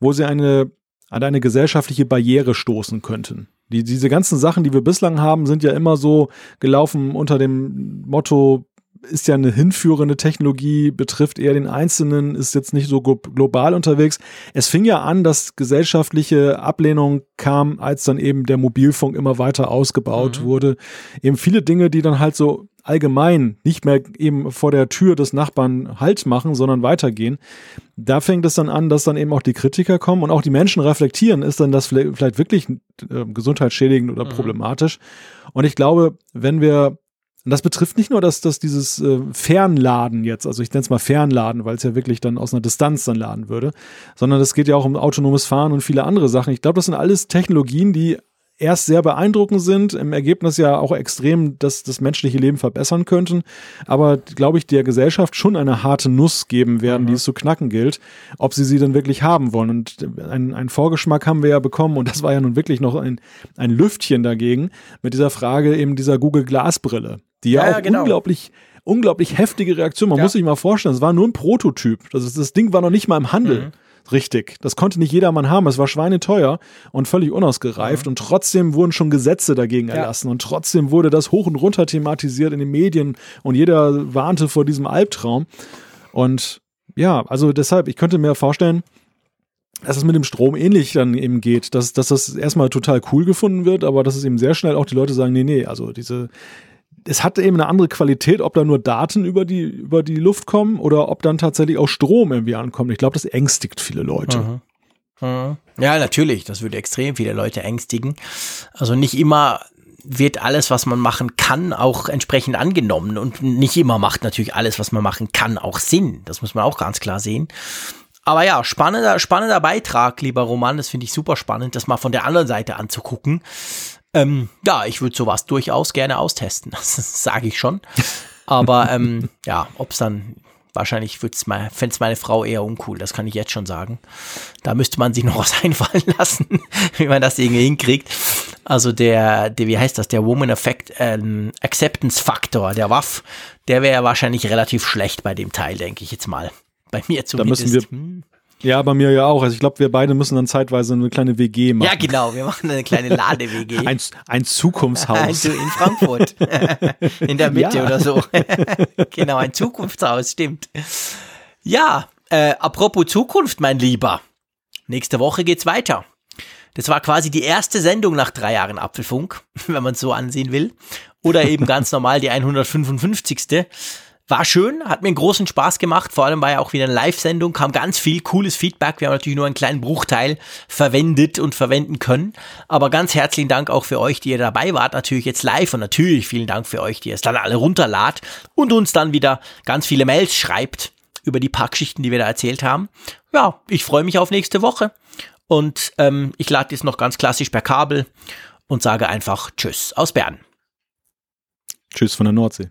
wo sie eine, an eine gesellschaftliche Barriere stoßen könnten. Die, diese ganzen Sachen, die wir bislang haben, sind ja immer so gelaufen unter dem Motto, ist ja eine hinführende Technologie, betrifft eher den Einzelnen, ist jetzt nicht so global unterwegs. Es fing ja an, dass gesellschaftliche Ablehnung kam, als dann eben der Mobilfunk immer weiter ausgebaut mhm. wurde. Eben viele Dinge, die dann halt so allgemein nicht mehr eben vor der Tür des Nachbarn Halt machen, sondern weitergehen. Da fängt es dann an, dass dann eben auch die Kritiker kommen und auch die Menschen reflektieren, ist dann das vielleicht wirklich äh, gesundheitsschädigend oder mhm. problematisch. Und ich glaube, wenn wir und das betrifft nicht nur dass, dass dieses äh, Fernladen jetzt, also ich nenne es mal Fernladen, weil es ja wirklich dann aus einer Distanz dann laden würde, sondern es geht ja auch um autonomes Fahren und viele andere Sachen. Ich glaube, das sind alles Technologien, die erst sehr beeindruckend sind, im Ergebnis ja auch extrem das, das menschliche Leben verbessern könnten, aber glaube ich, der Gesellschaft schon eine harte Nuss geben werden, mhm. die es zu knacken gilt, ob sie sie denn wirklich haben wollen. Und einen Vorgeschmack haben wir ja bekommen und das war ja nun wirklich noch ein, ein Lüftchen dagegen mit dieser Frage eben dieser Google Glasbrille, die ja, ja auch genau. unglaublich unglaublich heftige Reaktion. Man ja. muss sich mal vorstellen, es war nur ein Prototyp. Das, ist, das Ding war noch nicht mal im Handel. Mhm richtig. Das konnte nicht jedermann haben. Es war schweineteuer und völlig unausgereift. Mhm. Und trotzdem wurden schon Gesetze dagegen erlassen. Ja. Und trotzdem wurde das hoch und runter thematisiert in den Medien. Und jeder warnte vor diesem Albtraum. Und ja, also deshalb, ich könnte mir vorstellen, dass es mit dem Strom ähnlich dann eben geht, dass, dass das erstmal total cool gefunden wird, aber dass es eben sehr schnell auch die Leute sagen, nee, nee, also diese, es hat eben eine andere Qualität, ob da nur Daten über die, über die Luft kommen oder ob dann tatsächlich auch Strom irgendwie ankommt. Ich glaube, das ängstigt viele Leute. Mhm. Ja, natürlich. Das würde extrem viele Leute ängstigen. Also nicht immer wird alles, was man machen kann, auch entsprechend angenommen. Und nicht immer macht natürlich alles, was man machen kann, auch Sinn. Das muss man auch ganz klar sehen. Aber ja, spannender, spannender Beitrag, lieber Roman. Das finde ich super spannend, das mal von der anderen Seite anzugucken. Ähm, ja, ich würde sowas durchaus gerne austesten, [laughs] das sage ich schon. Aber ähm, [laughs] ja, ob es dann wahrscheinlich fände es meine Frau eher uncool, das kann ich jetzt schon sagen. Da müsste man sich noch [laughs] was einfallen lassen, wie man das irgendwie hinkriegt. Also der, der, wie heißt das, der Woman Effect, ähm, Acceptance Faktor, der WAF, der wäre wahrscheinlich relativ schlecht bei dem Teil, denke ich jetzt mal. Bei mir zumindest. Da müssen wir, hm. Ja, bei mir ja auch. Also ich glaube, wir beide müssen dann zeitweise eine kleine WG machen. Ja, genau, wir machen eine kleine Lade-WG. [laughs] ein, ein Zukunftshaus. in Frankfurt. [laughs] in der Mitte ja. oder so. [laughs] genau, ein Zukunftshaus, stimmt. Ja, äh, apropos Zukunft, mein Lieber. Nächste Woche geht's weiter. Das war quasi die erste Sendung nach drei Jahren Apfelfunk, wenn man es so ansehen will. Oder eben ganz normal die 155. War schön, hat mir einen großen Spaß gemacht, vor allem war ja auch wieder eine Live-Sendung, kam ganz viel cooles Feedback. Wir haben natürlich nur einen kleinen Bruchteil verwendet und verwenden können. Aber ganz herzlichen Dank auch für euch, die ihr dabei wart, natürlich jetzt live und natürlich vielen Dank für euch, die es dann alle runterladet und uns dann wieder ganz viele Mails schreibt über die Packschichten, die wir da erzählt haben. Ja, ich freue mich auf nächste Woche und ähm, ich lade jetzt noch ganz klassisch per Kabel und sage einfach Tschüss aus Bern. Tschüss von der Nordsee.